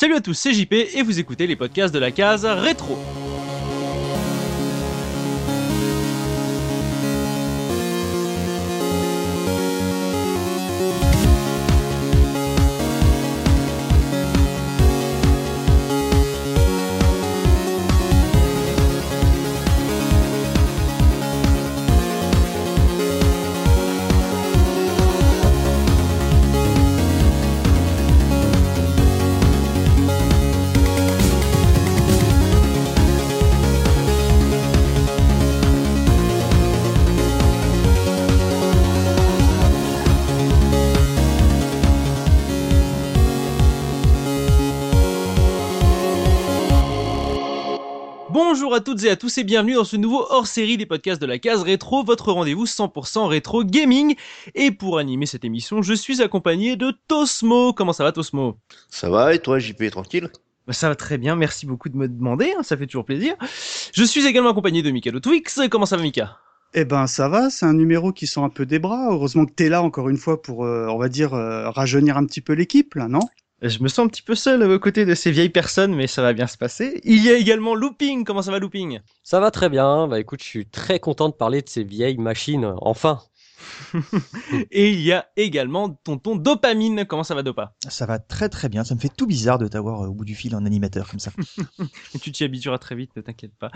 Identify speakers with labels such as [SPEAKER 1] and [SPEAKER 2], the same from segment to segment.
[SPEAKER 1] Salut à tous, c'est JP et vous écoutez les podcasts de la case rétro. Toutes et à tous et bienvenue dans ce nouveau hors-série des podcasts de la case rétro, votre rendez-vous 100% rétro gaming. Et pour animer cette émission, je suis accompagné de Tosmo. Comment ça va Tosmo?
[SPEAKER 2] Ça va et toi JP, tranquille?
[SPEAKER 1] Bah, ça va très bien, merci beaucoup de me demander, hein, ça fait toujours plaisir. Je suis également accompagné de Mika de Twix. Comment ça va Mika?
[SPEAKER 3] Eh ben ça va, c'est un numéro qui sent un peu des bras. Heureusement que t'es là encore une fois pour, euh, on va dire, euh, rajeunir un petit peu l'équipe là, non?
[SPEAKER 1] Je me sens un petit peu seul aux côtés de ces vieilles personnes, mais ça va bien se passer. Il y a également Looping. Comment ça va, Looping?
[SPEAKER 4] Ça va très bien. Bah écoute, je suis très content de parler de ces vieilles machines. Enfin.
[SPEAKER 1] Et il y a également tonton Dopamine. Comment ça va, Dopa?
[SPEAKER 5] Ça va très très bien. Ça me fait tout bizarre de t'avoir euh, au bout du fil en animateur comme ça.
[SPEAKER 1] tu t'y habitueras très vite, ne t'inquiète pas.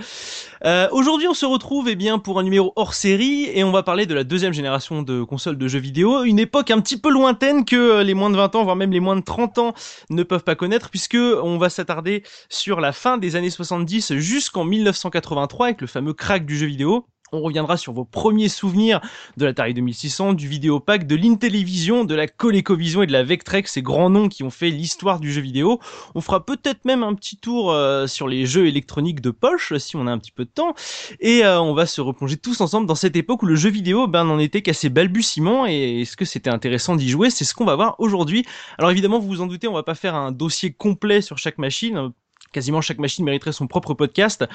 [SPEAKER 1] Euh, Aujourd'hui, on se retrouve eh bien, pour un numéro hors série et on va parler de la deuxième génération de consoles de jeux vidéo. Une époque un petit peu lointaine que euh, les moins de 20 ans, voire même les moins de 30 ans ne peuvent pas connaître puisque on va s'attarder sur la fin des années 70 jusqu'en 1983 avec le fameux crack du jeu vidéo. On reviendra sur vos premiers souvenirs de l'Atari 2600, du Vidéopack, de l'Intellivision, de la ColecoVision et de la Vectrex, ces grands noms qui ont fait l'histoire du jeu vidéo. On fera peut-être même un petit tour euh, sur les jeux électroniques de poche, si on a un petit peu de temps. Et euh, on va se replonger tous ensemble dans cette époque où le jeu vidéo ben, n'en était qu'à ses balbutiements. Et est-ce que c'était intéressant d'y jouer? C'est ce qu'on va voir aujourd'hui. Alors évidemment, vous vous en doutez, on va pas faire un dossier complet sur chaque machine quasiment chaque machine mériterait son propre podcast,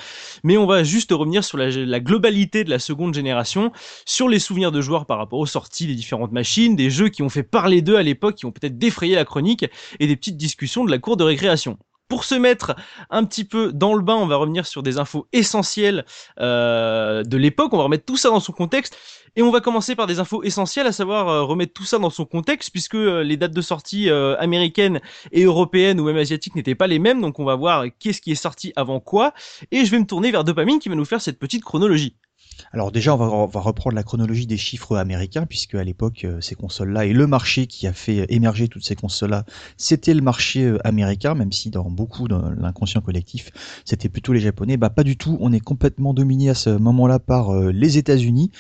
[SPEAKER 1] mais on va juste revenir sur la, globalité de la seconde génération, sur les souvenirs de joueurs par rapport aux sorties des différentes machines, des jeux qui ont fait parler d'eux à l'époque, qui ont peut-être défrayé la chronique, et des petites discussions de la cour de récréation. Pour se mettre un petit peu dans le bain, on va revenir sur des infos essentielles euh, de l'époque, on va remettre tout ça dans son contexte. Et on va commencer par des infos essentielles, à savoir euh, remettre tout ça dans son contexte, puisque euh, les dates de sortie américaines et européennes ou même asiatiques n'étaient pas les mêmes. Donc on va voir qu'est-ce qui est sorti avant quoi. Et je vais me tourner vers Dopamine qui va nous faire cette petite chronologie.
[SPEAKER 5] Alors déjà, on va, reprendre la chronologie des chiffres américains, puisque à l'époque, ces consoles-là et le marché qui a fait émerger toutes ces consoles-là, c'était le marché américain, même si dans beaucoup de l'inconscient collectif, c'était plutôt les Japonais. Bah pas du tout, on est complètement dominé à ce moment-là par les États-Unis.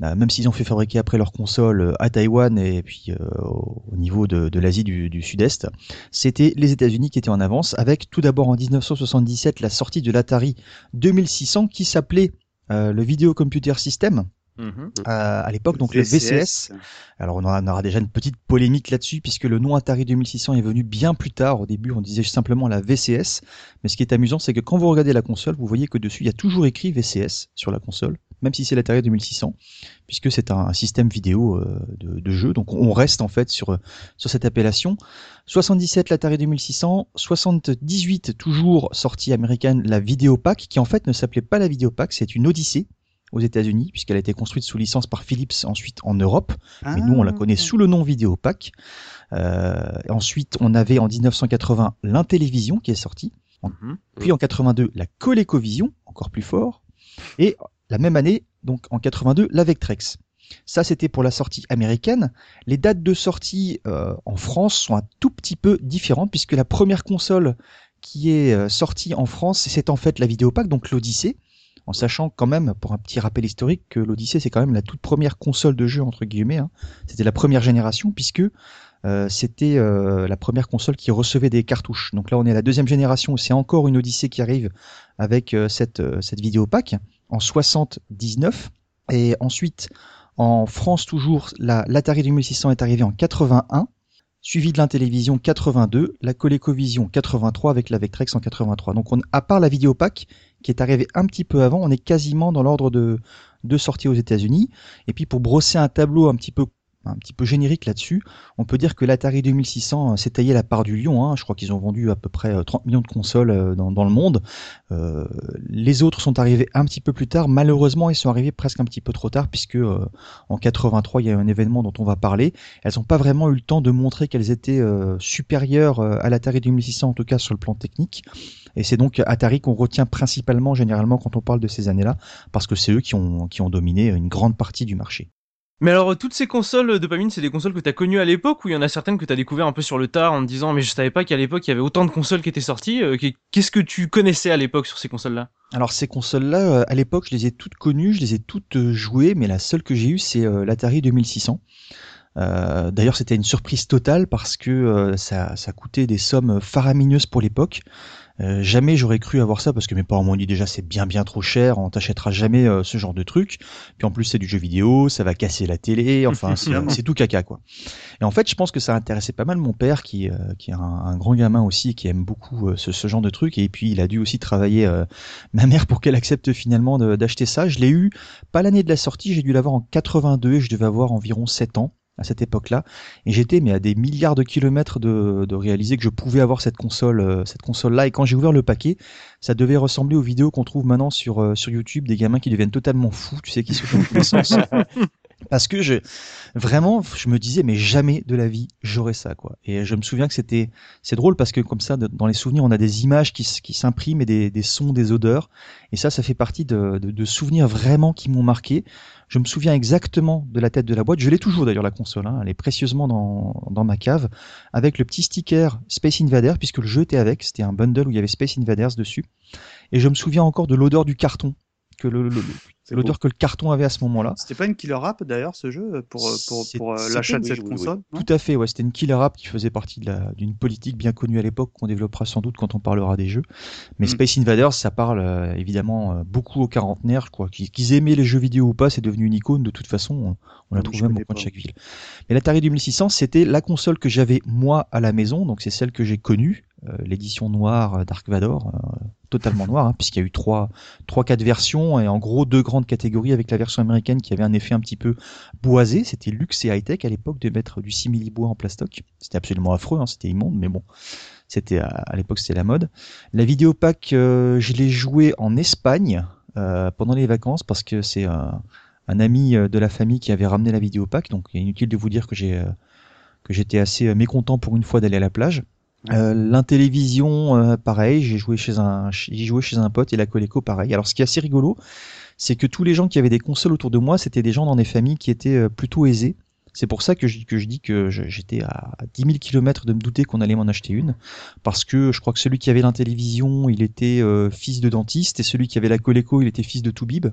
[SPEAKER 5] Même s'ils ont fait fabriquer après leur console euh, à Taïwan et puis euh, au niveau de, l'Asie du, du Sud-Est, c'était les États-Unis qui étaient en avance, avec tout d'abord en 1977 la sortie de l'Atari 2600 qui s'appelait euh, le Video Computer System. Mhm. à l'époque, donc le VCS. Alors on aura, on aura, déjà une petite polémique là-dessus puisque le nom Atari 2600 est venu bien plus tard. Au début, on disait simplement la VCS, mais ce qui est amusant, c'est que quand vous regardez la console, vous voyez que dessus il y a toujours écrit VCS sur la console même si c'est l'Atari 2600, puisque c'est un, système vidéo euh, de, jeu. Donc on reste en fait sur sur cette appellation. 77 l'Atari 2600, 78 toujours sortie américaine la Videopack, qui en fait ne s'appelait pas la Videopack, c'est une Odyssée aux États-Unis, puisqu'elle a été construite sous licence par Philips ensuite en Europe. Mais nous, on la connaît ah. sous le nom Videopack. Euh, ensuite, on avait en 1980 l'Intellivision qui est sortie. Mhm. Puis en 82, la ColecoVision, encore plus fort. Et la même année, donc en 82, la Vectrex. Ça, c'était pour la sortie américaine. Les dates de sortie euh, en France sont un tout petit peu différentes puisque la première console qui est euh, sortie en France, c'est en fait la Vidéopack, donc l'Odyssée. En sachant quand même, pour un petit rappel historique, que l'Odyssée c'est quand même la toute première console de jeu entre guillemets. Hein. C'était la première génération puisque euh, c'était la première console qui recevait des cartouches. Donc là, on est à la deuxième génération c'est encore une Odyssée qui arrive avec cette cette Vidéopack en 79 et ensuite en France toujours la l'Atari 2600 est arrivé en 81 suivi de l'Intellivision 82, la ColecoVision 83 avec la Vectrex en 83. Donc on, à part la Vidéopack qui est arrivée un petit peu avant, on est quasiment dans l'ordre de, de sortie aux États-Unis. Et puis pour brosser un tableau un petit peu un petit peu générique là-dessus. On peut dire que l'Atari 2600 s'est taillé la part du lion. Hein. Je crois qu'ils ont vendu à peu près 30 millions de consoles dans, dans le monde. Euh, les autres sont arrivés un petit peu plus tard. Malheureusement, ils sont arrivés presque un petit peu trop tard puisque euh, en 83, il y a un événement dont on va parler. Elles n'ont pas vraiment eu le temps de montrer qu'elles étaient euh, supérieures à l'Atari 2600, en tout cas sur le plan technique. Et c'est donc Atari qu'on retient principalement, généralement, quand on parle de ces années-là, parce que c'est eux qui ont dominé une grande partie du marché.
[SPEAKER 1] Mais alors, toutes ces consoles de Pamine, c'est des consoles que tu as connues à l'époque ou il y en a certaines que tu as découvert un peu sur le tard en te disant mais je savais pas qu'à l'époque il y avait autant de consoles qui étaient sorties. Euh, qu'est-ce que tu connaissais à l'époque sur ces consoles-là?
[SPEAKER 5] Alors ces consoles-là, euh, à l'époque, je les ai toutes connues, je les ai toutes euh, jouées, mais la seule que j'ai eue, c'est l'Atari 2600. D'ailleurs, c'était une surprise totale parce que ça, ça coûtait des sommes faramineuses pour l'époque. Euh, jamais j'aurais cru avoir ça parce que mes parents m'ont dit déjà c'est bien bien trop cher, on t'achètera jamais euh, ce genre de truc. Puis en plus c'est du jeu vidéo, ça va casser la télé, enfin c'est tout caca quoi. Et en fait je pense que ça intéressait pas mal mon père qui, euh, qui est un, grand gamin aussi qui aime beaucoup ce, ce, genre de truc et puis il a dû aussi travailler ma mère pour qu'elle accepte finalement d'acheter ça. Je l'ai eu pas l'année de la sortie, j'ai dû l'avoir en 82 et je devais avoir environ 7 ans à cette époque-là. Et j'étais mais à des milliards de kilomètres de, de réaliser que je pouvais avoir cette console, euh, cette console-là. Et quand j'ai ouvert le paquet, ça devait ressembler aux vidéos qu'on trouve maintenant sur euh, sur YouTube des gamins qui deviennent totalement fous, tu sais, qui sautent dans Parce que je vraiment, je me disais mais jamais de la vie j'aurais ça quoi. Et je me souviens que c'était c'est drôle parce que comme ça dans les souvenirs on a des images qui, qui s'impriment et des, des sons, des odeurs. Et ça, ça fait partie de, de, de souvenirs vraiment qui m'ont marqué. Je me souviens exactement de la tête de la boîte. Je l'ai toujours d'ailleurs la console. Hein. Elle est précieusement dans, ma cave avec le petit sticker Space Invaders puisque le jeu était avec. C'était un bundle où il y avait Space Invaders dessus. Et je me souviens encore de l'odeur du carton que le, l'odeur que le carton avait à ce moment-là.
[SPEAKER 3] C'était pas une killer app d'ailleurs ce jeu pour pour, pour euh, l'achat de cette console.
[SPEAKER 5] Tout à fait, ouais, c'était une killer app qui faisait partie de d'une politique bien connue à l'époque qu'on développera sans doute quand on parlera des jeux. Mais mm. Space Invaders, ça parle euh, évidemment euh, beaucoup aux quarantenaires, crois qu'ils aimaient les jeux vidéo ou pas, c'est devenu une icône de toute façon. On, la trouve même au coin de chaque ville. Mais l'Atari 2600, c'était la console que j'avais moi à la maison, donc c'est celle que j'ai connue, l'édition noire Dark Vador totalement noir, hein, puisqu'il y a eu trois, trois, quatre versions et en gros deux grandes catégories avec la version américaine qui avait un effet un petit peu boisé. C'était luxe et high tech à l'époque de mettre du simili bois en plastoc. C'était absolument affreux, hein, c'était immonde, mais bon, c'était à, l'époque c'était la mode. La vidéo pack, euh, je l'ai joué en Espagne euh, pendant les vacances parce que c'est un, un, ami euh, de la famille qui avait ramené la vidéo pack, donc il est inutile de vous dire que j'ai que j'étais assez mécontent pour une fois d'aller à la plage. Euh, euh, pareil, j'ai joué chez un, j'ai joué chez un pote et la Coleco, pareil. Alors, ce qui est assez rigolo, c'est que tous les gens qui avaient des consoles autour de moi, c'était des gens dans des familles qui étaient euh, plutôt aisées. C'est pour ça que je, que je dis que j'étais à 10 000 km de me douter qu'on allait m'en acheter une, parce que je crois que celui qui avait l'intélévision, il était euh, fils de dentiste, et celui qui avait la Coleco, il était fils de Toubib.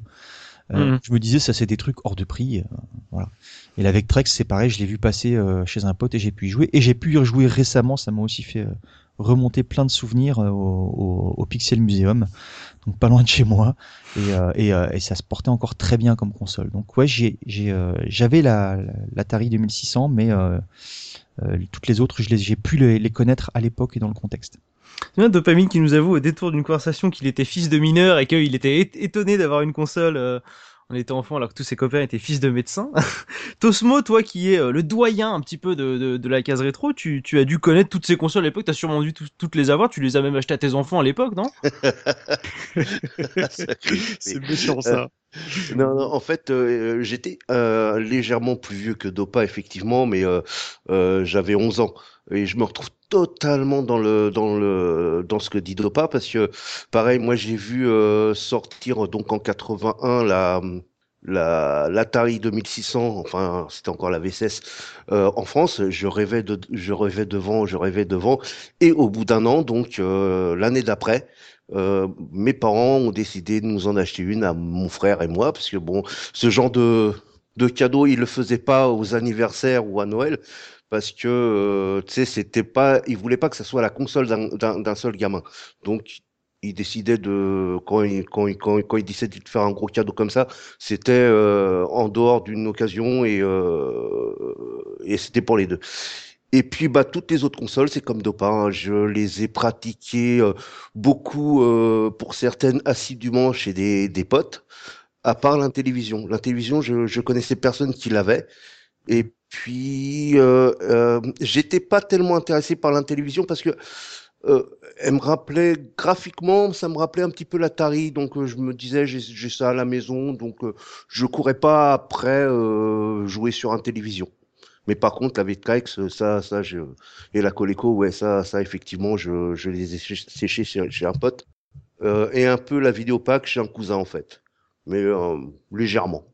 [SPEAKER 5] Euh, mhm. Je me disais, ça c'est des trucs hors de prix. Euh, voilà. Et la Vectrex, c'est pareil, je l'ai vu passer euh, chez un pote et j'ai pu y jouer. Et j'ai pu y rejouer récemment, ça m'a aussi fait remonter plein de souvenirs au, au, Pixel Museum, donc pas loin de chez moi. Et, et, et, ça se portait encore très bien comme console. Donc ouais, j'ai, j'avais la, l'Atari 2600, mais toutes les autres, je les, j'ai pu les, les connaître à l'époque et dans le contexte.
[SPEAKER 1] Bien Dopamine qui nous avoue au détour d'une conversation qu'il était fils de mineur et qu'il était étonné d'avoir une console euh, en étant enfant alors que tous ses copains étaient fils de médecins. Tosmo, toi qui es euh, le doyen un petit peu de, de, de la case rétro, tu, tu, as dû connaître toutes ces consoles à l'époque, tu as sûrement dû toutes les avoir, tu les as même achetées à tes enfants à l'époque, non?
[SPEAKER 3] C'est méchant ça.
[SPEAKER 2] non, en fait, euh, j'étais légèrement plus vieux que Dopa, effectivement, mais j'avais 11 ans. Et je me retrouve totalement dans le dans le dans ce que dit Dopa parce que pareil moi j'ai vu euh, sortir donc en 81 la la l'Atari 2600 enfin c'était encore la VSS euh, en France je rêvais de je rêvais devant je rêvais devant et au bout d'un an donc euh, l'année d'après euh, mes parents ont décidé de nous en acheter une à mon frère et moi parce que bon ce genre de de cadeau ils le faisaient pas aux anniversaires ou à Noël parce que euh, tu sais c'était pas il voulait pas que ça soit la console d'un seul gamin. Donc il décidait de quand il quand il, quand, quand il décidait de faire un gros cadeau comme ça c'était euh, en dehors d'une occasion et euh, et c'était pour les deux et puis bah toutes les autres consoles c'est comme Dopin hein. je les ai pratiquées beaucoup pour certaines assidûment chez des des potes à part l'intélévision. L'intélévision, je, je connaissais personne qui l'avait. Et puis euh, euh, j'étais pas tellement intéressé par l'intellivision parce que euh, elle me rappelait graphiquement, ça me rappelait un petit peu l'Atari, donc euh, je me disais j'ai ça à la maison, donc euh, je courais pas après euh, jouer sur un télévision. Mais par contre, la Vectrex, ça, ça, je... et la Coleco, ouais, ça, ça, effectivement, je, je les ai sé- séchés chez, chez un pote. Euh, et un peu la Vidéopack chez un cousin, en fait. Mais euh, légèrement.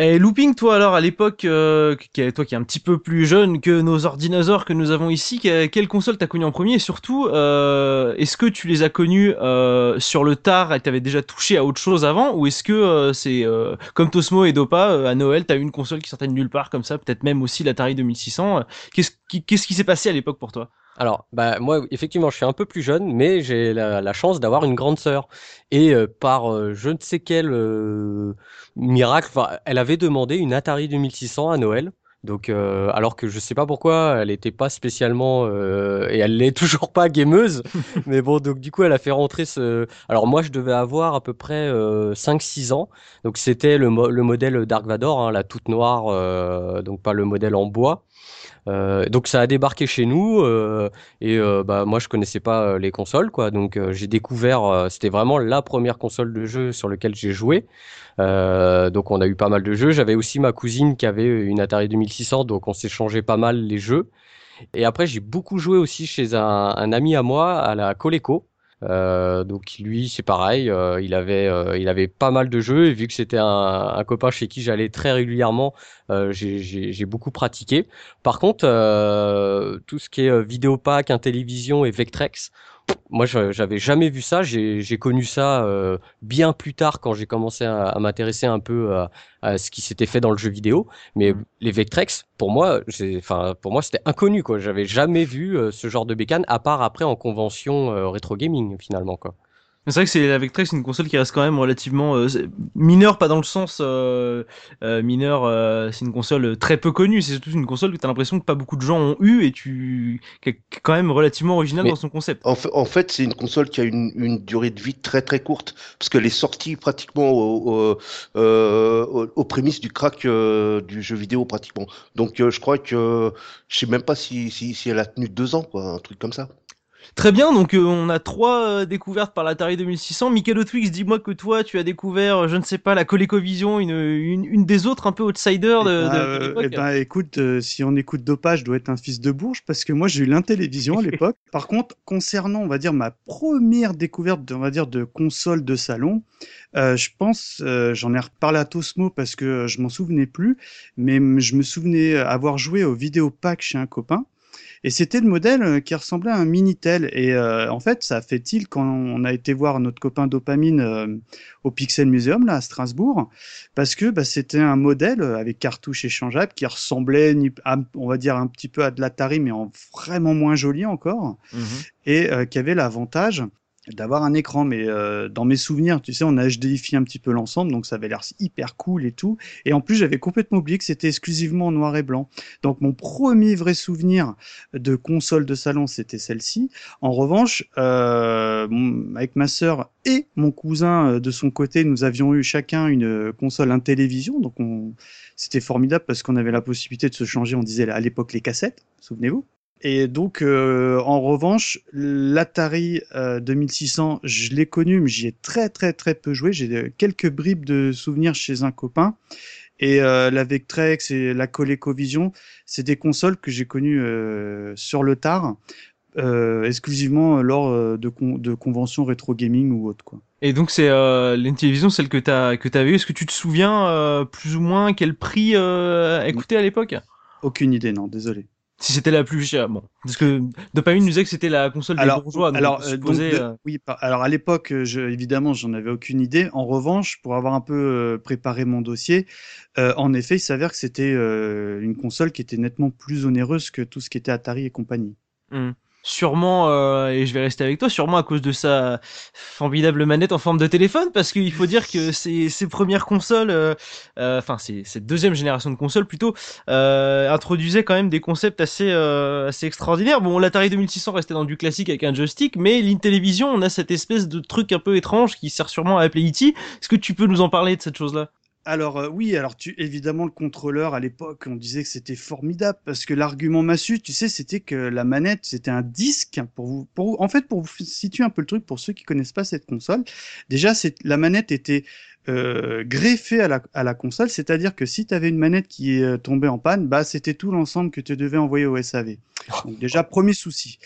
[SPEAKER 1] Et Looping, toi alors à l'époque, euh, toi qui est un petit peu plus jeune que nos ordinateurs que nous avons ici, que- quelle console t'as connu en premier? Et surtout, euh, est-ce que tu les as connus euh, sur le tard? Et t'avais déjà touché à autre chose avant? Ou est-ce que euh, c'est euh, comme Tosmo et Dopa euh, à Noël t'as eu une console qui sortait de nulle part comme ça, peut-être même aussi l'Atari 2600. euh, Qu'est-ce qui qu'est-ce qui s'est passé à l'époque pour toi?
[SPEAKER 4] Alors, bah, moi, effectivement, je suis un peu plus jeune, mais j'ai la, la chance d'avoir une grande sœur. Et euh, par euh, je ne sais quel euh, miracle, elle avait demandé une Atari 2600 à Noël. Donc, euh, alors que je sais pas pourquoi, elle n'était pas spécialement euh, et elle l'est toujours pas gameuse. mais bon, donc du coup, elle a fait rentrer ce. Alors moi, je devais avoir à peu près euh, 5-6 ans. Donc c'était le, mo- le modèle Dark Vador, hein, la toute noire, donc pas le modèle en bois. Euh, donc ça a débarqué chez nous euh, et euh, bah moi je connaissais pas les consoles quoi. Donc j'ai découvert c'était vraiment la première console de jeu sur laquelle j'ai joué. Donc on a eu pas mal de jeux. J'avais aussi ma cousine qui avait une Atari 2600 donc on s'échangeait pas mal les jeux. Et après j'ai beaucoup joué aussi chez un, un ami à moi à la Coleco euh, donc lui c'est pareil euh, il avait euh, il avait pas mal de jeux et vu que c'était un, un copain chez qui j'allais très régulièrement euh, j'ai- beaucoup pratiqué. Par contre, euh, tout ce qui est euh, Vidéopack, Intellivision et Vectrex, moi, j'avais jamais vu ça. J'ai connu ça euh, bien plus tard quand j'ai commencé à, à m'intéresser un peu à, à ce qui s'était fait dans le jeu vidéo. Mais les Vectrex, pour moi, enfin, pour moi, c'était inconnu, quoi. J'avais jamais vu euh, ce genre de bécane, à part après en convention euh, rétro gaming, finalement, quoi.
[SPEAKER 1] C'est vrai que c'est la Vectrex, c'est une console qui reste quand même relativement euh, mineure, pas dans le sens euh, euh, mineur. euh, c'est une console très peu connue. C'est surtout une console que t'as l'impression que pas beaucoup de gens ont eu et tu qui est quand même relativement originale
[SPEAKER 4] Mais-
[SPEAKER 1] dans son concept.
[SPEAKER 2] En fait, en fait, c'est une console qui a une, une durée de vie très très courte, parce qu'elle est sortie pratiquement au, au- aux, prémices du crack du jeu vidéo pratiquement. Donc je crois que je sais même pas si, si, si elle a tenu deux ans, quoi, un truc comme ça.
[SPEAKER 1] Très bien, donc euh, on a trois euh, découvertes par l'Atari 2600. Michael Twix, dis-moi que toi tu as découvert, euh, je ne sais pas, la ColecoVision, une, une, une des autres un peu outsider de,
[SPEAKER 3] Eh ben,
[SPEAKER 1] de- de l'époque.
[SPEAKER 3] eh ben, écoute, euh, si on écoute Dopage, je dois être un fils de Bourges parce que moi j'ai eu l'intélévision à l'époque. Par contre, concernant, on va dire ma première découverte, on va dire de console de salon, je pense, j'en ai reparlé à Tosmo parce que je m'en souvenais plus, mais je me souvenais avoir joué au vidéopack chez un copain. Et c'était le modèle euh, qui ressemblait à un Minitel. Et euh, en fait, ça a fait tilt quand on a été voir notre copain Dopamine euh, au Pixel Museum, là, à Strasbourg, parce que bah, c'était un modèle euh, avec cartouche échangeable qui ressemblait, à- on va dire, un petit peu à de l'Atari, mais en vraiment moins joli encore,
[SPEAKER 1] Mhm.
[SPEAKER 3] et euh, qui avait l'avantage d'avoir un écran. Mais euh, dans mes souvenirs, tu sais, on a HDifié un petit peu l'ensemble, donc ça avait l'air hyper cool et tout. Et en plus, j'avais complètement oublié que c'était exclusivement en noir et blanc. Donc mon premier vrai souvenir de console de salon, c'était celle-ci. En revanche, euh, avec ma sœur et mon cousin euh, de son côté, nous avions eu chacun une euh, console Intellivision. Donc on... c'était formidable parce qu'on avait la possibilité de se changer. On disait à l'époque les cassettes, souvenez-vous. Et donc, euh, en revanche, l'Atari euh, 2600, je l'ai connu, mais j'y ai très très très peu joué. J'ai euh, quelques bribes de souvenirs chez un copain. Et euh, la Vectrex et la ColecoVision, c'est des consoles que j'ai connues sur le tard, exclusivement lors de, con- de conventions rétro gaming ou autre. Quoi.
[SPEAKER 1] Et donc c'est euh, l'Intellivision, celle que t'as que t'avais eu. Est-ce que tu te souviens plus ou moins quel prix elle coûtait à l'époque?
[SPEAKER 3] Aucune idée, non, désolé.
[SPEAKER 1] Si c'était la plus chère, bon. Parce que Dopamine nous disait que c'était la console des
[SPEAKER 3] Alors,
[SPEAKER 1] bourgeois. Donc
[SPEAKER 3] alors, euh, donc,
[SPEAKER 1] supposer,
[SPEAKER 3] de-
[SPEAKER 1] euh,
[SPEAKER 3] oui, alors à l'époque, euh, je, évidemment, j'en avais aucune idée. En revanche, pour avoir un peu préparé mon dossier, euh, en effet, il s'avère que c'était euh, une console qui était nettement plus onéreuse que tout ce qui était Atari et compagnie.
[SPEAKER 1] hmm. Sûrement, euh, et je vais rester avec toi, sûrement à cause de sa formidable manette en forme de téléphone, parce qu'il faut dire que ces, premières consoles, euh, euh, enfin cette deuxième génération de consoles plutôt, euh, introduisaient quand même des concepts assez, euh, assez extraordinaires. Bon, l'Atari 2600 restait dans du classique avec un joystick, mais l'Intellivision, on a cette espèce de truc un peu étrange qui sert sûrement à appeler E.T. Est-ce que tu peux nous en parler de cette chose-là?
[SPEAKER 3] Alors euh, oui, alors tu évidemment le contrôleur à l'époque, on disait que c'était formidable parce que l'argument massu, tu sais, c'était que la manette c'était un disque pour vous, pour vous- en fait pour vous situer un peu le truc pour ceux qui connaissent pas cette console. Déjà, c'est la manette était euh, greffée à la, console, c'est-à-dire que si tu avais une manette qui est euh, tombée en panne, bah c'était tout l'ensemble que tu devais envoyer au SAV. Donc déjà premier souci.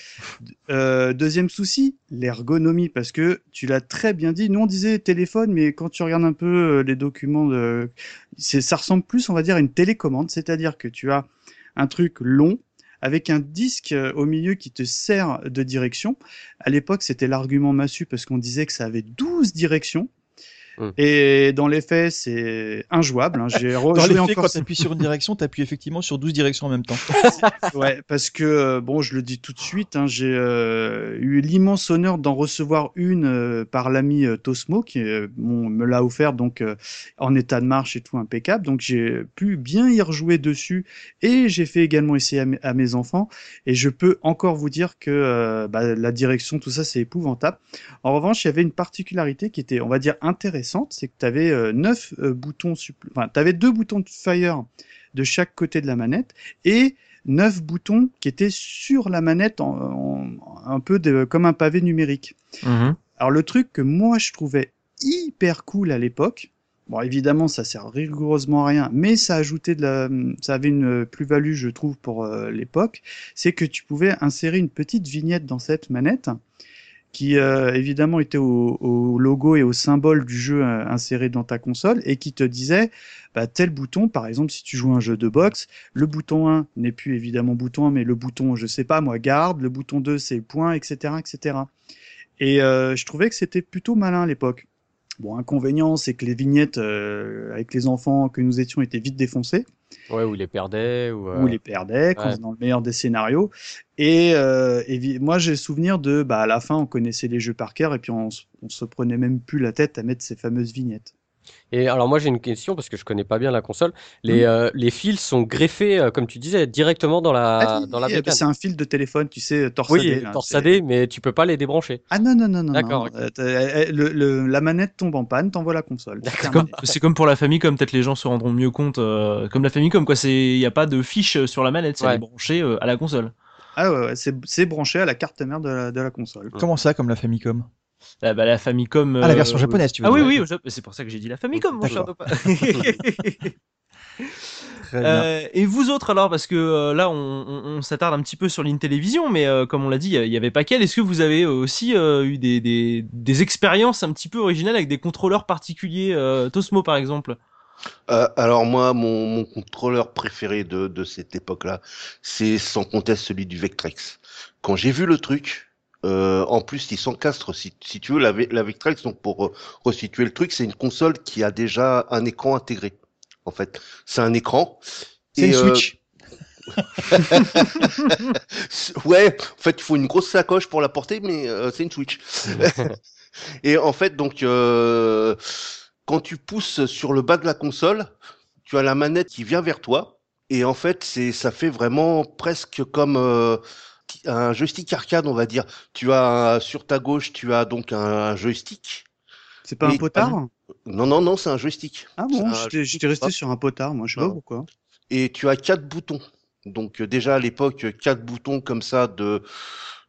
[SPEAKER 3] Euh, deuxième souci, l'ergonomie, parce que tu l'as très bien dit. Nous on disait téléphone, mais quand tu regardes un peu les documents, de... ça ressemble plus, on va dire, à une télécommande, c'est-à-dire que tu as un truc long avec un disque au milieu qui te sert de direction. À l'époque, c'était l'argument massu parce qu'on disait que ça avait 12 directions.
[SPEAKER 4] Hmm.
[SPEAKER 3] Et dans les faits, c'est injouable. hein. J'ai
[SPEAKER 5] Dans les faits,
[SPEAKER 3] encore
[SPEAKER 5] quand tu appuies sur une direction, tu appuies effectivement sur 12 directions en même temps.
[SPEAKER 3] Ouais, parce que euh, bon, je le dis tout de suite, hein, j'ai euh, eu l'immense honneur d'en recevoir une euh, par l'ami euh, Tosmo qui euh, bon, me l'a offert donc euh, en état de marche et tout impeccable. Donc j'ai pu bien y rejouer dessus et j'ai fait également essayer à, mes- à mes enfants et je peux encore vous dire que euh, bah, la direction, tout ça, c'est épouvantable. En revanche, il y avait une particularité qui était, on va dire, intéressante, c'est que tu avais neuf euh, boutons, enfin, tu avais deux boutons de fire de chaque côté de la manette et neuf boutons qui étaient sur la manette en, en- un peu de, comme un pavé numérique.
[SPEAKER 1] Mhm.
[SPEAKER 3] Alors le truc que moi je trouvais hyper cool à l'époque, bon évidemment ça sert rigoureusement à rien, mais ça ajoutait de la, ça avait une plus-value je trouve pour euh, l'époque, c'est que tu pouvais insérer une petite vignette dans cette manette qui euh, évidemment était au, logo et au symbole du jeu euh, inséré dans ta console et qui te disait bah, tel bouton, par exemple si tu joues un jeu de boxe, le bouton 1 n'est plus évidemment bouton 1, mais le bouton, je sais pas moi, garde, le bouton 2 c'est point, etc. etc. Et euh, je trouvais que c'était plutôt malin à l'époque. Bon, inconvénient, c'est que les vignettes euh, avec les enfants que nous étions étaient vite défoncées
[SPEAKER 4] Ouais, ou les perdait. Ou, euh,
[SPEAKER 3] ou les perdait quand
[SPEAKER 4] ouais.
[SPEAKER 3] dans le meilleur des scénarios. Et, euh, évi- moi, j'ai souvenir de, bah, à la fin, on connaissait les jeux par cœur et puis on, on se prenait même plus la tête à mettre ces fameuses vignettes.
[SPEAKER 4] Et alors moi j'ai une question parce que je connais pas bien la console. Les, euh, les fils sont greffés, euh, comme tu disais, directement dans la,
[SPEAKER 3] Ah oui,
[SPEAKER 4] dans la bécane.
[SPEAKER 3] c'est un fil de téléphone, tu sais, torsadé.
[SPEAKER 4] Oui,
[SPEAKER 3] là,
[SPEAKER 4] torsadé, mais tu peux pas les débrancher.
[SPEAKER 3] c'est- Ah non, non, non, non.
[SPEAKER 4] D'accord.
[SPEAKER 3] Euh, t'as- le- le- la manette tombe en panne, t'envoies la console.
[SPEAKER 4] D'accord.
[SPEAKER 1] C'est comme, c'est comme pour la Famicom, peut-être les gens se rendront mieux compte. euh, comme la Famicom, quoi. Il n'y a pas de fiche sur la manette, c'est
[SPEAKER 4] Ouais.
[SPEAKER 1] euh, à la console.
[SPEAKER 3] Ah ouais, ouais, c'est c'est branché à la carte mère de la, de la console.
[SPEAKER 5] Comment ça, comme la Famicom
[SPEAKER 1] Ah, bah, la Famicom.
[SPEAKER 5] Ah, la
[SPEAKER 1] euh,
[SPEAKER 5] version japonaise, tu veux
[SPEAKER 1] Ah oui,
[SPEAKER 5] dire.
[SPEAKER 1] oui, c'est pour ça que j'ai dit la Famicom, mon cher. Dopa. Euh, et vous autres alors, parce que euh, là on, on- on s'attarde un petit peu sur l'Intellivision, mais euh, comme on l'a dit, il y avait pas qu'elle. Est-ce que vous avez aussi euh, eu des, des, des expériences un petit peu originales avec des contrôleurs particuliers, euh, Tosmo par exemple?
[SPEAKER 2] Euh, alors moi, mon, mon contrôleur préféré de, de cette époque-là, c'est sans conteste celui du Vectrex. Quand j'ai vu le truc, euh, en plus il s'encastre, si, si tu veux, la, la Vectrex, donc pour euh, resituer le truc, c'est une console qui a déjà un écran intégré. En fait, c'est un écran.
[SPEAKER 5] C'est une
[SPEAKER 2] euh,
[SPEAKER 5] Switch.
[SPEAKER 2] Ouais, en fait, il faut une grosse sacoche pour la porter, mais euh, c'est une Switch. Et en fait, donc, euh, quand tu pousses sur le bas de la console, tu as la manette qui vient vers toi. Et en fait, c'est, ça fait vraiment presque comme un joystick arcade, on va dire. Tu as sur ta gauche, tu as donc un joystick.
[SPEAKER 3] C'est pas un potard?
[SPEAKER 2] Non, non, non, c'est un joystick.
[SPEAKER 3] Ah bon, j'étais resté sur un potard, moi, je sais pas pourquoi.
[SPEAKER 2] et tu as quatre boutons. Donc euh, déjà à l'époque, quatre boutons comme ça de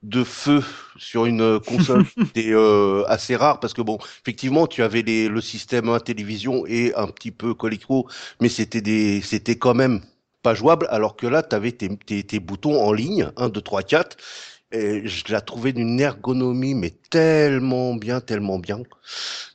[SPEAKER 2] de feu sur une console, c'était euh, assez rare parce que bon, effectivement, tu avais les, le système à télévision et un petit peu Coleco, mais c'était des c'était quand même pas jouable. Alors que là, tu avais tes, tes, tes boutons en ligne, 1, 2, 3, 4. Et je la trouvais d'une ergonomie, mais tellement bien, tellement bien.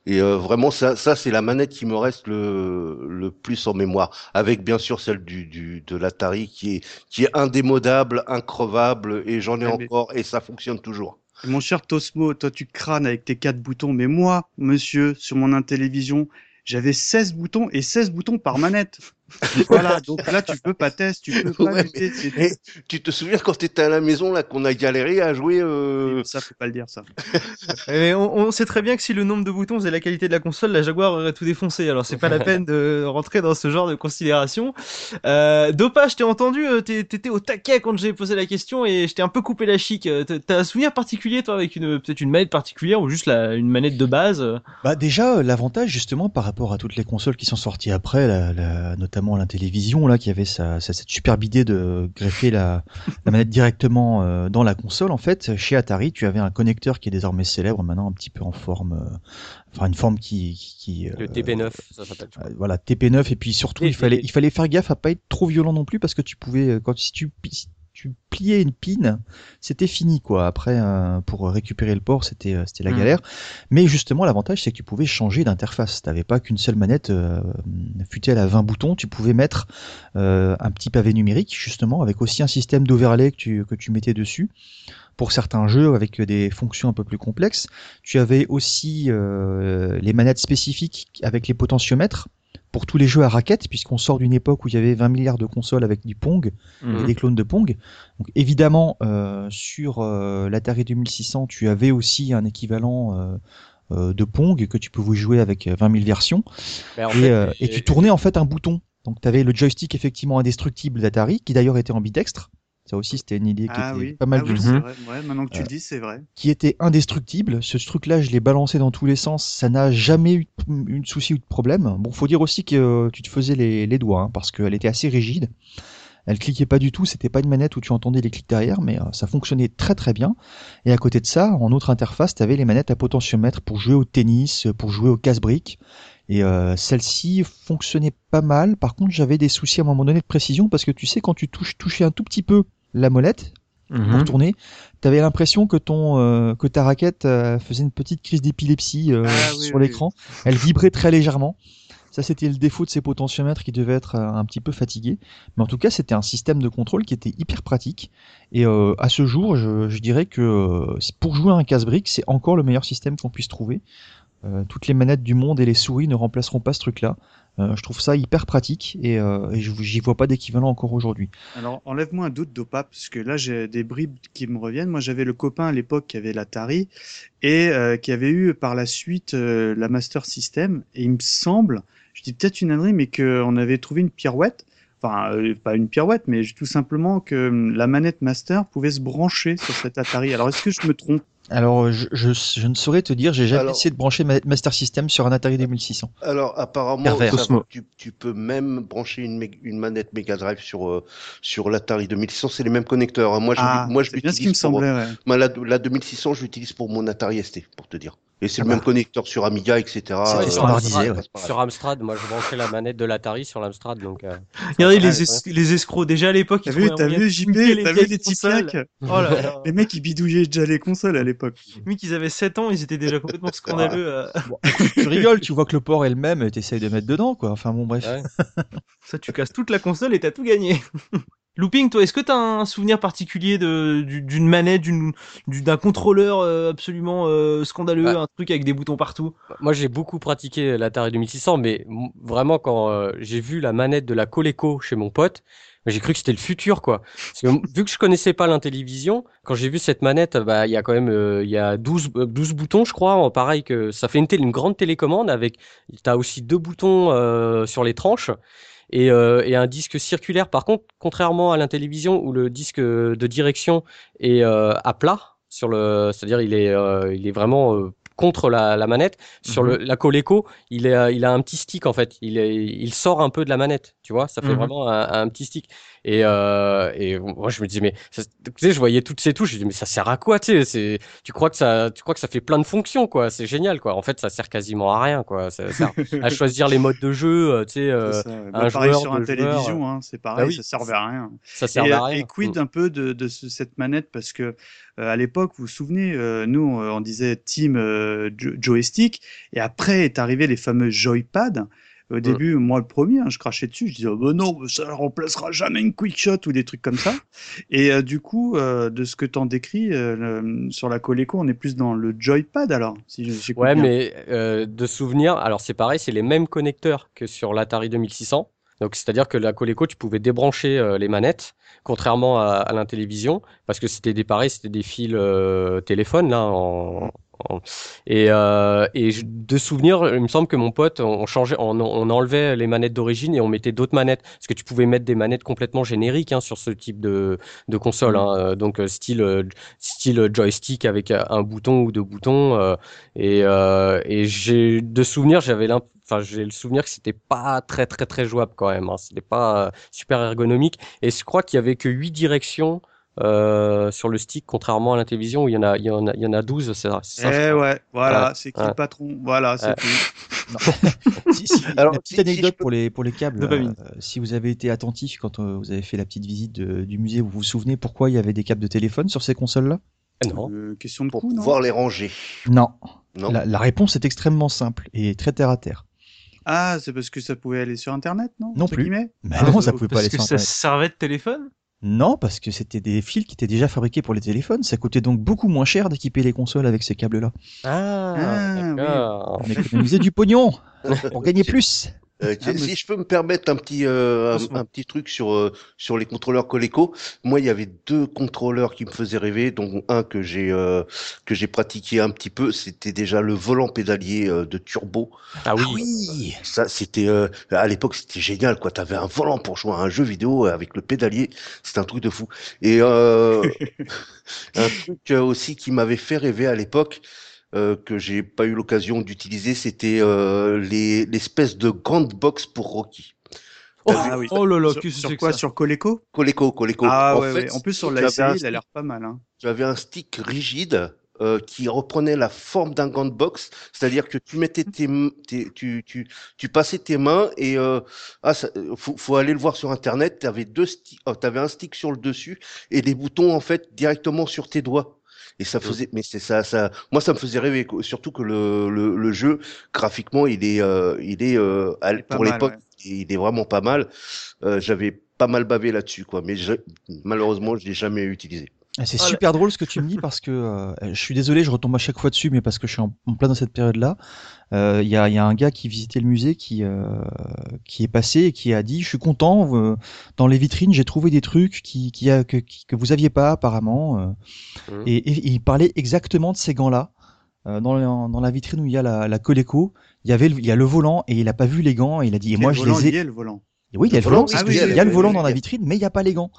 [SPEAKER 2] Et euh, vraiment, ça, ça c'est la manette qui me reste le, le plus en mémoire, avec bien sûr celle du, du de l'Atari qui est qui est indémodable, increvable, et j'en ai
[SPEAKER 3] mais-
[SPEAKER 2] encore, et ça fonctionne toujours.
[SPEAKER 3] Mon cher Tosmo, toi tu crânes avec tes quatre boutons, mais moi, monsieur, sur mon Intellivision, j'avais 16 boutons et 16 boutons par manette. Voilà, donc là, tu peux pas tester, tu peux pas
[SPEAKER 2] Ouais,
[SPEAKER 3] lutter,
[SPEAKER 2] Eh, tu te souviens quand t'étais à la maison là qu'on a galéré à jouer euh,
[SPEAKER 3] Ça, faut pas le dire, ça.
[SPEAKER 1] Mais on, on sait très bien que si le nombre de boutons et la qualité de la console, la Jaguar aurait tout défoncé. Alors c'est pas la peine de rentrer dans ce genre de considération. Euh, Dopa, je t'ai entendu, euh, t'es- t'étais au taquet quand j'ai posé la question et je t'ai un peu coupé la chic. Euh, t'as- un souvenir particulier toi avec une peut-être une manette particulière ou juste la, une manette de base euh?
[SPEAKER 5] Bah déjà l'avantage justement par rapport à toutes les consoles qui sont sorties après, la, la- notamment la télévision là qui avait sa, sa- cette superbe idée de greffer la, la manette directement euh, dans la console. En fait, chez Atari, tu avais un connecteur qui est désormais célèbre maintenant un petit peu en forme, euh, enfin une forme qui, qui
[SPEAKER 4] Le
[SPEAKER 5] euh,
[SPEAKER 4] TP9, ça s'appelle.
[SPEAKER 5] voilà TP9 et puis surtout il fallait
[SPEAKER 4] et-
[SPEAKER 5] il fallait faire gaffe à pas être trop violent non plus parce que tu pouvais euh, quand si tu si tu pliais une pin, c'était fini quoi. Après euh, pour récupérer le port, c'était euh, c'était la
[SPEAKER 1] Mhm.
[SPEAKER 5] galère. Mais justement l'avantage c'est que tu pouvais changer d'interface. T'avais pas qu'une seule manette euh, fut-elle à 20 boutons, tu pouvais mettre euh, un petit pavé numérique justement avec aussi un système d'overlay que tu que tu mettais dessus. Pour certains jeux avec des fonctions un peu plus complexes, tu avais aussi euh, les manettes spécifiques avec les potentiomètres pour tous les jeux à raquettes, puisqu'on sort d'une époque où il y avait 20 milliards de consoles avec du Pong et des clones de Pong. Donc évidemment, euh, sur euh, l'Atari 2600, tu avais aussi un équivalent euh, euh, de Pong que tu pouvais jouer avec 20 000 versions.
[SPEAKER 4] Mais en
[SPEAKER 5] et,
[SPEAKER 4] fait,
[SPEAKER 5] euh, et tu tournais en fait un bouton. Donc tu avais le joystick effectivement indestructible d'Atari, qui d'ailleurs était ambidextre. Ça aussi, c'était une idée qui
[SPEAKER 3] Ah
[SPEAKER 5] était
[SPEAKER 3] oui,
[SPEAKER 5] pas mal
[SPEAKER 3] ah oui, c'est
[SPEAKER 1] Mhm.
[SPEAKER 3] vrai. Ouais, maintenant que tu le dis, c'est vrai.
[SPEAKER 5] qui était indestructible. Ce truc-là, je l'ai balancé dans tous les sens. Ça n'a jamais eu de souci ou de problème. Bon, faut dire aussi que euh, tu te faisais les, les doigts, hein, parce qu'elle était assez rigide. Elle cliquait pas du tout. C'était pas une manette où tu entendais les clics derrière, mais euh, ça fonctionnait très très bien. Et à côté de ça, en autre interface, tu avais les manettes à potentiomètre pour jouer au tennis, pour jouer au casse-briques. Et euh, celle-ci fonctionnait pas mal. Par contre, j'avais des soucis à un moment donné de précision parce que tu sais, quand tu touches, touchais un tout petit peu la molette, pour
[SPEAKER 1] Mhm.
[SPEAKER 5] tourner, t'avais l'impression que ton euh, que ta raquette euh, faisait une petite crise d'épilepsie euh,
[SPEAKER 3] Ah oui,
[SPEAKER 5] sur
[SPEAKER 3] oui,
[SPEAKER 5] l'écran. Elle vibrait très légèrement. Ça, c'était le défaut de ces potentiomètres qui devaient être euh, un petit peu fatigués. Mais en tout cas, c'était un système de contrôle qui était hyper pratique. Et euh, à ce jour, je, je dirais que pour jouer à un casse-brique, c'est encore le meilleur système qu'on puisse trouver. Euh, toutes les manettes du monde et les souris ne remplaceront pas ce truc-là. Euh, je trouve ça hyper pratique et, euh, j'y vois pas d'équivalent encore aujourd'hui.
[SPEAKER 3] Alors, enlève-moi un doute, Dopa, parce que là, j'ai des bribes qui me reviennent. Moi, j'avais le copain à l'époque qui avait l'Atari et euh, qui avait eu par la suite euh, la Master System. Et il me semble, je dis peut-être une ânerie, mais qu'on avait trouvé une pirouette. Enfin, euh, pas une pirouette, mais tout simplement que hum, la manette Master pouvait se brancher sur cet Atari. Alors, est-ce que je me trompe?
[SPEAKER 5] Alors, je, je, je ne saurais te dire, j'ai jamais
[SPEAKER 2] Alors-
[SPEAKER 5] essayé de brancher ma Master System sur un Atari 2600.
[SPEAKER 2] Alors apparemment, ça- tu, tu peux même brancher une, une manette Mega Drive sur euh, sur l'Atari 2600, c'est les mêmes connecteurs. hein. Moi, je,
[SPEAKER 3] Ah,
[SPEAKER 2] moi, je
[SPEAKER 3] c'est bien ce qui me
[SPEAKER 2] pour,
[SPEAKER 3] semblait. Ouais.
[SPEAKER 2] moi, la, la 2600, je l'utilise pour mon Atari ST, pour te dire. Et c'est
[SPEAKER 5] Ah
[SPEAKER 2] le
[SPEAKER 5] bah.
[SPEAKER 2] même connecteur sur Amiga, etc.
[SPEAKER 5] C'est
[SPEAKER 2] euh,
[SPEAKER 4] sur,
[SPEAKER 5] ouais.
[SPEAKER 4] Amstrad,
[SPEAKER 2] pareil.
[SPEAKER 4] sur Amstrad, moi je branchais la manette de l'Atari sur l'Amstrad. Donc, euh,
[SPEAKER 1] Regardez
[SPEAKER 4] Ah,
[SPEAKER 1] les,
[SPEAKER 4] ouais.
[SPEAKER 1] es- les escrocs. Déjà à l'époque,
[SPEAKER 3] T'as
[SPEAKER 1] ils
[SPEAKER 3] vu, t'as vu,
[SPEAKER 1] les
[SPEAKER 3] t'as vu les petits
[SPEAKER 1] Oh là là.
[SPEAKER 3] Les mecs, ils bidouillaient déjà les consoles à l'époque.
[SPEAKER 1] Vu qu'ils avaient 7 ans, ils étaient déjà complètement scandaleux. euh.
[SPEAKER 5] tu rigoles, tu vois que le port est le même t'essayes de mettre dedans, quoi. Enfin bon, bref.
[SPEAKER 4] ouais.
[SPEAKER 1] Ça, tu casses toute la console et t'as tout gagné. Looping, toi, est-ce que t'as un souvenir particulier de du- d'une manette, d'une du- d'un contrôleur euh, absolument euh, scandaleux,
[SPEAKER 4] Ouais.
[SPEAKER 1] un truc avec des boutons partout?
[SPEAKER 4] Moi j'ai beaucoup pratiqué l'Atari 2600, mais vraiment quand euh, j'ai vu la manette de la Coleco chez mon pote, j'ai cru que c'était le futur quoi. Parce que vu que je connaissais pas l'intellivision, quand j'ai vu cette manette, bah il y a quand même euh, il y a 12 euh, 12 boutons je crois, en pareil que ça fait une, une grande télécommande avec tu as aussi deux boutons euh, sur les tranches. Et, euh, et un disque circulaire. Par contre, contrairement à l'intellivision où le disque de direction est euh, à plat sur le, c'est-à-dire il est, euh, il est vraiment euh, contre la, la manette. Sur le, la Coleco, il est, euh, il a un petit stick en fait. Il est, il sort un peu de la manette, tu vois. Ça fait
[SPEAKER 1] Mhm.
[SPEAKER 4] vraiment un, un petit stick. Et, euh, et moi je me disais mais, ça- tu sais, je voyais toutes ces touches. Je me disais mais ça sert à quoi, tu sais C'est, tu crois que ça, tu crois que ça fait plein de fonctions quoi. C'est génial quoi. En fait, ça sert quasiment à rien quoi. Ça sert à choisir les modes de jeu, euh, tu sais. euh, un
[SPEAKER 3] pareil
[SPEAKER 4] joueur,
[SPEAKER 3] sur
[SPEAKER 4] deux
[SPEAKER 3] un télévision, hein, c'est pareil,
[SPEAKER 4] Bah oui.
[SPEAKER 3] ça servait à rien.
[SPEAKER 4] ça sert
[SPEAKER 3] Et,
[SPEAKER 4] à
[SPEAKER 3] euh,
[SPEAKER 4] rien.
[SPEAKER 3] et quid un peu de, de ce- cette manette? Parce que euh, à l'époque, vous vous souvenez, euh, nous euh, on disait team euh, jo- joystick et après est arrivé les fameux joypad. Au début, moi le premier, hein, je crachais dessus, je disais oh, bah non, ça ne remplacera jamais une quick shot ou des trucs comme ça. Et euh, du coup, euh, de ce que t'en décris euh, sur la Coleco, on est plus dans le joypad alors. Si je- j'écoute
[SPEAKER 4] Ouais,
[SPEAKER 3] bien.
[SPEAKER 4] mais de souvenir, alors c'est pareil, c'est les mêmes connecteurs que sur l'Atari 2600. Donc c'est-à-dire que la Coleco, tu pouvais débrancher les manettes, contrairement à, à l'Intellivision, parce que c'était des pareils, c'était des fils téléphone là en- et, euh, et de souvenir, il me semble que mon pote, on changeait, on, on enlevait les manettes d'origine et on mettait d'autres manettes, parce que tu pouvais mettre des manettes complètement génériques hein, sur ce type de, de console, hein, euh, donc euh, style style joystick avec un bouton ou deux boutons. euh, et euh, et j'ai de souvenir, j'avais l'imp- Enfin, j'ai le souvenir que c'était pas très très très jouable quand même. Hein. C'était pas euh, super ergonomique. Et je crois qu'il y avait que huit directions euh, sur le stick, contrairement à la télévision où il y en a il y en a il y en a 12 c'est ça. ça,
[SPEAKER 3] Eh ouais, voilà,
[SPEAKER 4] Ouais,
[SPEAKER 3] c'est qui
[SPEAKER 4] ouais.
[SPEAKER 3] le patron? Voilà, c'est tout.
[SPEAKER 5] Si- si,
[SPEAKER 2] Alors,
[SPEAKER 5] petite
[SPEAKER 2] si
[SPEAKER 5] anecdote
[SPEAKER 2] peux-
[SPEAKER 5] pour les pour les câbles. Euh, si vous avez été attentif quand euh, vous avez fait la petite visite de- du musée, vous vous souvenez pourquoi il y avait des câbles de téléphone sur ces consoles-là?
[SPEAKER 4] Ah non.
[SPEAKER 3] Euh, question de
[SPEAKER 2] Pour
[SPEAKER 3] coût, non?
[SPEAKER 2] pouvoir les ranger.
[SPEAKER 5] Non.
[SPEAKER 2] Non.
[SPEAKER 5] La, la réponse est extrêmement simple et très terre à terre.
[SPEAKER 3] Ah, c'est parce que ça pouvait aller sur Internet, non?
[SPEAKER 5] Non plus. Mais
[SPEAKER 3] Ah,
[SPEAKER 5] non, ça
[SPEAKER 3] euh,
[SPEAKER 5] pouvait pas
[SPEAKER 1] Parce
[SPEAKER 5] aller
[SPEAKER 1] que
[SPEAKER 5] sur
[SPEAKER 1] ça
[SPEAKER 5] Internet.
[SPEAKER 1] servait de téléphone?
[SPEAKER 5] Non, parce que c'était des fils qui étaient déjà fabriqués pour les téléphones. Ça coûtait donc beaucoup moins cher d'équiper les consoles avec ces câbles-là.
[SPEAKER 4] Ah,
[SPEAKER 3] Ah,
[SPEAKER 4] d'accord.
[SPEAKER 5] On économisait du pognon pour gagner plus.
[SPEAKER 2] Euh,
[SPEAKER 3] Ah, mais-
[SPEAKER 2] si je peux me permettre un petit, euh, un, petit truc sur, euh, sur les contrôleurs Coleco, moi il y avait deux contrôleurs qui me faisaient rêver, dont un que j'ai euh, que j'ai pratiqué un petit peu, c'était déjà le volant pédalier euh, de turbo.
[SPEAKER 4] Ah oui.
[SPEAKER 5] oui.
[SPEAKER 2] Ça c'était euh, à l'époque c'était génial quoi, t'avais un volant pour jouer à un jeu vidéo avec le pédalier, c'était un truc de fou. Et euh, un truc aussi qui m'avait fait rêver à l'époque. Euh, que j'ai pas eu l'occasion d'utiliser, c'était euh, les l'espèce de grande box pour Rocky.
[SPEAKER 3] Ah oui.
[SPEAKER 1] Oh là là,
[SPEAKER 3] Sur,
[SPEAKER 1] que
[SPEAKER 3] sur quoi
[SPEAKER 1] ça
[SPEAKER 3] Sur Coleco?
[SPEAKER 2] Coleco, Coleco.
[SPEAKER 3] Ah
[SPEAKER 2] en
[SPEAKER 3] ouais,
[SPEAKER 2] fait,
[SPEAKER 3] ouais. En plus, sur la série, il a
[SPEAKER 2] stick-
[SPEAKER 3] l'air pas mal. Hein.
[SPEAKER 2] J'avais un stick rigide euh, qui reprenait la forme d'un gant de boxe, c'est-à-dire que tu mettais tes, tu, tu, tu passais tes mains et euh, ah, ça, faut, faut aller le voir sur internet. T'avais deux sticks, oh, t'avais un stick sur le dessus et des boutons en fait directement sur tes doigts. Et ça faisait, mais c'est ça, ça, moi ça me faisait rêver, surtout que le, le, le jeu graphiquement il est, euh, il est euh, pour l'époque, il est vraiment pas mal. Euh, J'avais pas mal bavé là-dessus, quoi, mais je- malheureusement je l'ai jamais utilisé.
[SPEAKER 5] Ah, C'est
[SPEAKER 1] Oh
[SPEAKER 5] super drôle ce que tu me dis parce que euh, je suis désolé, je retombe à chaque fois dessus, mais parce que je suis en, en plein dans cette période-là. Euh, Il y, a, il y a un gars qui visitait le musée qui, euh, qui est passé et qui a dit Je suis content, euh, dans les vitrines, j'ai trouvé des trucs qui, qui a, que, qui- que vous aviez pas apparemment. euh.
[SPEAKER 4] Mhm.
[SPEAKER 5] Et, et il parlait exactement de ces gants-là. Euh, dans, la- dans la vitrine où il y a la, la Coleco, il y avait le, il y a le volant et il a pas vu les gants et il a dit et moi je
[SPEAKER 3] volant,
[SPEAKER 5] les ai
[SPEAKER 3] il y a le volant.
[SPEAKER 5] oui, il y a
[SPEAKER 2] Le
[SPEAKER 5] le volant,
[SPEAKER 2] volant,
[SPEAKER 5] c'est
[SPEAKER 3] ah
[SPEAKER 5] ce que
[SPEAKER 3] oui,
[SPEAKER 5] je dis.
[SPEAKER 3] oui,
[SPEAKER 5] il y a le volant dans la vitrine, mais il n'y a pas les gants.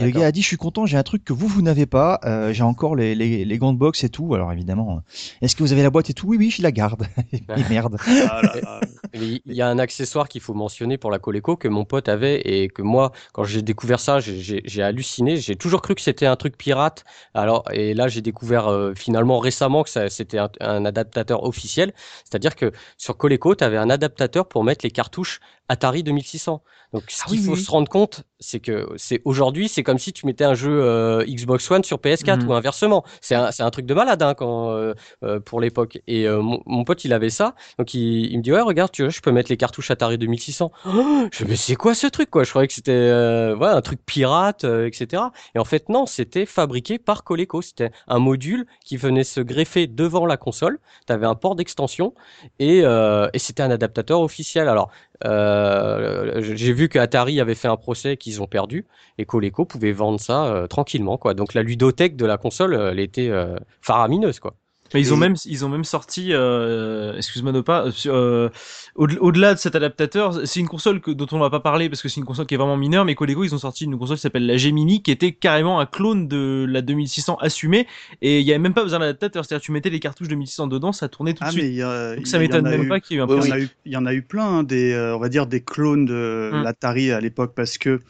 [SPEAKER 5] Et le gars a dit, je suis content, j'ai un truc que vous, vous n'avez pas, euh, j'ai encore les, les, les gants de boxe et tout. Alors évidemment, est-ce que vous avez la boîte et tout? Oui, oui, je la garde. et merde.
[SPEAKER 3] Ah là là.
[SPEAKER 4] Il y a un accessoire qu'il faut mentionner pour la Coleco que mon pote avait et que moi, quand j'ai découvert ça, j'ai- halluciné. J'ai toujours cru que c'était un truc pirate. Alors, et là, j'ai découvert euh, finalement récemment que c'était un, un adaptateur officiel. C'est-à-dire que sur Coleco, tu avais un adaptateur pour mettre les cartouches Atari 2600. Donc, ce
[SPEAKER 5] Ah
[SPEAKER 4] qu'il
[SPEAKER 5] oui,
[SPEAKER 4] faut
[SPEAKER 5] oui.
[SPEAKER 4] se rendre compte, c'est que c'est aujourd'hui, c'est comme si tu mettais un jeu euh, Xbox One sur PS4
[SPEAKER 1] Mhm.
[SPEAKER 4] ou inversement. C'est un, truc de malade hein, quand, euh, euh, pour l'époque. Et mon, mon pote, il avait ça. Donc il, il me dit ouais regarde tu vois je peux mettre les cartouches Atari 2600. Oh, je dis, mais c'est quoi ce truc quoi? Je croyais que c'était voilà un truc pirate etc. Et en fait non c'était fabriqué par Coleco. C'était un module qui venait se greffer devant la console. T'avais un port d'extension et, et c'était un adaptateur officiel. Alors euh, j'ai vu que Atari avait fait un procès qu'ils ont perdu et Coleco pouvait vendre ça euh, tranquillement quoi. Donc la ludothèque de la console euh, elle était euh, faramineuse quoi.
[SPEAKER 1] Mais ils ont même, ils ont même sorti, euh, excuse-moi de pas, euh, euh, au- au-delà de cet adaptateur, c'est une console que, dont on va pas parler parce que c'est une console qui est vraiment mineure, mais Coleco, ils ont sorti une console qui s'appelle la Gemini, qui était carrément un clone de la 2600 assumée, et il y avait même pas besoin d'adaptateur, c'est-à-dire tu mettais les cartouches 2600 dedans, ça tournait tout
[SPEAKER 3] Ah,
[SPEAKER 1] de suite.
[SPEAKER 3] a-
[SPEAKER 1] Donc ça m'étonne même
[SPEAKER 3] eu-
[SPEAKER 1] pas qu'il y ait eu un
[SPEAKER 3] Il y, y en a eu plein, hein, des, euh, on va dire des clones de
[SPEAKER 1] Mm.
[SPEAKER 3] l'Atari à l'époque, parce que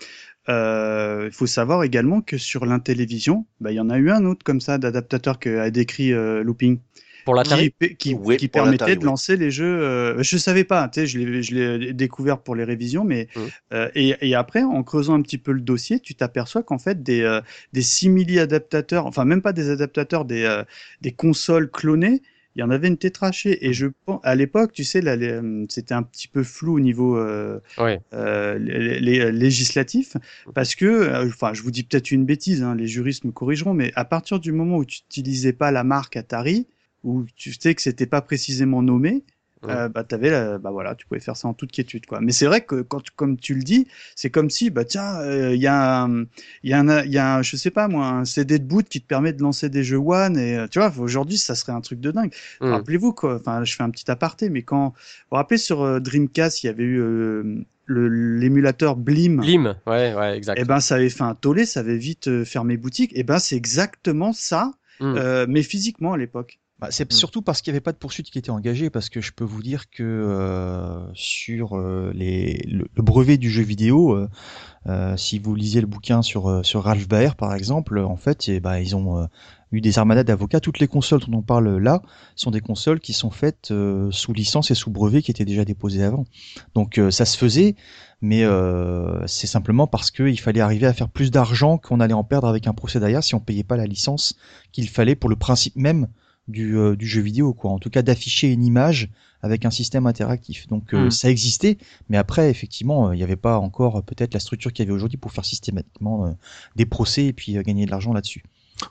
[SPEAKER 3] il faut savoir également que sur l'Intellivision, bah, il y en a eu un autre comme ça d'adaptateur que a décrit euh, Looping,
[SPEAKER 4] Pour l'Atari
[SPEAKER 3] qui, qui,
[SPEAKER 2] Oui,
[SPEAKER 3] qui
[SPEAKER 2] pour
[SPEAKER 3] permettait
[SPEAKER 2] l'Atari,
[SPEAKER 3] de
[SPEAKER 2] oui.
[SPEAKER 3] lancer les jeux. Euh, je savais pas, tu sais, je l'ai, je l'ai découvert pour les révisions, mais
[SPEAKER 4] Mm.
[SPEAKER 3] euh, et, et après, en creusant un petit peu le dossier, tu t'aperçois qu'en fait des euh, des simili adaptateurs, enfin même pas des adaptateurs, des euh, des consoles clonées. Il y en avait une tétrachée. Et je pense à l'époque, tu sais, euh, c'était un petit peu flou au niveau euh, euh, les, les- législatif parce que, euh, enfin, je vous dis peut-être une bêtise, hein, les juristes me corrigeront, mais à partir du moment où tu n'utilisais pas la marque Atari, où tu sais que c'était pas précisément nommé, euh, bah t'avais, la- bah voilà, tu pouvais faire ça en toute quiétude, quoi. Mais c'est vrai que quand, comme tu le dis, c'est comme si, bah tiens, il y a, un- il y a un, il y a un, je sais pas moi, un CD de boot qui te permet de lancer des jeux One et euh, tu vois, aujourd'hui, ça serait un truc de dingue.
[SPEAKER 4] Mm.
[SPEAKER 3] Rappelez-vous quoi. Enfin, je fais un petit aparté, mais quand vous vous rappelez sur euh, Dreamcast, il y avait eu euh, l'émulateur Blim.
[SPEAKER 4] Blim, ouais, ouais, exact.
[SPEAKER 3] Et ben, ça avait fait un tollé, ça avait vite euh, fermé boutique. Et ben, c'est exactement ça,
[SPEAKER 4] Mm.
[SPEAKER 3] euh, mais physiquement à l'époque.
[SPEAKER 5] Bah, c'est
[SPEAKER 1] Mm.
[SPEAKER 5] surtout parce qu'il n'y avait pas de poursuite qui était engagée, parce que je peux vous dire que euh, sur euh, les, le, le brevet du jeu vidéo, euh, si vous lisiez le bouquin sur, sur Ralph Baer par exemple, en fait, eh ben, ils ont eu des armadas d'avocats. Toutes les consoles dont on parle là sont des consoles qui sont faites euh, sous licence et sous brevet qui étaient déjà déposés avant. Donc euh, ça se faisait, mais euh, c'est simplement parce qu'il fallait arriver à faire plus d'argent qu'on allait en perdre avec un procès derrière si on payait pas la licence qu'il fallait pour le principe même du, euh, du jeu vidéo, quoi. En tout cas, d'afficher une image avec un système interactif. Donc, euh,
[SPEAKER 1] Mm.
[SPEAKER 5] ça existait, mais après, effectivement, euh, il n'y avait pas encore euh, peut-être la structure qu'il y avait aujourd'hui pour faire systématiquement euh, des procès et puis gagner de l'argent là-dessus.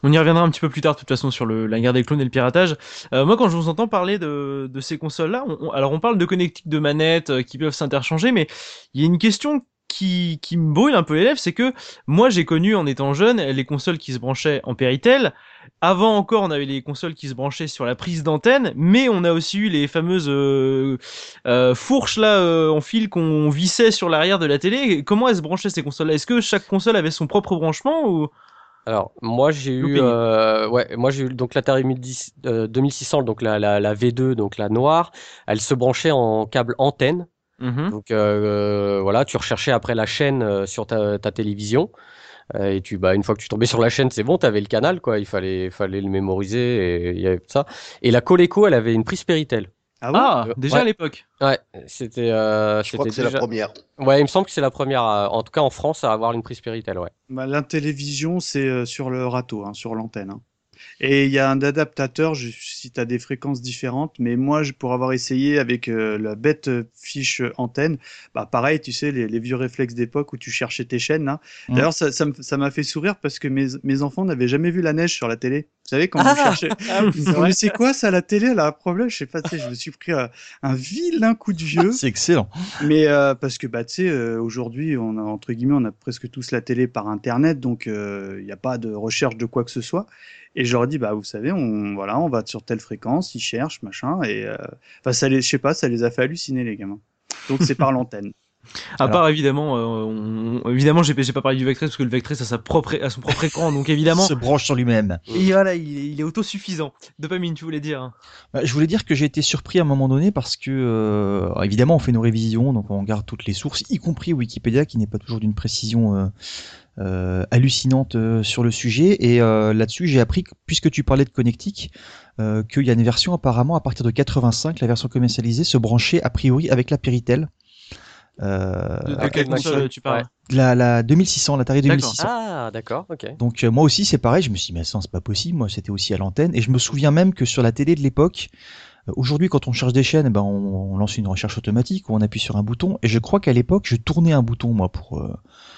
[SPEAKER 1] On y reviendra un petit peu plus tard, de toute façon, sur le, la guerre des clones et le piratage. Euh, moi, quand je vous entends parler de, de ces consoles-là, on- on- alors on parle de connectiques de manettes euh, qui peuvent s'interchanger, mais il y a une question qui, qui me brûle un peu les lèvres, c'est que moi, j'ai connu, en étant jeune, les consoles qui se branchaient en Péritel. Avant encore, on avait les consoles qui se branchaient sur la prise d'antenne, mais on a aussi eu les fameuses euh, euh, fourches là euh, en fil qu'on vissait sur l'arrière de la télé. Comment elles se branchaient ces consoles-là? Est-ce que chaque console avait son propre branchement ou?
[SPEAKER 4] Alors, moi j'ai eu, euh, ouais, moi j'ai eu donc l'Atari 1010, euh, 2600, donc la, la, la V2, donc la noire. Elle se branchait en câble antenne.
[SPEAKER 1] Mhm.
[SPEAKER 4] Donc euh, voilà, tu recherchais après la chaîne sur ta, ta télévision. Euh, et tu, bah, une fois que tu tombais sur la chaîne, c'est bon, tu avais le canal, quoi. Il fallait, fallait le mémoriser et il y avait ça. Et la Coleco, elle avait une prise Péritel.
[SPEAKER 3] Ah ouais
[SPEAKER 1] Ah,
[SPEAKER 4] Euh,
[SPEAKER 1] déjà
[SPEAKER 4] ouais.
[SPEAKER 1] à l'époque.
[SPEAKER 4] Ouais, c'était, euh,
[SPEAKER 2] Je crois
[SPEAKER 4] c'était
[SPEAKER 2] que c'est
[SPEAKER 4] déjà-
[SPEAKER 2] la première.
[SPEAKER 4] Ouais, il me semble que c'est la première, à- en tout cas en France, à avoir une prise Péritel, ouais.
[SPEAKER 3] Bah, la télévision, c'est euh, sur le râteau, hein, sur l'antenne. hein. Et il y a un adaptateur, je, si tu as des fréquences différentes, mais moi, je, pour avoir essayé avec euh, la bête euh, fiche antenne, bah pareil, tu sais, les, les vieux réflexes d'époque où tu cherchais tes chaînes. Là.
[SPEAKER 5] Mhm.
[SPEAKER 3] D'ailleurs, ça ça m'a fait sourire parce que mes, mes enfants n'avaient jamais vu la neige sur la télé. Vous savez, quand
[SPEAKER 4] Ah
[SPEAKER 3] vous cherchez...
[SPEAKER 1] Vrai.
[SPEAKER 3] mais c'est quoi ça, la télé Elle a un problème Je sais pas, tu sais, je me suis pris euh, un vilain coup de vieux.
[SPEAKER 5] C'est excellent.
[SPEAKER 3] Mais euh, parce que bah tu sais euh, aujourd'hui on a entre guillemets on a presque tous la télé par internet donc euh, il n'y a pas de recherche de quoi que ce soit et je leur dis bah vous savez on voilà on va sur telle fréquence ils cherchent machin et euh, enfin ça les je sais pas ça les a fait halluciner les gamins. Donc c'est par l'antenne
[SPEAKER 1] À
[SPEAKER 5] Alors-
[SPEAKER 1] part évidemment, euh, on- évidemment, j'ai pas parlé du Vectrex parce que le Vectrex a sa propre, a son propre écran, donc évidemment.
[SPEAKER 5] Se branche sur lui-même.
[SPEAKER 1] Et voilà, il est, il est autosuffisant. Dopamine, tu voulais dire. hein.
[SPEAKER 5] Bah, je voulais dire que j'ai été surpris à un moment donné parce que, euh, évidemment, on fait nos révisions, donc on garde toutes les sources, y compris Wikipédia, qui n'est pas toujours d'une précision euh, euh, hallucinante euh, sur le sujet. Et euh, là-dessus, j'ai appris, que, puisque tu parlais de connectique, euh, qu'il y a une version apparemment à partir de 85, la version commercialisée, se branchait a priori avec la Péritel. Euh,
[SPEAKER 1] De, de quelle console
[SPEAKER 4] ok.
[SPEAKER 1] tu parles
[SPEAKER 5] la, la 2600, l'Atari
[SPEAKER 1] D'accord.
[SPEAKER 5] 2600.
[SPEAKER 4] Ah, d'accord, ok.
[SPEAKER 5] Donc euh, moi aussi c'est pareil, je me suis dit mais ça c'est pas possible, moi c'était aussi à l'antenne et je me souviens même que sur la télé de l'époque, euh, aujourd'hui quand on cherche des chaînes, ben on, on lance une recherche automatique ou on appuie sur un bouton et je crois qu'à l'époque je tournais un bouton moi pour euh,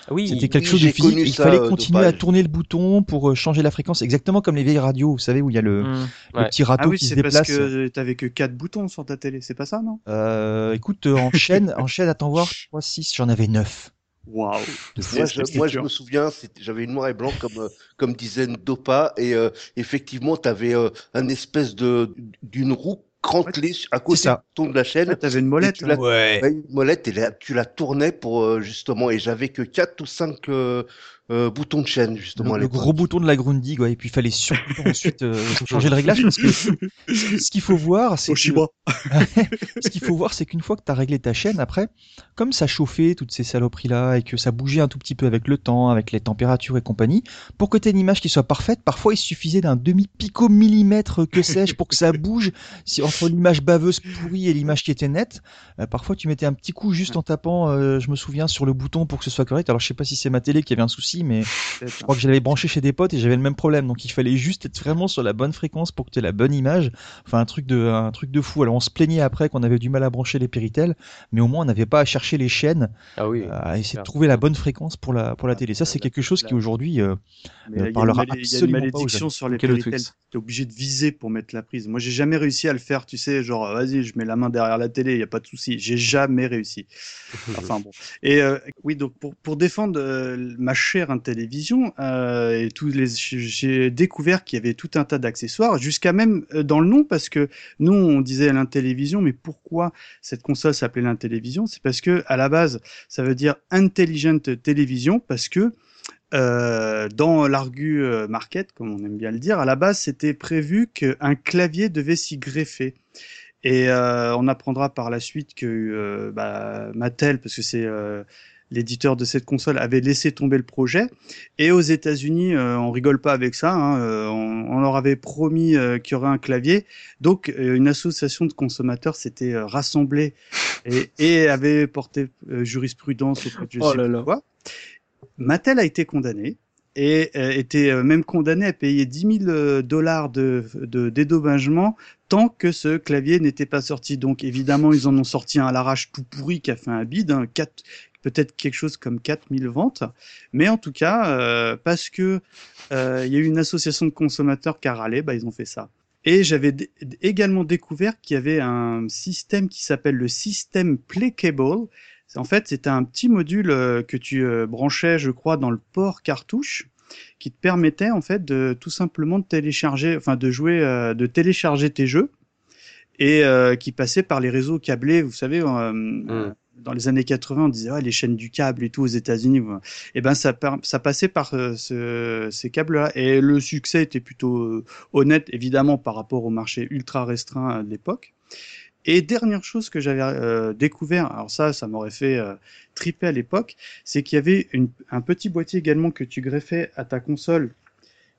[SPEAKER 4] Oui,
[SPEAKER 5] c'était quelque
[SPEAKER 2] oui,
[SPEAKER 5] chose de physique, il fallait
[SPEAKER 2] euh,
[SPEAKER 5] continuer à tourner le bouton pour euh, changer la fréquence exactement comme les vieilles radios, vous savez où il y a le,
[SPEAKER 1] Hmm.
[SPEAKER 5] le
[SPEAKER 4] Ouais.
[SPEAKER 5] petit râteau
[SPEAKER 3] ah oui
[SPEAKER 5] qui se
[SPEAKER 3] c'est parce
[SPEAKER 5] déplace.
[SPEAKER 3] que t'avais que quatre boutons sur ta télé c'est pas ça non?
[SPEAKER 5] Euh, écoute euh, en chaîne, en chaîne attends voir, 3 6, j'en avais 9.
[SPEAKER 3] waouh
[SPEAKER 2] Moi, je, moi, je me souviens, j'avais une noir et blanc comme euh, comme disait Dopa et euh, effectivement, tu avais un espèce de d'une roue crantelée à côté
[SPEAKER 5] ça.
[SPEAKER 2] du bouton de la chaîne.
[SPEAKER 3] t'avais une molette
[SPEAKER 2] tu l'as-
[SPEAKER 3] là.
[SPEAKER 5] Ouais.
[SPEAKER 2] Ouais, une molette et là, tu la tournais pour euh, justement et j'avais que quatre ou cinq euh, euh, boutons de chaîne justement
[SPEAKER 5] le, le gros bouton de la Grundig, ouais, et puis il fallait surtout ensuite euh, changer le réglage parce que ce qu'il faut voir, c'est que ce qu'il faut voir, c'est qu'une fois que tu as réglé ta chaîne, après, comme ça chauffait toutes ces saloperies-là et que ça bougeait un tout petit peu avec le temps, avec les températures et compagnie, pour que tu aies une image qui soit parfaite, parfois il suffisait d'un demi-pico-millimètre, que sais-je, pour que ça bouge. Si entre l'image baveuse pourrie et l'image qui était nette, euh, parfois tu mettais un petit coup juste en tapant, euh, je me souviens, sur le bouton pour que ce soit correct. Alors je sais pas si c'est ma télé qui avait un souci, aussi, mais
[SPEAKER 3] peut-être,
[SPEAKER 5] je crois que je l'avais branché chez des potes et j'avais le même problème. Donc il fallait juste être vraiment sur la bonne fréquence pour que tu aies la bonne image. Enfin un truc de un truc de fou. Alors on se plaignait après qu'on avait du mal à brancher les Péritel, mais au moins on n'avait pas à chercher les chaînes,
[SPEAKER 4] Ah oui.
[SPEAKER 5] à essayer
[SPEAKER 4] clair.
[SPEAKER 5] de trouver la bonne fréquence pour la pour la
[SPEAKER 3] Ah,
[SPEAKER 5] télé. Ça c'est quelque chose qui aujourd'hui euh, ne
[SPEAKER 3] une
[SPEAKER 5] parlera
[SPEAKER 3] malé- il y a une
[SPEAKER 5] absolument pas
[SPEAKER 3] malédiction sur les.
[SPEAKER 1] Twix
[SPEAKER 3] T'es obligé de viser pour mettre la prise. Moi, j'ai jamais réussi à le faire. Tu sais, genre, vas-y, je mets la main derrière la télé, il y a pas de souci. J'ai jamais réussi. Enfin bon. Et euh, oui, donc pour, pour défendre euh, ma chère Intellivision, euh, et j'ai découvert qu'il y avait tout un tas d'accessoires, jusqu'à même euh, dans le nom, parce que nous on disait l'Intellivision, mais pourquoi cette console s'appelait l'Intellivision? C'est parce que à la base, ça veut dire Intelligent Television, parce que euh, dans l'argu market, comme on aime bien le dire, à la base, c'était prévu qu'un clavier devait s'y greffer. Et on apprendra par la suite que bah, Mattel, parce que c'est l'éditeur de cette console, avait laissé tomber le projet. Et aux États-Unis, euh, on rigole pas avec ça. hein, euh, on, on leur avait promis euh, qu'il y aurait un clavier. Donc, euh, une association de consommateurs s'était rassemblée et, et avait porté jurisprudence auprès de
[SPEAKER 1] Oh là là.
[SPEAKER 3] quoi. Mattel a été condamné et était même condamné à payer 10 000 euh, dollars de, de dédommagement tant que ce clavier n'était pas sorti. Donc évidemment, ils en ont sorti un à l'arrache tout pourri qui a fait un bide, hein, peut-être quelque chose comme 4000 ventes. Mais en tout cas, euh, parce que euh, il y a eu une association de consommateurs qui a râlé, bah, ils ont fait ça. Et j'avais également découvert qu'il y avait un système qui s'appelle le système Play Cable. C'est- En fait, c'était un petit module euh, que tu branchais, je crois, dans le port cartouche, qui te permettait en fait de tout simplement de télécharger, enfin de jouer, de télécharger tes jeux et qui passait par les réseaux câblés. Vous savez, euh, dans les années 80, on disait ouais, les chaînes du câble et tout aux États-Unis. voilà. Et ben ça, ça passait par euh, ce- ces câbles-là et le succès était plutôt euh, honnête, évidemment, par rapport au marché ultra restreint de l'époque. Et dernière chose que j'avais euh, découvert, alors ça, ça m'aurait fait euh, triper à l'époque, c'est qu'il y avait une- un petit boîtier également que tu greffais à ta console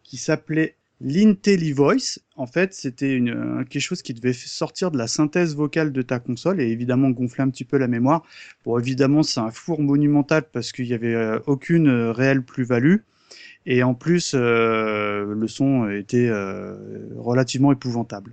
[SPEAKER 3] qui s'appelait l'IntelliVoice. En fait, c'était euh, quelque chose qui devait sortir de la synthèse vocale de ta console et évidemment gonfler un petit peu la mémoire. Bon, évidemment, c'est un four monumental parce qu'il y avait euh, aucune euh, réelle plus-value. Et en plus, le son était relativement épouvantable.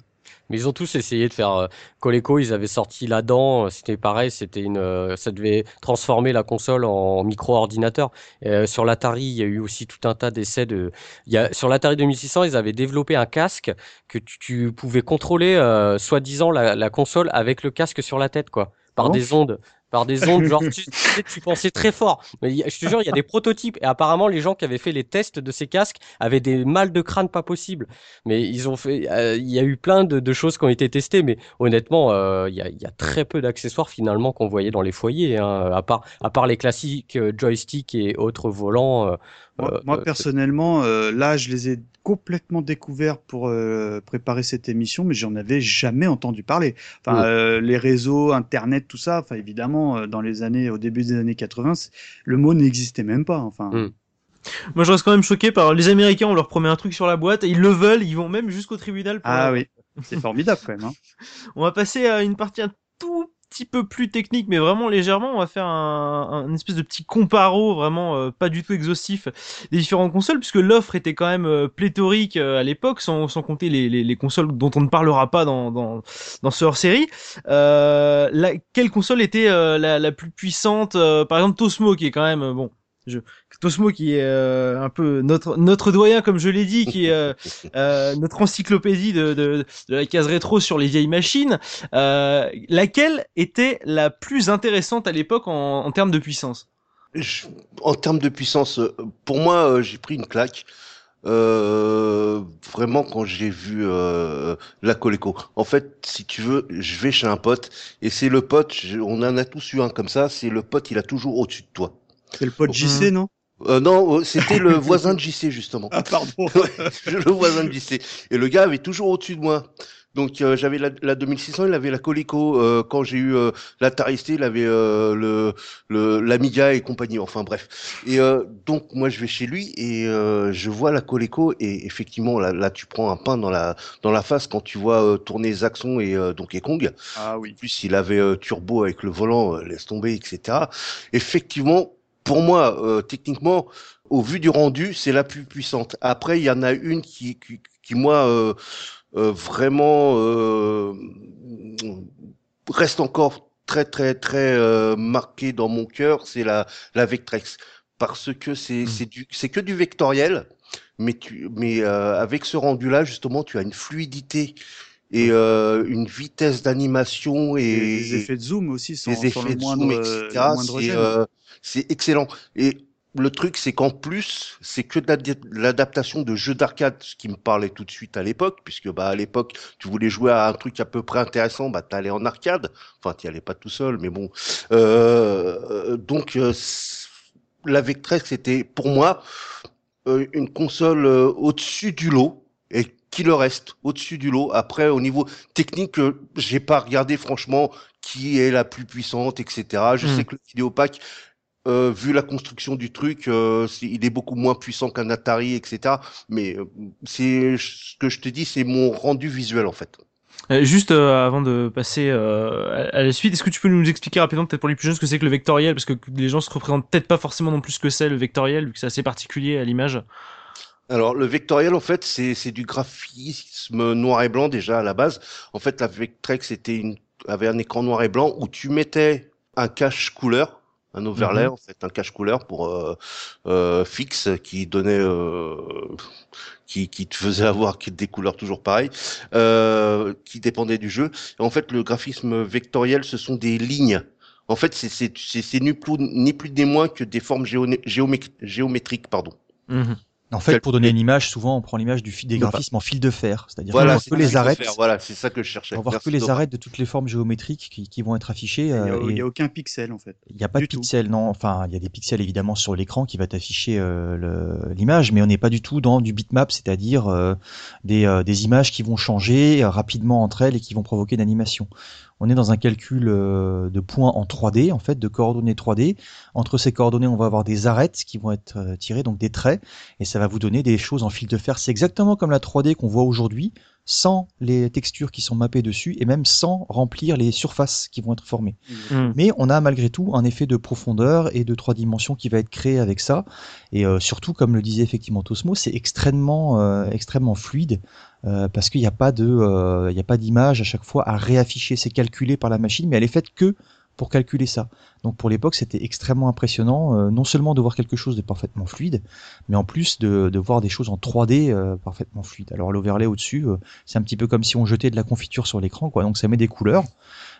[SPEAKER 4] Mais ils ont tous essayé de faire euh, Coleco, ils avaient sorti la dent, euh, c'était pareil, c'était une, euh, ça devait transformer la console en micro-ordinateur. Euh, sur l'Atari, il y a eu aussi tout un tas d'essais de, il y a, sur l'Atari 2600, ils avaient développé un casque que tu, tu pouvais contrôler, euh, soi-disant, la, la console avec le casque sur la tête, quoi, par
[SPEAKER 3] Ah
[SPEAKER 4] des ondes. Par des ondes, genre, tu, tu, sais, tu pensais très fort. Mais je te jure, il y a des prototypes. Et apparemment, les gens qui avaient fait les tests de ces casques avaient des mal de crâne pas possibles. Mais ils ont fait, euh, il y a eu plein de, choses qui ont été testées, mais honnêtement, euh, il y, a, très peu d'accessoires finalement qu'on voyait dans les foyers, hein, à part, à part les classiques euh, joysticks et autres volants. Euh,
[SPEAKER 3] Moi,
[SPEAKER 4] euh,
[SPEAKER 3] moi,
[SPEAKER 4] euh,
[SPEAKER 3] personnellement, euh, là, je les ai complètement découverts pour euh, préparer cette émission, mais j'en avais jamais entendu parler. Enfin, euh, les réseaux, Internet, tout ça. Enfin, évidemment, euh, dans les années, au début des années 80, c'est- le mot n'existait même pas. Enfin,
[SPEAKER 4] Mm.
[SPEAKER 1] Moi, je reste quand même choqué par les Américains. On leur promet un truc sur la boîte et ils le veulent. Ils vont même jusqu'au tribunal. Pour
[SPEAKER 3] ah
[SPEAKER 1] la-
[SPEAKER 3] oui, c'est formidable quand même. Hein.
[SPEAKER 1] On va passer à une partie un tout petit peu plus technique, mais vraiment légèrement. On va faire un, un espèce de petit comparo, vraiment euh, pas du tout exhaustif, des différentes consoles, puisque l'offre était quand même euh, pléthorique euh, à l'époque, sans, sans compter les, les, les consoles dont on ne parlera pas dans, dans, dans ce hors-série. Euh, quelle console était euh, la, la plus puissante euh, Par exemple, Tosmo, qui est quand même bon. Je... Tosmo qui est euh, un peu notre notre doyen comme je l'ai dit qui est euh, euh, notre encyclopédie de, de, de la case rétro sur les vieilles machines euh, laquelle était la plus intéressante à l'époque en, en termes de puissance?
[SPEAKER 2] Je- en termes de puissance, euh, pour moi, euh, j'ai pris une claque. Euh, vraiment quand j'ai vu euh, la Coleco. En fait, si tu veux, je vais chez un pote et c'est le pote. on en a tous eu un comme ça. C'est le pote, il a toujours au-dessus de toi.
[SPEAKER 3] C'est le pote JC, non?
[SPEAKER 2] Euh, non, euh, c'était le voisin de JC justement.
[SPEAKER 3] Ah pardon.
[SPEAKER 2] Ouais, le voisin de JC. Et le gars avait toujours au-dessus de moi. Donc euh, j'avais la, la 2600, il avait la Coleco. Euh, quand j'ai eu euh, l'Atari ST, il avait euh, le le l'Amiga et compagnie. Enfin bref. Et euh, donc moi je vais chez lui et euh, je vois la Coleco et effectivement là, là tu prends un pain dans la dans la face quand tu vois tourner Zaxxon et euh, Donkey Kong.
[SPEAKER 3] Ah oui.
[SPEAKER 2] En plus il avait euh, turbo avec le volant, laisse tomber, etc. Effectivement pour moi, euh, techniquement, au vu du rendu, c'est la plus puissante. Après, il y en a une qui, qui, qui moi, euh, euh, vraiment euh, reste encore très, très, très euh, marquée dans mon cœur, c'est la, la Vectrex. Parce que c'est
[SPEAKER 5] Mm.
[SPEAKER 2] c'est du c'est que du vectoriel, mais tu mais euh, avec ce rendu-là, justement, tu as une fluidité et euh, une vitesse d'animation et,
[SPEAKER 3] Et les effets de zoom aussi sans,
[SPEAKER 2] les effets de zoom, etc.
[SPEAKER 3] moindre
[SPEAKER 2] C'est
[SPEAKER 3] gêne.
[SPEAKER 2] euh, c'est excellent. Et le truc, c'est qu'en plus, c'est que de l'adaptation de jeux d'arcade, ce qui me parlait tout de suite à l'époque, puisque bah à l'époque, tu voulais jouer à un truc à peu près intéressant, bah t'allais en arcade. Enfin, t'y allais pas tout seul, mais bon. Euh, donc, euh, la Vectrex, c'était pour moi euh, une console au-dessus du lot et qui le reste au-dessus du lot. Après, au niveau technique, j'ai pas regardé franchement qui est la plus puissante, etc. Je
[SPEAKER 1] Hmm.
[SPEAKER 2] sais que le Vidéopack, euh, vu la construction du truc, euh, il est beaucoup moins puissant qu'un Atari, etc. Mais euh, c'est ce que je te dis, c'est mon rendu visuel en fait.
[SPEAKER 1] Euh, juste euh, avant de passer euh, à, la suite, est-ce que tu peux nous expliquer rapidement, peut-être pour les plus jeunes, ce que c'est que le vectoriel? Parce que les gens se représentent peut-être pas forcément non plus ce que c'est le vectoriel, vu que c'est assez particulier à l'image.
[SPEAKER 2] Alors, le vectoriel, en fait, c'est c'est du graphisme noir et blanc déjà à la base. En fait, la Vectrex était une, avait un écran noir et blanc où tu mettais un cache couleur, un overlay,
[SPEAKER 1] Mhm.
[SPEAKER 2] en fait, un cache couleur pour euh, euh, fixe qui donnait, euh, qui, qui te faisait avoir des couleurs toujours pareilles, euh, qui dépendaient du jeu. Et en fait, le graphisme vectoriel, ce sont des lignes. En fait, c'est c'est c'est c'est ni plus ni plus ni moins que des formes géomé- géométriques, pardon.
[SPEAKER 1] Mhm.
[SPEAKER 5] En fait, pour donner une image, souvent on prend l'image du fil des graphismes en fil de fer, c'est-à-dire
[SPEAKER 2] Voilà,
[SPEAKER 5] que les arêtes.
[SPEAKER 2] Voilà, c'est ça que je cherchais.
[SPEAKER 5] on va voir que les arêtes de toutes les formes géométriques qui, qui vont être affichées.
[SPEAKER 3] Il n'y
[SPEAKER 5] euh,
[SPEAKER 3] a, a aucun pixel en fait.
[SPEAKER 5] il n'y a pas de
[SPEAKER 3] tout.
[SPEAKER 5] pixels, non. Enfin, il y a des pixels évidemment sur l'écran qui va t'afficher euh, l'image, mais on n'est pas du tout dans du bitmap, c'est-à-dire euh, des, euh, des images qui vont changer euh, rapidement entre elles et qui vont provoquer une animation. On est dans un calcul euh, de points en 3D, en fait, de coordonnées 3D. Entre ces coordonnées, on va avoir des arêtes qui vont être euh, tirées, donc des traits, et ça va vous donner des choses en fil de fer. C'est exactement comme la 3D qu'on voit aujourd'hui, sans les textures qui sont mappées dessus, et même sans remplir les surfaces qui vont être formées.
[SPEAKER 1] Mhm.
[SPEAKER 5] Mais on a malgré tout un effet de profondeur et de trois dimensions qui va être créé avec ça. Et euh, surtout, comme le disait effectivement Tosmo, c'est extrêmement, euh, extrêmement fluide euh, parce qu'il n'y a pas de, euh, il n'y a pas d'image à chaque fois à réafficher. C'est calculé par la machine, mais elle est faite que pour calculer ça. Donc pour l'époque, c'était extrêmement impressionnant, euh, non seulement de voir quelque chose de parfaitement fluide, mais en plus de, de voir des choses en 3D euh, parfaitement fluides. Alors l'overlay au-dessus, euh, c'est un petit peu comme si on jetait de la confiture sur l'écran, quoi. Donc ça met des couleurs,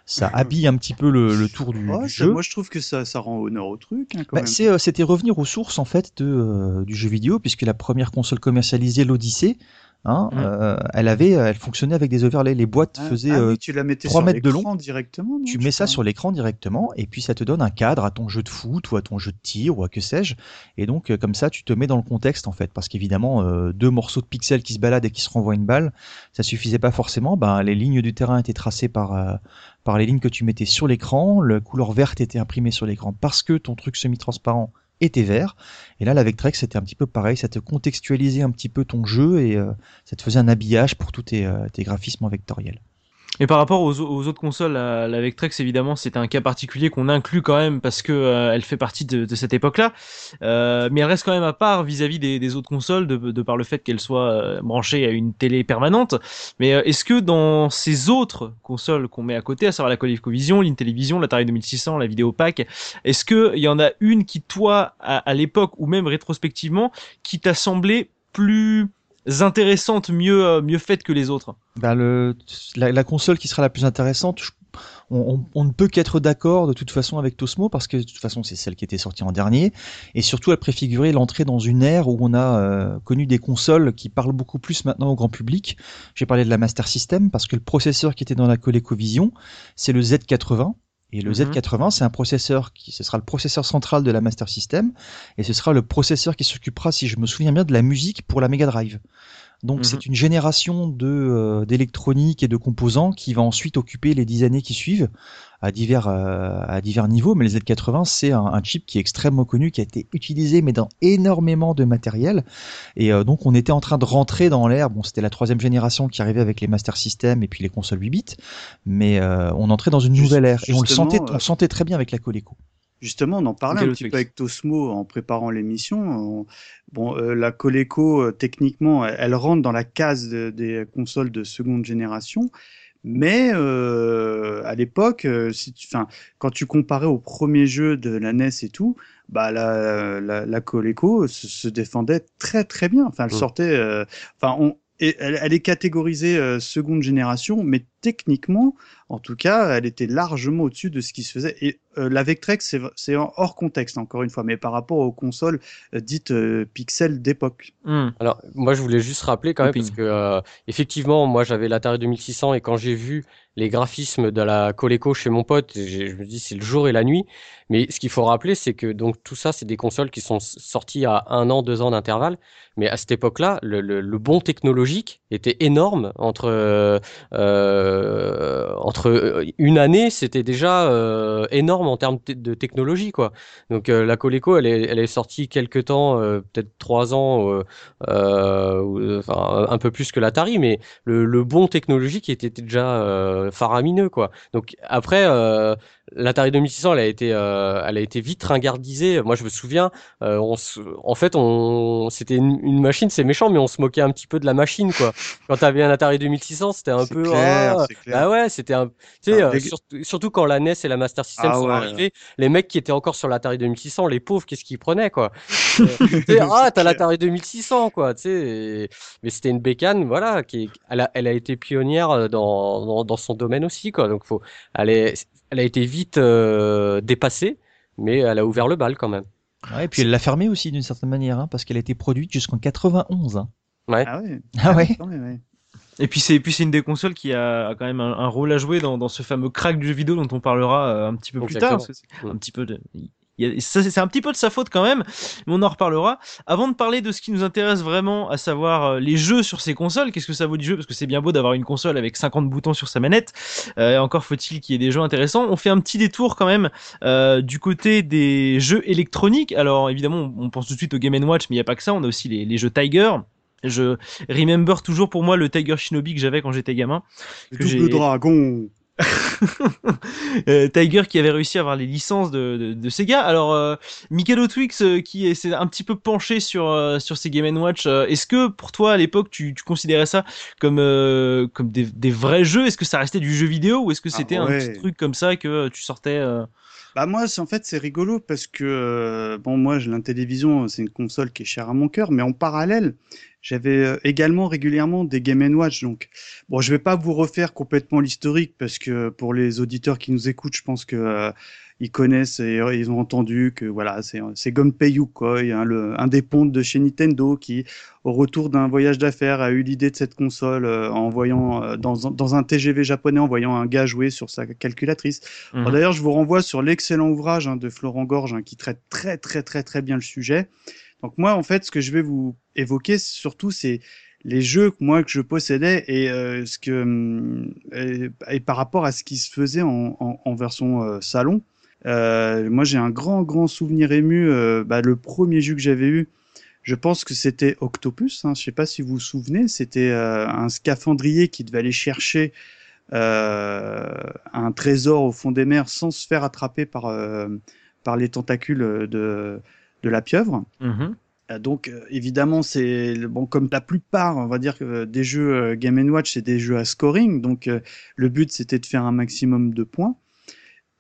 [SPEAKER 5] ça habille un petit peu le, le tour du,
[SPEAKER 3] Ouais,
[SPEAKER 5] du jeu.
[SPEAKER 3] moi je trouve que ça, ça rend honneur au truc. hein,
[SPEAKER 5] Bah, euh, c'était revenir aux sources en fait de, euh, du jeu vidéo, puisque la première console commercialisée, l'Odyssey, hein,
[SPEAKER 1] Mm.
[SPEAKER 5] euh, elle avait, elle fonctionnait avec des overlays. Les boîtes
[SPEAKER 3] Ah,
[SPEAKER 5] faisaient,
[SPEAKER 3] ah
[SPEAKER 5] euh,
[SPEAKER 3] oui, tu la mettais
[SPEAKER 5] 3
[SPEAKER 3] sur
[SPEAKER 5] mètres de
[SPEAKER 3] l'écran directement. non,
[SPEAKER 5] tu mets ça sur l'écran directement, et puis ça te donne un cadre à ton jeu de foot ou à ton jeu de tir ou à que sais-je. Et donc euh, comme ça, tu te mets dans le contexte en fait, parce qu'évidemment, euh, deux morceaux de pixels qui se baladent et qui se renvoient une balle, ça suffisait pas forcément. Ben, les lignes du terrain étaient tracées par euh, par les lignes que tu mettais sur l'écran. La couleur verte était imprimée sur l'écran parce que ton truc semi-transparent était vert. Et là, la Vectrex, c'était un petit peu pareil. Ça te contextualisait un petit peu ton jeu et euh, ça te faisait un habillage pour tous tes, euh, tes graphismes vectoriels.
[SPEAKER 1] Et par rapport aux, autres consoles, la, la Vectrex évidemment c'est un cas particulier qu'on inclut quand même parce que euh, elle fait partie de, cette époque-là, Euh, mais elle reste quand même à part vis-à-vis des, autres consoles de, par le fait qu'elle soit euh, branchée à une télé permanente. Mais euh, est-ce que dans ces autres consoles qu'on met à côté, à savoir la ColecoVision, l'Intellivision, l'Atari 2600, la Vidéopack, est-ce que il y en a une qui toi à l'époque ou même rétrospectivement qui t'a semblé plus intéressante, mieux euh, mieux faite que les autres.
[SPEAKER 5] Ben le, la, la console qui sera la plus intéressante, on, on- on ne peut qu'être d'accord de toute façon avec Tosmo parce que de toute façon c'est celle qui était sortie en dernier. Et surtout elle préfigurait l'entrée dans une ère où on a euh, connu des consoles qui parlent beaucoup plus maintenant au grand public. J'ai parlé de la Master System parce que le processeur qui était dans la ColecoVision c'est le Z80 et le
[SPEAKER 1] Mhm.
[SPEAKER 5] Z80 c'est un processeur qui ce sera le processeur central de la Master System et ce sera le processeur qui s'occupera si je me souviens bien de la musique pour la Mega Drive. Donc
[SPEAKER 1] Mhm.
[SPEAKER 5] c'est une génération de euh, d'électronique et de composants qui va ensuite occuper les dix années qui suivent à divers euh, à divers niveaux. Mais les Z80 c'est un, un chip qui est extrêmement connu, qui a été utilisé mais dans énormément de matériel. Et euh, donc on était en train de rentrer dans l'ère. Bon c'était la troisième génération qui arrivait avec les Master System et puis les consoles 8 bits, mais euh, on entrait dans une
[SPEAKER 3] Juste-
[SPEAKER 5] nouvelle ère et on le sentait on le sentait très bien avec la Coleco.
[SPEAKER 3] Justement, on en parlait un petit peu avec Tosmo en préparant l'émission. On- Bon, euh, la Coleco, euh, techniquement, elle, elle rentre dans la case de- des consoles de seconde génération. Mais euh, à l'époque, euh, si tu, enfin, quand tu comparais au premier jeu de la NES et tout, bah la, la, la Coleco se, se défendait très très bien. Enfin, elle
[SPEAKER 4] Mm.
[SPEAKER 3] sortait. euh, enfin, on, et elle, elle est catégorisée euh, seconde génération, mais techniquement, en tout cas, elle était largement au-dessus de ce qui se faisait. Et euh, la Vectrex, c'est hors contexte, encore une fois, mais par rapport aux consoles euh, dites euh, pixels d'époque.
[SPEAKER 1] Hmm.
[SPEAKER 4] Alors, moi, je voulais juste rappeler quand même, parce que, euh, effectivement, moi, j'avais l'Atari 2600 et quand j'ai vu les graphismes de la Coleco chez mon pote, je me dis c'est le jour et la nuit. Mais ce qu'il faut rappeler, c'est que donc tout ça, c'est des consoles qui sont sorties à un an, deux ans d'intervalle. Mais à cette époque-là, le, le, le bond technologique était énorme. Entre euh, entre euh, une année, c'était déjà euh, énorme en termes te- de technologie, quoi. Donc la Coleco, elle est, sortie quelque temps, peut-être trois ans, un peu plus que l'Atari, mais le, le bond technologique était déjà faramineux, quoi. Donc après, l'Atari 2600, elle a été, euh, elle a été vite ringardisée. Moi, je me souviens, euh, on se- en fait, on, c'était une, une machine, c'est méchant, mais on se moquait un petit peu de la machine, quoi. Quand t'avais un Atari 2600, c'était un peu,
[SPEAKER 3] clair,
[SPEAKER 4] ah,
[SPEAKER 3] clair.
[SPEAKER 4] bah ouais, c'était un, tu sais,
[SPEAKER 3] Ah,
[SPEAKER 4] euh, surtout, surtout quand la NES et la Master System
[SPEAKER 3] Ah
[SPEAKER 4] sont
[SPEAKER 3] ouais.
[SPEAKER 4] arrivés, les mecs qui étaient encore sur l'Atari 2600, les pauvres, qu'est-ce qu'ils prenaient, quoi? Ah, t'as l'Atari 2600, quoi, tu sais. et- Mais c'était une bécane, voilà, qui, est- elle a, elle a été pionnière euh, dans, dans, dans son domaine aussi, quoi. Donc, faut, elle, est, elle a été vite euh, dépassée, mais elle a ouvert le bal quand même.
[SPEAKER 5] Ouais, et puis elle l'a fermée aussi d'une certaine manière, hein, parce qu'elle a été produite jusqu'en 91. hein.
[SPEAKER 4] Ouais.
[SPEAKER 3] Ah ouais.
[SPEAKER 5] Ah ouais
[SPEAKER 3] ouais, ouais.
[SPEAKER 1] Et puis c'est puis c'est une des consoles qui a, quand même un, un rôle à jouer dans, dans ce fameux crack du jeu vidéo dont on parlera euh, un petit peu plus tard. Parce que
[SPEAKER 4] Mm.
[SPEAKER 1] un petit peu de, c'est un petit peu de sa faute quand même, mais on en reparlera. Avant de parler de ce qui nous intéresse vraiment, à savoir euh, les jeux sur ces consoles, qu'est-ce que ça vaut du jeu? Parce que c'est bien beau d'avoir une console avec 50 boutons sur sa manette. Euh, encore faut-il qu'il y ait des jeux intéressants. On fait un petit détour quand même euh, du côté des jeux électroniques. Alors évidemment, on pense tout de suite au Game Watch, mais il n'y a pas que ça. On a aussi les, les jeux Tiger. Je remember toujours pour moi le Tiger Shinobi que j'avais quand j'étais gamin.
[SPEAKER 3] Le
[SPEAKER 1] Que
[SPEAKER 3] double dragon.
[SPEAKER 1] Euh, Tiger qui avait réussi à avoir les licences de, de, de Sega. Alors, euh, Mikado Twix euh, qui est- s'est un petit peu penché sur, euh, sur ces Game Watch, est-ce que pour toi à l'époque tu, tu considérais ça comme, comme des, des vrais jeux? Est-ce que ça restait du jeu vidéo ou est-ce que
[SPEAKER 3] Ah
[SPEAKER 1] c'était un petit truc comme ça que tu sortais
[SPEAKER 3] Bah moi, en fait, c'est rigolo parce que bon, moi, j'ai l'intélévision, c'est une console qui est chère à mon cœur, mais en parallèle, j'avais euh, également régulièrement des Game Watch. Donc, bon, je vais pas vous refaire complètement l'historique parce que pour les auditeurs qui nous écoutent, je pense que euh, ils connaissent et euh, ils ont entendu que voilà, c'est c'est Gunpei Yokoi, hein, le un des pontes de chez Nintendo qui, au retour d'un voyage d'affaires, a eu l'idée de cette console euh, en voyant dans, un- dans un TGV japonais en voyant un gars jouer sur sa calculatrice.
[SPEAKER 1] Mhm.
[SPEAKER 3] D'ailleurs, je vous renvoie sur l'excellent ouvrage hein, de Florent Gorge hein, qui traite très très très très bien le sujet. Donc moi, en fait, ce que je vais vous évoquer surtout, c'est les jeux que moi que je possédais et euh, ce que hum, et, et par rapport à ce qui se faisait en, en, en version euh, salon. Euh, moi, j'ai un grand grand souvenir ému. euh, bah, le premier jeu que j'avais eu, je pense que c'était Octopus. Hein, je sais pas si vous vous souvenez. C'était euh, un scaphandrier qui devait aller chercher euh, un trésor au fond des mers sans se faire attraper par, par les tentacules de, de la pieuvre.
[SPEAKER 1] Mhm.
[SPEAKER 3] Euh, Donc euh, évidemment c'est bon comme la plupart on va dire que euh, des jeux Game Watch c'est des jeux à scoring. Donc le but c'était de faire un maximum de points.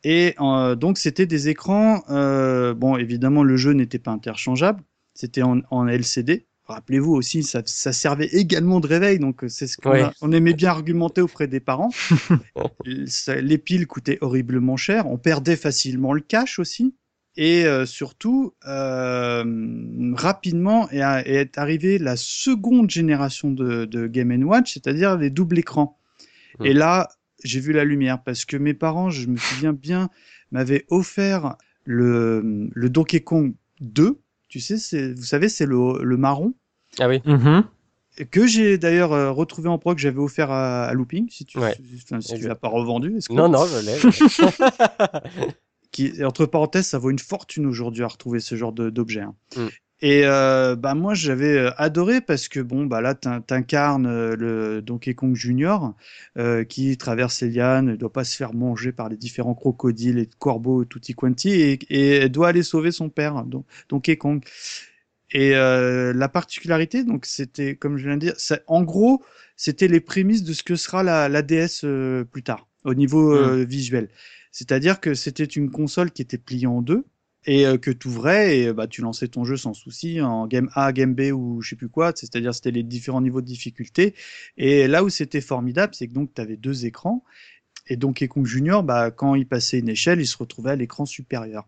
[SPEAKER 3] Et euh, donc c'était des écrans euh, bon évidemment le jeu n'était pas interchangeable. C'était en, en LCD rappelez-vous aussi ça, ça servait également de réveil. Donc c'est ce qu'on
[SPEAKER 4] Ouais.
[SPEAKER 3] a- on aimait bien argumenter auprès des parents. Les piles coûtaient horriblement cher. On perdait facilement le cash aussi et euh, surtout, euh, rapidement est, est arrivée la seconde génération de, de Game Watch, c'est-à-dire les doubles écrans.
[SPEAKER 4] Mm.
[SPEAKER 3] Et là, j'ai vu la lumière parce que mes parents, je me souviens bien, m'avaient offert le, le Donkey Kong 2. Tu sais, c'est, vous savez, c'est le, le marron
[SPEAKER 4] Ah oui.
[SPEAKER 1] Mhm.
[SPEAKER 3] que j'ai d'ailleurs euh, retrouvé en pro que j'avais offert à, à Looping. Si tu,
[SPEAKER 4] Ouais.
[SPEAKER 3] enfin, si tu l'as pas revendu, que-
[SPEAKER 4] Non, non, je l'ai.
[SPEAKER 3] qui, entre parenthèses, ça vaut une fortune aujourd'hui à retrouver ce genre d'objet. hein.
[SPEAKER 4] Mm.
[SPEAKER 3] Et euh, bah moi j'avais euh, adoré parce que bon bah là t'in- t'incarnes euh, le Donkey Kong Junior euh, qui traverse les lianes, ne doit pas se faire manger par les différents crocodiles et corbeaux tutti quanti et, et doit aller sauver son père donc Donkey Kong. Et euh, la particularité donc c'était comme je viens de dire, ça- en gros c'était les prémices de ce que sera la, la DS plus tard au niveau euh, visuel. C'est-à-dire que c'était une console qui était pliée en deux et euh, que tu ouvrais et bah tu lançais ton jeu sans souci en game A, game B ou je sais plus quoi, c'est-à-dire c'était les différents niveaux de difficulté. Et là où c'était formidable, c'est que donc tu avais deux écrans. Et donc Kong Junior bah quand il passait une échelle, il se retrouvait à l'écran supérieur.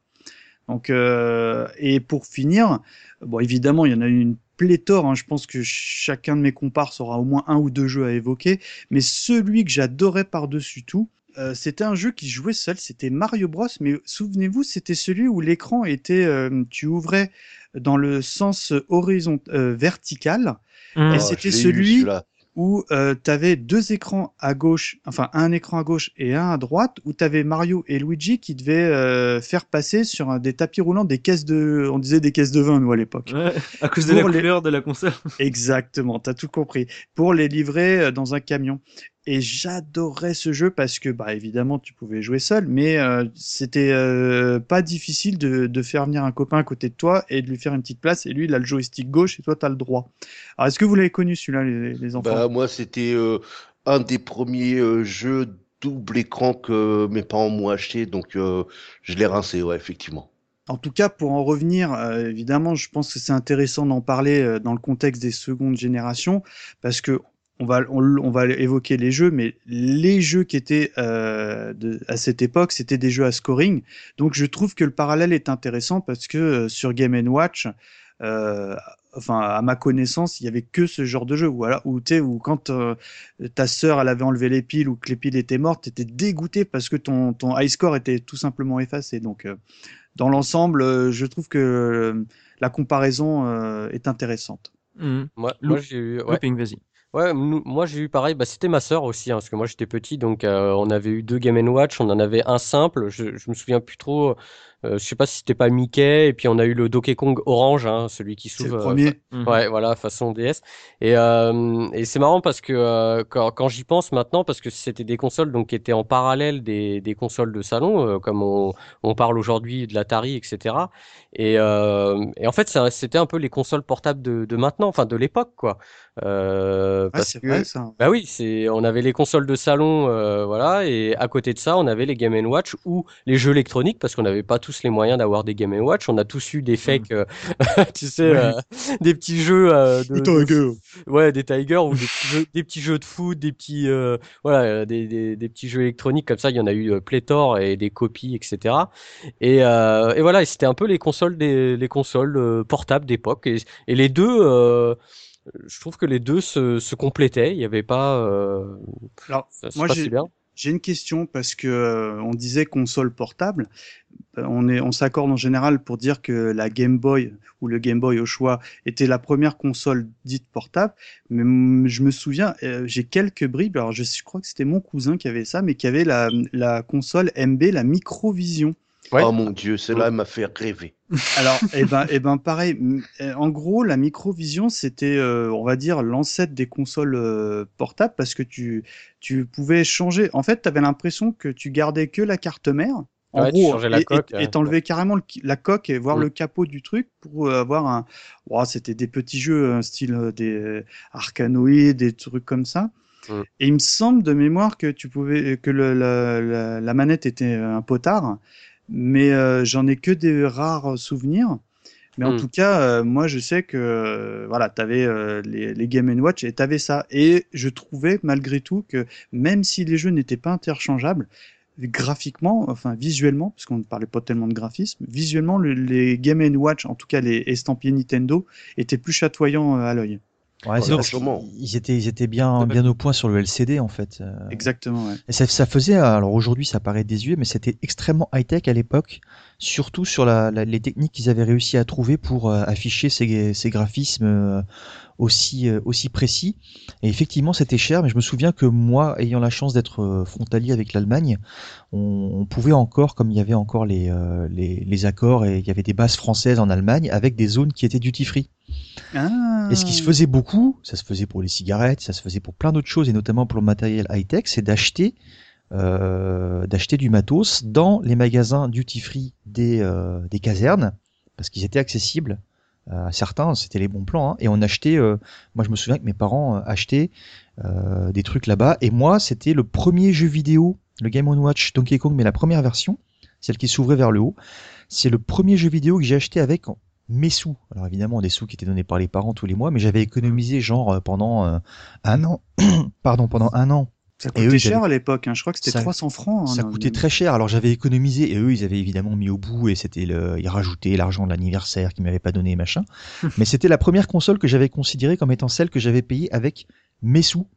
[SPEAKER 3] Donc euh, et pour finir, bon évidemment, il y en a eu une pléthore, hein, je pense que chacun de mes compars aura au moins un ou deux jeux à évoquer, mais celui que j'adorais par-dessus tout, euh, c'était un jeu qui jouait seul, c'était Mario Bros. Mais souvenez-vous, c'était celui où l'écran était, euh, tu ouvrais dans le sens horizon euh, vertical,
[SPEAKER 1] Mmh.
[SPEAKER 3] Et
[SPEAKER 2] Oh,
[SPEAKER 3] c'était
[SPEAKER 2] eu,
[SPEAKER 3] celui- où tu avais deux écrans à gauche, enfin un écran à gauche et un à droite, où tu avais Mario et Luigi qui devaient euh, faire passer sur un, des tapis roulants des caisses de, on disait des caisses de vin nous à l'époque.
[SPEAKER 1] Ouais, à cause de la
[SPEAKER 3] Pour les-
[SPEAKER 1] couleur de la console.
[SPEAKER 3] Exactement, t'as tout compris. Pour les livrer euh, dans un camion. Et j'adorais ce jeu parce que, bah, évidemment, tu pouvais jouer seul, mais euh, c'était euh, pas difficile de, de faire venir un copain à côté de toi et de lui faire une petite place. Et lui, il a le joystick gauche et toi, t'as le droit. Alors, est-ce que vous l'avez connu celui-là, les, les enfants?
[SPEAKER 2] Bah, moi, c'était euh, un des premiers euh, jeux double écran que mes parents m'ont acheté, donc euh, je l'ai rincé, ouais, effectivement.
[SPEAKER 3] En tout cas, pour en revenir, euh, évidemment, je pense que c'est intéressant d'en parler euh, dans le contexte des secondes générations, parce que on va, on, on va évoquer les jeux, mais les jeux qui étaient euh, de, à cette époque, c'était des jeux à scoring. Donc, je trouve que le parallèle est intéressant parce que euh, sur Game Watch, euh, enfin, à ma connaissance, il y avait que ce genre de jeu. Voilà, où tu sais, où quand euh, ta sœur elle avait enlevé les piles ou que les piles étaient mortes, t'étais dégoûté parce que ton ton high score était tout simplement effacé. Donc euh, dans l'ensemble, euh, je trouve que euh, la comparaison euh, est intéressante.
[SPEAKER 1] Mmh.
[SPEAKER 4] Moi, j'ai eu, ouais,
[SPEAKER 1] Looping, vas-y.
[SPEAKER 4] Ouais, moi j'ai eu pareil. Bah, c'était ma sœur aussi, hein, parce que moi j'étais petit, donc euh, on avait eu deux Game Watch. On en avait un simple. Je, je me souviens plus trop. Euh, je sais pas si c'était pas Mickey. Et puis on a eu le Donkey Kong orange, hein, celui qui
[SPEAKER 3] C'est le
[SPEAKER 4] s'ouvre. euh,
[SPEAKER 3] premier.
[SPEAKER 1] Mmh.
[SPEAKER 4] Ouais, voilà, façon DS. Et, euh, et c'est marrant parce que euh, quand, quand j'y pense maintenant, parce que c'était des consoles donc qui étaient en parallèle des, des consoles de salon, euh, comme on, on parle aujourd'hui de l'Atari, etc. Et, euh, et en fait, c'était un peu les consoles portables de, de maintenant, enfin de l'époque, quoi. Euh, parce
[SPEAKER 3] c'est vrai ça.
[SPEAKER 4] bah oui, c'est on avait les consoles de salon, euh, voilà, et à côté de ça, on avait les Game Watch ou les jeux électroniques parce qu'on n'avait pas tous les moyens d'avoir des Game Watch. On a tous eu des fakes, euh, tu sais,
[SPEAKER 3] Ouais.
[SPEAKER 4] euh, des petits jeux euh, de,
[SPEAKER 3] gueule.
[SPEAKER 4] ouais, des Tiger ou des petits jeux, des petits jeux de foot, des petits, euh, voilà, des, des, des petits jeux électroniques comme ça. Il y en a eu euh, pléthore et des copies, etc. Et, euh, et voilà, et c'était un peu les consoles des les consoles euh, portables d'époque. Et, et les deux, euh, je trouve que les deux se, se complétaient. Il n'y avait pas, euh,
[SPEAKER 3] Alors,
[SPEAKER 4] ça
[SPEAKER 3] moi, j'ai-
[SPEAKER 4] bien.
[SPEAKER 3] J'ai une question parce que euh, on disait console portable. Euh, On est, on s'accorde en général pour dire que la Game Boy ou le Game Boy au choix était la première console dite portable. Mais je me souviens, euh, j'ai quelques bribes. Alors je, je crois que c'était mon cousin qui avait ça, mais qui avait la, la console MB, la Microvision.
[SPEAKER 4] Ouais.
[SPEAKER 2] Oh mon Dieu, celle-là elle m'a fait rêver.
[SPEAKER 3] Alors, eh ben, eh ben, pareil. euh, En gros, la Microvision, c'était, euh, on va dire, l'ancêtre des consoles euh, portables parce que tu, tu pouvais changer. En fait, tu avais l'impression que tu gardais que la carte mère. En
[SPEAKER 4] Ouais, tu
[SPEAKER 3] gros,
[SPEAKER 4] changeais la
[SPEAKER 3] et-
[SPEAKER 4] coque,
[SPEAKER 3] et
[SPEAKER 4] ouais.
[SPEAKER 3] t'enlevais carrément le la coque et voir
[SPEAKER 4] Mm.
[SPEAKER 3] le capot du truc pour euh, avoir un. Ouah, c'était des petits jeux, un style euh, des euh, Arkanoïdes, des trucs comme ça.
[SPEAKER 4] Mm.
[SPEAKER 3] Et il me semble de mémoire que tu pouvais que le, la, la, la manette était un potard, mais euh, j'en ai que des rares souvenirs. Mais en
[SPEAKER 4] Mm.
[SPEAKER 3] tout cas, euh, moi, je sais que euh, voilà, t'avais euh, les, les Game Watch et t'avais ça. Et je trouvais malgré tout que même si les jeux n'étaient pas interchangeables, graphiquement, enfin visuellement, parce qu'on ne parlait pas tellement de graphisme, visuellement, le- les Game Watch, en tout cas les estampillés Nintendo, étaient plus chatoyants euh, à l'œil.
[SPEAKER 5] Ouais,
[SPEAKER 2] sûrement.
[SPEAKER 5] qu'ils étaient, ils étaient bien, bien au point sur le LCD en fait. Euh,
[SPEAKER 3] Exactement, ouais.
[SPEAKER 5] Et ça, ça faisait, alors aujourd'hui ça paraît désuet, mais c'était extrêmement high-tech à l'époque surtout sur la, la- les techniques qu'ils avaient réussi à trouver pour euh, afficher ces, ces graphismes euh, aussi euh, aussi précis. Et effectivement, c'était cher, mais je me souviens que moi, ayant la chance d'être frontalier avec l'Allemagne, on, on pouvait encore, comme il y avait encore les, euh, les les accords et il y avait des bases françaises en Allemagne avec des zones qui étaient duty free.
[SPEAKER 3] Ah.
[SPEAKER 5] Et ce qui se faisait beaucoup, ça se faisait pour les cigarettes, ça se faisait pour plein d'autres choses, et notamment pour le matériel high-tech, c'est d'acheter euh, d'acheter du matos dans les magasins duty free des, euh, des casernes, parce qu'ils étaient accessibles. Euh, certains, c'était les bons plans, hein, et on achetait. euh, moi, je me souviens que mes parents euh, achetaient euh, des trucs là-bas, et moi, c'était le premier jeu vidéo, le Game on Watch Donkey Kong, mais la première version, celle qui s'ouvrait vers le haut. C'est le premier jeu vidéo que j'ai acheté avec mes sous. Alors évidemment, des sous qui étaient donnés par les parents tous les mois, mais j'avais économisé genre pendant un an, pardon, pendant un an.
[SPEAKER 3] Ça
[SPEAKER 5] eux,
[SPEAKER 3] coûtait cher à l'époque. Hein. Je crois que c'était
[SPEAKER 5] Ça-
[SPEAKER 3] 300 francs. hein,
[SPEAKER 5] Ça coûtait très cher. Alors j'avais économisé et eux, ils avaient évidemment mis au bout et c'était le, ils rajoutaient l'argent de l'anniversaire qu'ils m'avaient pas donné machin. mais c'était la première console que j'avais considérée comme étant celle que j'avais payée avec mes sous.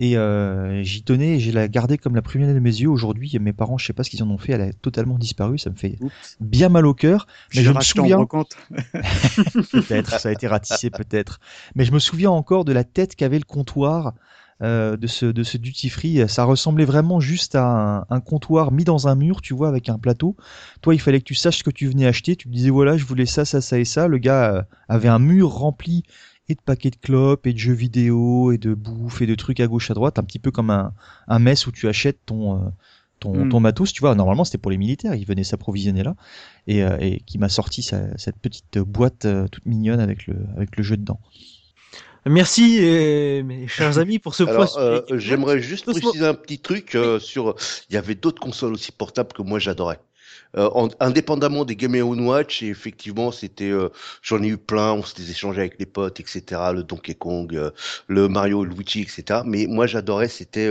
[SPEAKER 5] Et euh, j'y tenais, et j'ai la gardée comme la première de mes yeux. Aujourd'hui, mes parents, je sais pas ce qu'ils en ont fait, elle a totalement disparu. Ça me fait
[SPEAKER 3] Oups.
[SPEAKER 5] bien mal au cœur. Mais
[SPEAKER 3] J'ai
[SPEAKER 5] je me souviens, peut-être, ça a été ratissé peut-être. Mais je me souviens encore de la tête qu'avait le comptoir euh, de ce de ce duty free. Ça ressemblait vraiment juste à un, un comptoir mis dans un mur, tu vois, avec un plateau. Toi, il fallait que tu saches ce que tu venais acheter. Tu me disais voilà, je voulais ça, ça, ça et ça. Le gars euh, avait un mur rempli et de paquets de clopes et de jeux vidéo et de bouffe et de trucs à gauche à droite, un petit peu comme un un mess où tu achètes ton euh, ton,
[SPEAKER 3] Mm.
[SPEAKER 5] ton matos, tu vois, normalement c'était pour les militaires, ils venaient s'approvisionner là, et, euh, et qui m'a sorti sa- cette petite boîte euh, toute mignonne avec le, avec le jeu dedans.
[SPEAKER 1] Merci, euh, mes chers amis, pour ce point.
[SPEAKER 2] Alors,
[SPEAKER 1] sur
[SPEAKER 2] euh, j'aimerais juste préciser un petit truc euh, sur. Il y avait d'autres consoles aussi portables que moi j'adorais. En- indépendamment des Game Watch, et effectivement, c'était, j'en ai eu plein, on se les échangeait avec les potes, etc. Le Donkey Kong, le Mario, le Luigi, etc. Mais moi, j'adorais, c'était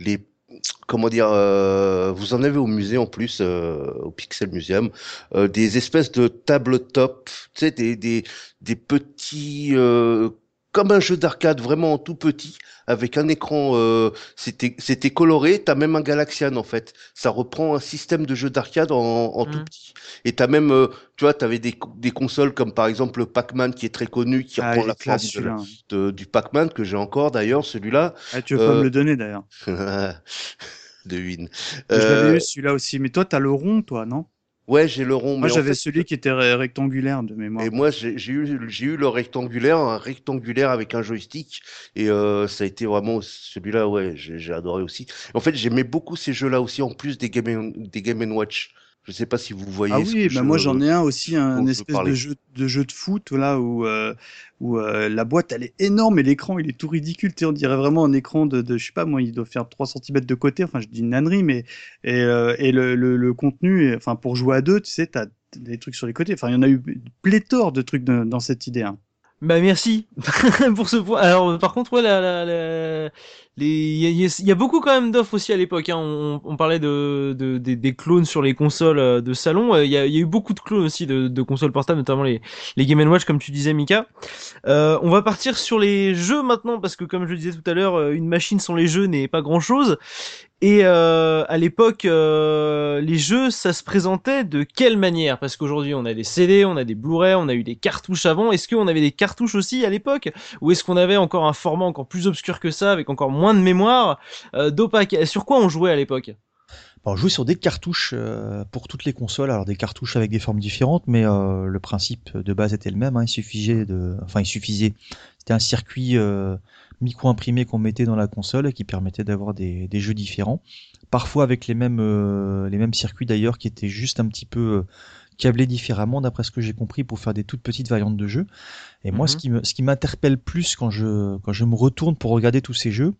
[SPEAKER 2] les, comment dire, euh, vous en avez au musée en plus, euh, au Pixel Museum, euh, des espèces de tabletop, tu sais, des, des, des petits, comme un jeu d'arcade vraiment tout petit, avec un écran, euh, c'était c'était coloré. T'as même un Galaxian en fait. Ça reprend un système de jeu d'arcade en, en tout
[SPEAKER 1] Mhm.
[SPEAKER 2] petit. Et t'as même, euh, tu vois, t'avais des des consoles comme par exemple le Pac-Man qui est très connu, qui
[SPEAKER 3] Ah,
[SPEAKER 2] reprend la forme de la-
[SPEAKER 3] celui-là.
[SPEAKER 2] de- du Pac-Man que j'ai encore d'ailleurs celui-là
[SPEAKER 3] Ah, tu veux pas
[SPEAKER 2] Euh,
[SPEAKER 3] me le donner d'ailleurs.
[SPEAKER 2] de Win.
[SPEAKER 3] Je l'avais
[SPEAKER 2] Euh,
[SPEAKER 3] eu celui-là aussi. Mais toi, t'as le rond, toi, non?
[SPEAKER 2] Ouais, j'ai le rond.
[SPEAKER 3] Moi,
[SPEAKER 2] en
[SPEAKER 3] j'avais
[SPEAKER 2] fait,
[SPEAKER 3] celui qui était rectangulaire de mémoire.
[SPEAKER 2] Et moi, j'ai eu, j'ai eu le rectangulaire, un rectangulaire avec un joystick, et euh, ça a été vraiment celui-là, ouais, j'ai j'ai adoré aussi. En fait, j'aimais beaucoup ces jeux-là aussi, en plus des Game des Game Watch. Je sais pas si vous voyez.
[SPEAKER 3] Ah
[SPEAKER 2] ce
[SPEAKER 3] oui,
[SPEAKER 2] que
[SPEAKER 3] bah
[SPEAKER 2] je-
[SPEAKER 3] moi j'en ai un aussi, un
[SPEAKER 2] je
[SPEAKER 3] espèce de jeu de jeu de foot là où euh, où euh, la boîte elle est énorme et l'écran il est tout ridicule. Tu sais, on dirait vraiment un écran de, de je sais pas moi, il doit faire 3 cm de côté. Enfin, je dis une nannerie, mais et, euh, et le, le, le contenu, enfin pour jouer à deux, tu sais, t'as des trucs sur les côtés. Enfin, il y en a eu pléthore de trucs de- dans cette idée. Hein.
[SPEAKER 1] Bah merci pour ce point. Alors par contre, ouais, la, la, la- il y, a- beaucoup quand même d'offres aussi à l'époque. Hein. On, parlait de, de des, clones sur les consoles euh, de salon. Euh, Il y, a, eu beaucoup de clones aussi de, consoles portables, notamment les Game Watch, comme tu disais, Mika. Euh, on va partir sur les jeux maintenant parce que comme je le disais tout à l'heure, une machine sans les jeux n'est pas grand chose. Et à l'époque, les jeux, ça se présentait de quelle manière? Parce qu'aujourd'hui, on a des CD, on a des Blu-ray, on a eu des cartouches avant. Est-ce qu'on avait des cartouches aussi à l'époque? Ou est-ce qu'on avait encore un format encore plus obscur que ça, avec encore moins de mémoire euh, Dopac, sur quoi on jouait à l'époque
[SPEAKER 5] Bon, on jouait sur des cartouches euh, pour toutes les consoles, alors des cartouches avec des formes différentes, mais euh, le principe de base était le même. Hein, il suffisait enfin il suffisait, c'était un circuit euh, micro-imprimé qu'on mettait dans la console et qui permettait d'avoir des, jeux différents, parfois avec les mêmes les mêmes circuits d'ailleurs qui étaient juste un petit peu câblés différemment d'après ce que j'ai compris pour faire des toutes petites variantes de jeux. Et moi, ce
[SPEAKER 1] Mhm.
[SPEAKER 5] qui me ce qui m'interpelle plus quand je quand je me retourne pour regarder tous ces jeux,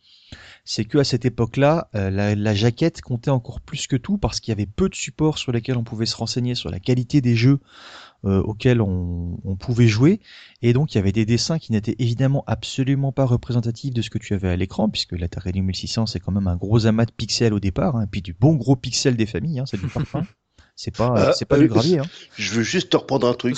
[SPEAKER 5] c'est que à cette époque-là, euh, la, la jaquette comptait encore plus que tout parce qu'il y avait peu de supports sur lesquels on pouvait se renseigner sur la qualité des jeux euh, auxquels on, on pouvait jouer, et donc il y avait des dessins qui n'étaient évidemment absolument pas représentatifs de ce que tu avais à l'écran, puisque l'Atari 2600 c'est quand même un gros amas de pixels au départ, hein, et puis du bon gros pixel des familles, hein, c'est du parfum. C'est pas,
[SPEAKER 2] Euh,
[SPEAKER 5] c'est pas
[SPEAKER 2] euh,
[SPEAKER 5] du gravier. Hein.
[SPEAKER 2] Je veux juste te reprendre un truc.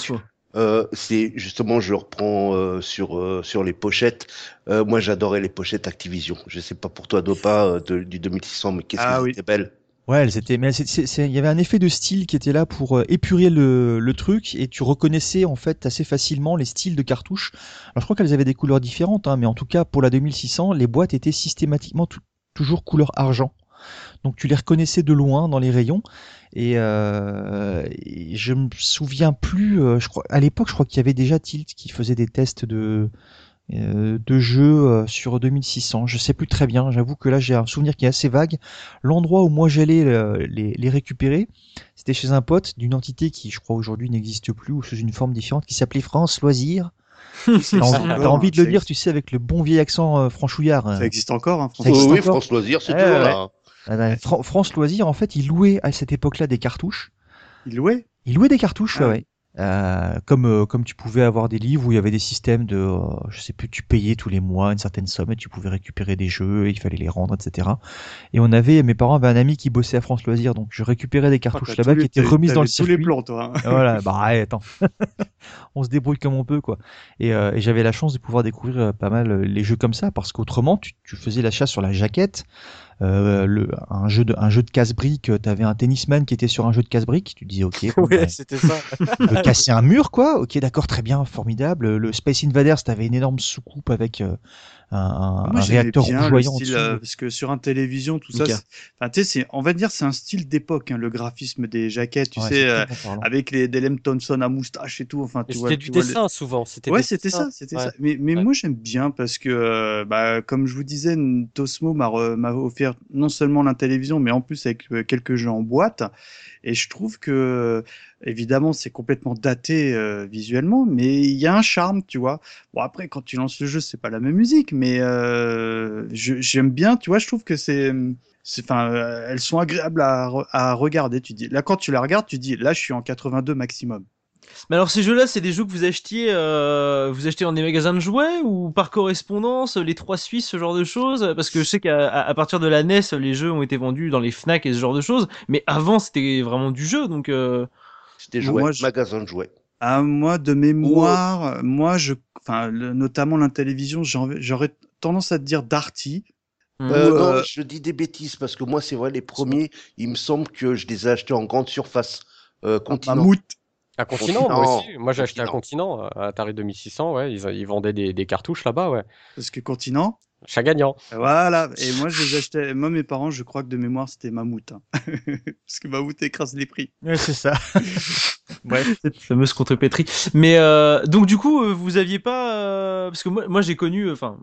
[SPEAKER 2] Euh, c'est justement, je le reprends euh, sur euh, sur les pochettes. Euh, moi, j'adorais les pochettes Activision. Je sais pas pour toi, Dopa, euh, de- du 2600, mais qu'est-ce
[SPEAKER 3] Ah
[SPEAKER 2] qu'elles
[SPEAKER 3] oui.
[SPEAKER 2] étaient belles.
[SPEAKER 5] Ouais, elles étaient, mais c'est- c'est- c'est- il y avait un effet de style qui était là pour euh, épurer le, le truc et tu reconnaissais en fait assez facilement les styles de cartouches. Alors je crois qu'elles avaient des couleurs différentes, hein, mais en tout cas pour la 2600, les boîtes étaient systématiquement tou- toujours couleur argent. Donc tu les reconnaissais de loin dans les rayons et, euh, et je me souviens plus. euh, je crois à l'époque, je crois qu'il y avait déjà Tilt qui faisait des tests de euh, de jeux euh, sur 2600. Je sais plus très bien. J'avoue que là j'ai un souvenir qui est assez vague. L'endroit où moi j'allais les, les récupérer, c'était chez un pote d'une entité qui, je crois aujourd'hui n'existe plus ou sous une forme différente, qui s'appelait France Loisirs. T'as envie, de le dire,
[SPEAKER 3] existe.
[SPEAKER 5] tu sais, avec le bon vieil accent euh, franchouillard. euh.
[SPEAKER 3] Ça existe encore, hein,
[SPEAKER 5] Ça
[SPEAKER 2] Oh, oui,
[SPEAKER 5] encore
[SPEAKER 2] France Loisirs, c'est
[SPEAKER 5] Ouais,
[SPEAKER 2] toujours
[SPEAKER 5] ouais.
[SPEAKER 2] là.
[SPEAKER 5] Ah Fran- France Loisirs, en fait, ils louaient à cette époque-là des cartouches.
[SPEAKER 3] Il louait.
[SPEAKER 5] Ils louaient des cartouches,
[SPEAKER 3] Ah
[SPEAKER 5] ouais. Euh, comme euh, comme tu pouvais avoir des livres où il y avait des systèmes de, euh, je sais plus, tu payais tous les mois une certaine somme et tu pouvais récupérer des jeux, et il fallait les rendre, etc. Et on avait, mes parents avaient un ami qui bossait à France Loisirs, donc je récupérais des cartouches
[SPEAKER 3] Ah,
[SPEAKER 5] là-bas
[SPEAKER 3] tous
[SPEAKER 5] qui étaient remises dans le
[SPEAKER 3] t'avais tous les
[SPEAKER 5] circuit.
[SPEAKER 3] plans, toi. hein.
[SPEAKER 5] voilà, bah ouais, attends. on se débrouille comme on peut, quoi. Et, euh, et j'avais la chance de pouvoir découvrir pas mal les jeux comme ça, parce qu'autrement, tu, tu faisais l'achat sur la jaquette. Euh, le, un jeu de un jeu de casse-briques, euh, t'avais un tennisman qui était sur un jeu de casse-briques, tu disais ok, bon,
[SPEAKER 4] Ouais,
[SPEAKER 5] bah,
[SPEAKER 4] c'était ça.
[SPEAKER 5] peut casser un mur quoi, ok d'accord très bien, formidable. Le Space Invaders, t'avais une énorme soucoupe avec euh, un, un-
[SPEAKER 3] Moi,
[SPEAKER 5] un
[SPEAKER 3] j'aimais
[SPEAKER 5] réacteur
[SPEAKER 3] bien
[SPEAKER 5] rougeoyant
[SPEAKER 3] style, euh, parce que sur un télévision, tout ça, enfin, tu sais, c'est, on va dire, c'est un style d'époque, hein, le graphisme des jaquettes, tu
[SPEAKER 5] Ouais,
[SPEAKER 3] sais, euh, avec les des Lem Thompson à moustache et tout. Enfin, tu vois,
[SPEAKER 4] C'était du
[SPEAKER 3] vois le-
[SPEAKER 4] dessin souvent. C'était
[SPEAKER 3] Ouais, c'était ça, c'était
[SPEAKER 4] Ouais.
[SPEAKER 3] ça. Mais, mais
[SPEAKER 4] Ouais.
[SPEAKER 3] moi, j'aime bien parce que, euh, bah, comme je vous disais, Tosmo m'a offert non seulement la télévision, mais en plus avec euh, quelques jeux en boîte. Et je trouve que, évidemment, c'est complètement daté euh, visuellement, mais il y a un charme, tu vois. Bon, après, quand tu lances le jeu, c'est pas la même musique, mais euh, j'aime bien, tu vois, je trouve que c'est. Enfin, euh, elles sont agréables à, à regarder. Tu dis, là, quand tu la regardes, tu dis, là, je suis en 82 maximum.
[SPEAKER 1] Mais alors ces jeux-là, c'est des jeux que vous achetiez, euh, vous achetez dans des magasins de jouets ou par correspondance, les trois Suisses, ce genre de choses? Parce que je sais qu'à partir de la NES, les jeux ont été vendus dans les Fnac et ce genre de choses, mais avant c'était vraiment du jeu, donc euh...
[SPEAKER 2] C'était
[SPEAKER 3] Moi,
[SPEAKER 2] jouets,
[SPEAKER 3] je-
[SPEAKER 2] magasin de jouets.
[SPEAKER 3] À moi, de mémoire, moi, je, enfin, le- notamment la télévision, j'aurais tendance à te dire Darty.
[SPEAKER 1] hmm.
[SPEAKER 2] Euh, non,
[SPEAKER 3] euh,
[SPEAKER 2] je dis des bêtises parce que moi, c'est vrai, les premiers, il me semble que je les ai achetés en grande surface. Euh, continent.
[SPEAKER 3] Mammouth.
[SPEAKER 4] Un continent, moi aussi. Moi, j'ai acheté un continent, à Atari 2600, ouais. Ils, ils vendaient des, des cartouches là-bas, ouais.
[SPEAKER 3] Parce que Continent.
[SPEAKER 4] Chat gagnant.
[SPEAKER 3] Voilà. Et moi, je les achetais. Moi, mes parents, je crois que de mémoire, c'était Mammouth. hein. Parce que Mammouth écrase les prix.
[SPEAKER 5] Ouais, c'est ça.
[SPEAKER 1] Bref, cette fameuse contrepétrie. Mais euh, donc du coup, euh, vous aviez pas, euh, parce que moi, moi j'ai connu, enfin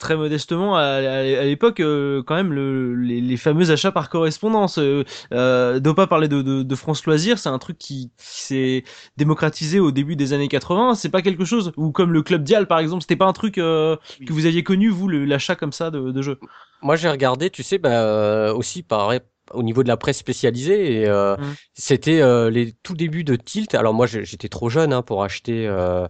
[SPEAKER 1] très modestement à, à- à l'époque euh, quand même le, les, les fameux achats par correspondance. Euh, euh, Dopa parlait de, de, de France Loisirs, c'est un truc qui, qui s'est démocratisé au début des années 80. C'est pas quelque chose ou comme le Club Dial par exemple, c'était pas un truc euh, que vous aviez connu vous l'achat comme ça de, de jeux?
[SPEAKER 4] Moi, j'ai regardé, tu sais, bah, aussi pareil, au niveau de la presse spécialisée, et euh,
[SPEAKER 1] Mhm.
[SPEAKER 4] c'était euh, les tout débuts de Tilt. Alors moi, j'étais trop jeune hein, pour acheter euh,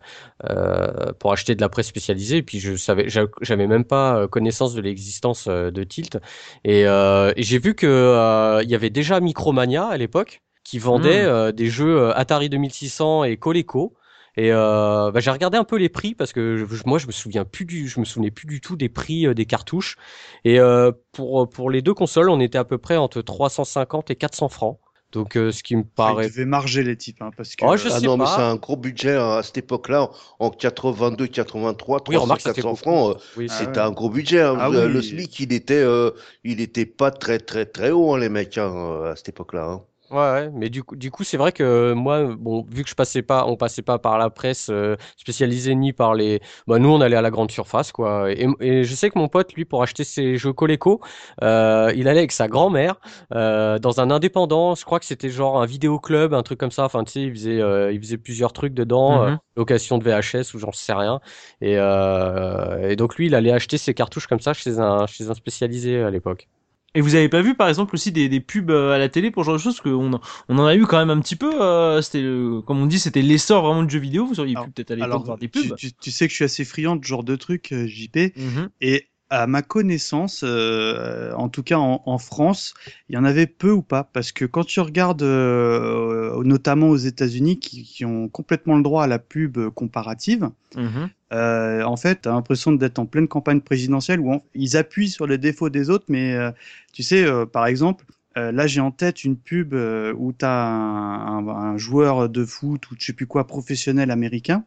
[SPEAKER 4] euh, pour acheter de la presse spécialisée, et puis je savais, j'a- j'avais même pas euh, connaissance de l'existence euh, de Tilt. Et, euh, et j'ai vu que euh, il y avait déjà Micromania à l'époque qui vendait euh, des jeux Atari 2600 et Coleco. Et euh, bah, j'ai regardé un peu les prix parce que je- moi je me souviens plus du, je me souvenais plus du tout des prix euh, des cartouches. Et euh, pour pour les deux consoles, on était à peu près entre 350 et 400 francs. Donc euh, ce qui me
[SPEAKER 3] Enfin,
[SPEAKER 4] paraît.
[SPEAKER 3] ils devaient marger les types, hein, parce que.
[SPEAKER 4] Oh, je
[SPEAKER 2] Ah
[SPEAKER 4] sais
[SPEAKER 2] non, mais
[SPEAKER 4] pas.
[SPEAKER 2] c'est un gros budget hein, à cette époque-là, en 82, 83, 300,
[SPEAKER 4] Oui, remarque, c'était
[SPEAKER 2] 400
[SPEAKER 4] beaucoup.
[SPEAKER 2] francs. euh,
[SPEAKER 4] Oui,
[SPEAKER 3] Ah
[SPEAKER 4] c'est-
[SPEAKER 2] C'était
[SPEAKER 3] ouais.
[SPEAKER 2] un gros budget. hein.
[SPEAKER 3] Ah
[SPEAKER 2] Euh,
[SPEAKER 3] oui.
[SPEAKER 2] Le SMIC, il était, euh, il était pas très, très, très haut, hein, les mecs, hein, à cette époque-là.
[SPEAKER 4] Ouais, ouais, mais du coup, du coup, c'est vrai que moi, bon, vu que je passais pas, on passait pas par la presse euh, spécialisée ni par les, bah nous, on allait à la grande surface, quoi. Et, et je sais que mon pote, lui, pour acheter ses jeux Coleco, euh, il allait avec sa grand-mère euh, dans un indépendant. Je crois que c'était genre un vidéo club, un truc comme ça. Enfin, tu sais, il faisait, euh, il faisait plusieurs trucs dedans, euh,
[SPEAKER 1] Mhm.
[SPEAKER 4] location de VHS ou j'en sais rien. Et, euh, et donc lui, il allait acheter ses cartouches comme ça chez un, chez un spécialisé à l'époque.
[SPEAKER 1] Et vous avez pas vu par exemple aussi des, des pubs euh, à la télé pour ce genre de choses qu'on on en a eu quand même un petit peu. euh, c'était le- comme on dit, c'était l'essor vraiment de jeux vidéo. Vous auriez pu peut-être
[SPEAKER 3] Alors,
[SPEAKER 1] voir des pubs.
[SPEAKER 3] tu- tu sais que je suis assez friand de ce genre de trucs, euh, JP.
[SPEAKER 1] Mhm.
[SPEAKER 3] Et à ma connaissance, euh, en tout cas en, en France, il y en avait peu ou pas. Parce que quand tu regardes, euh, notamment aux États-Unis, qui, qui ont complètement le droit à la pub comparative,
[SPEAKER 1] Mhm.
[SPEAKER 3] euh, en fait, tu as l'impression d'être en pleine campagne présidentielle où on- ils appuient sur les défauts des autres, mais euh, tu sais, euh, par exemple, Euh, là, j'ai en tête une pub euh, où tu as un, un, un joueur de foot ou je sais plus quoi professionnel américain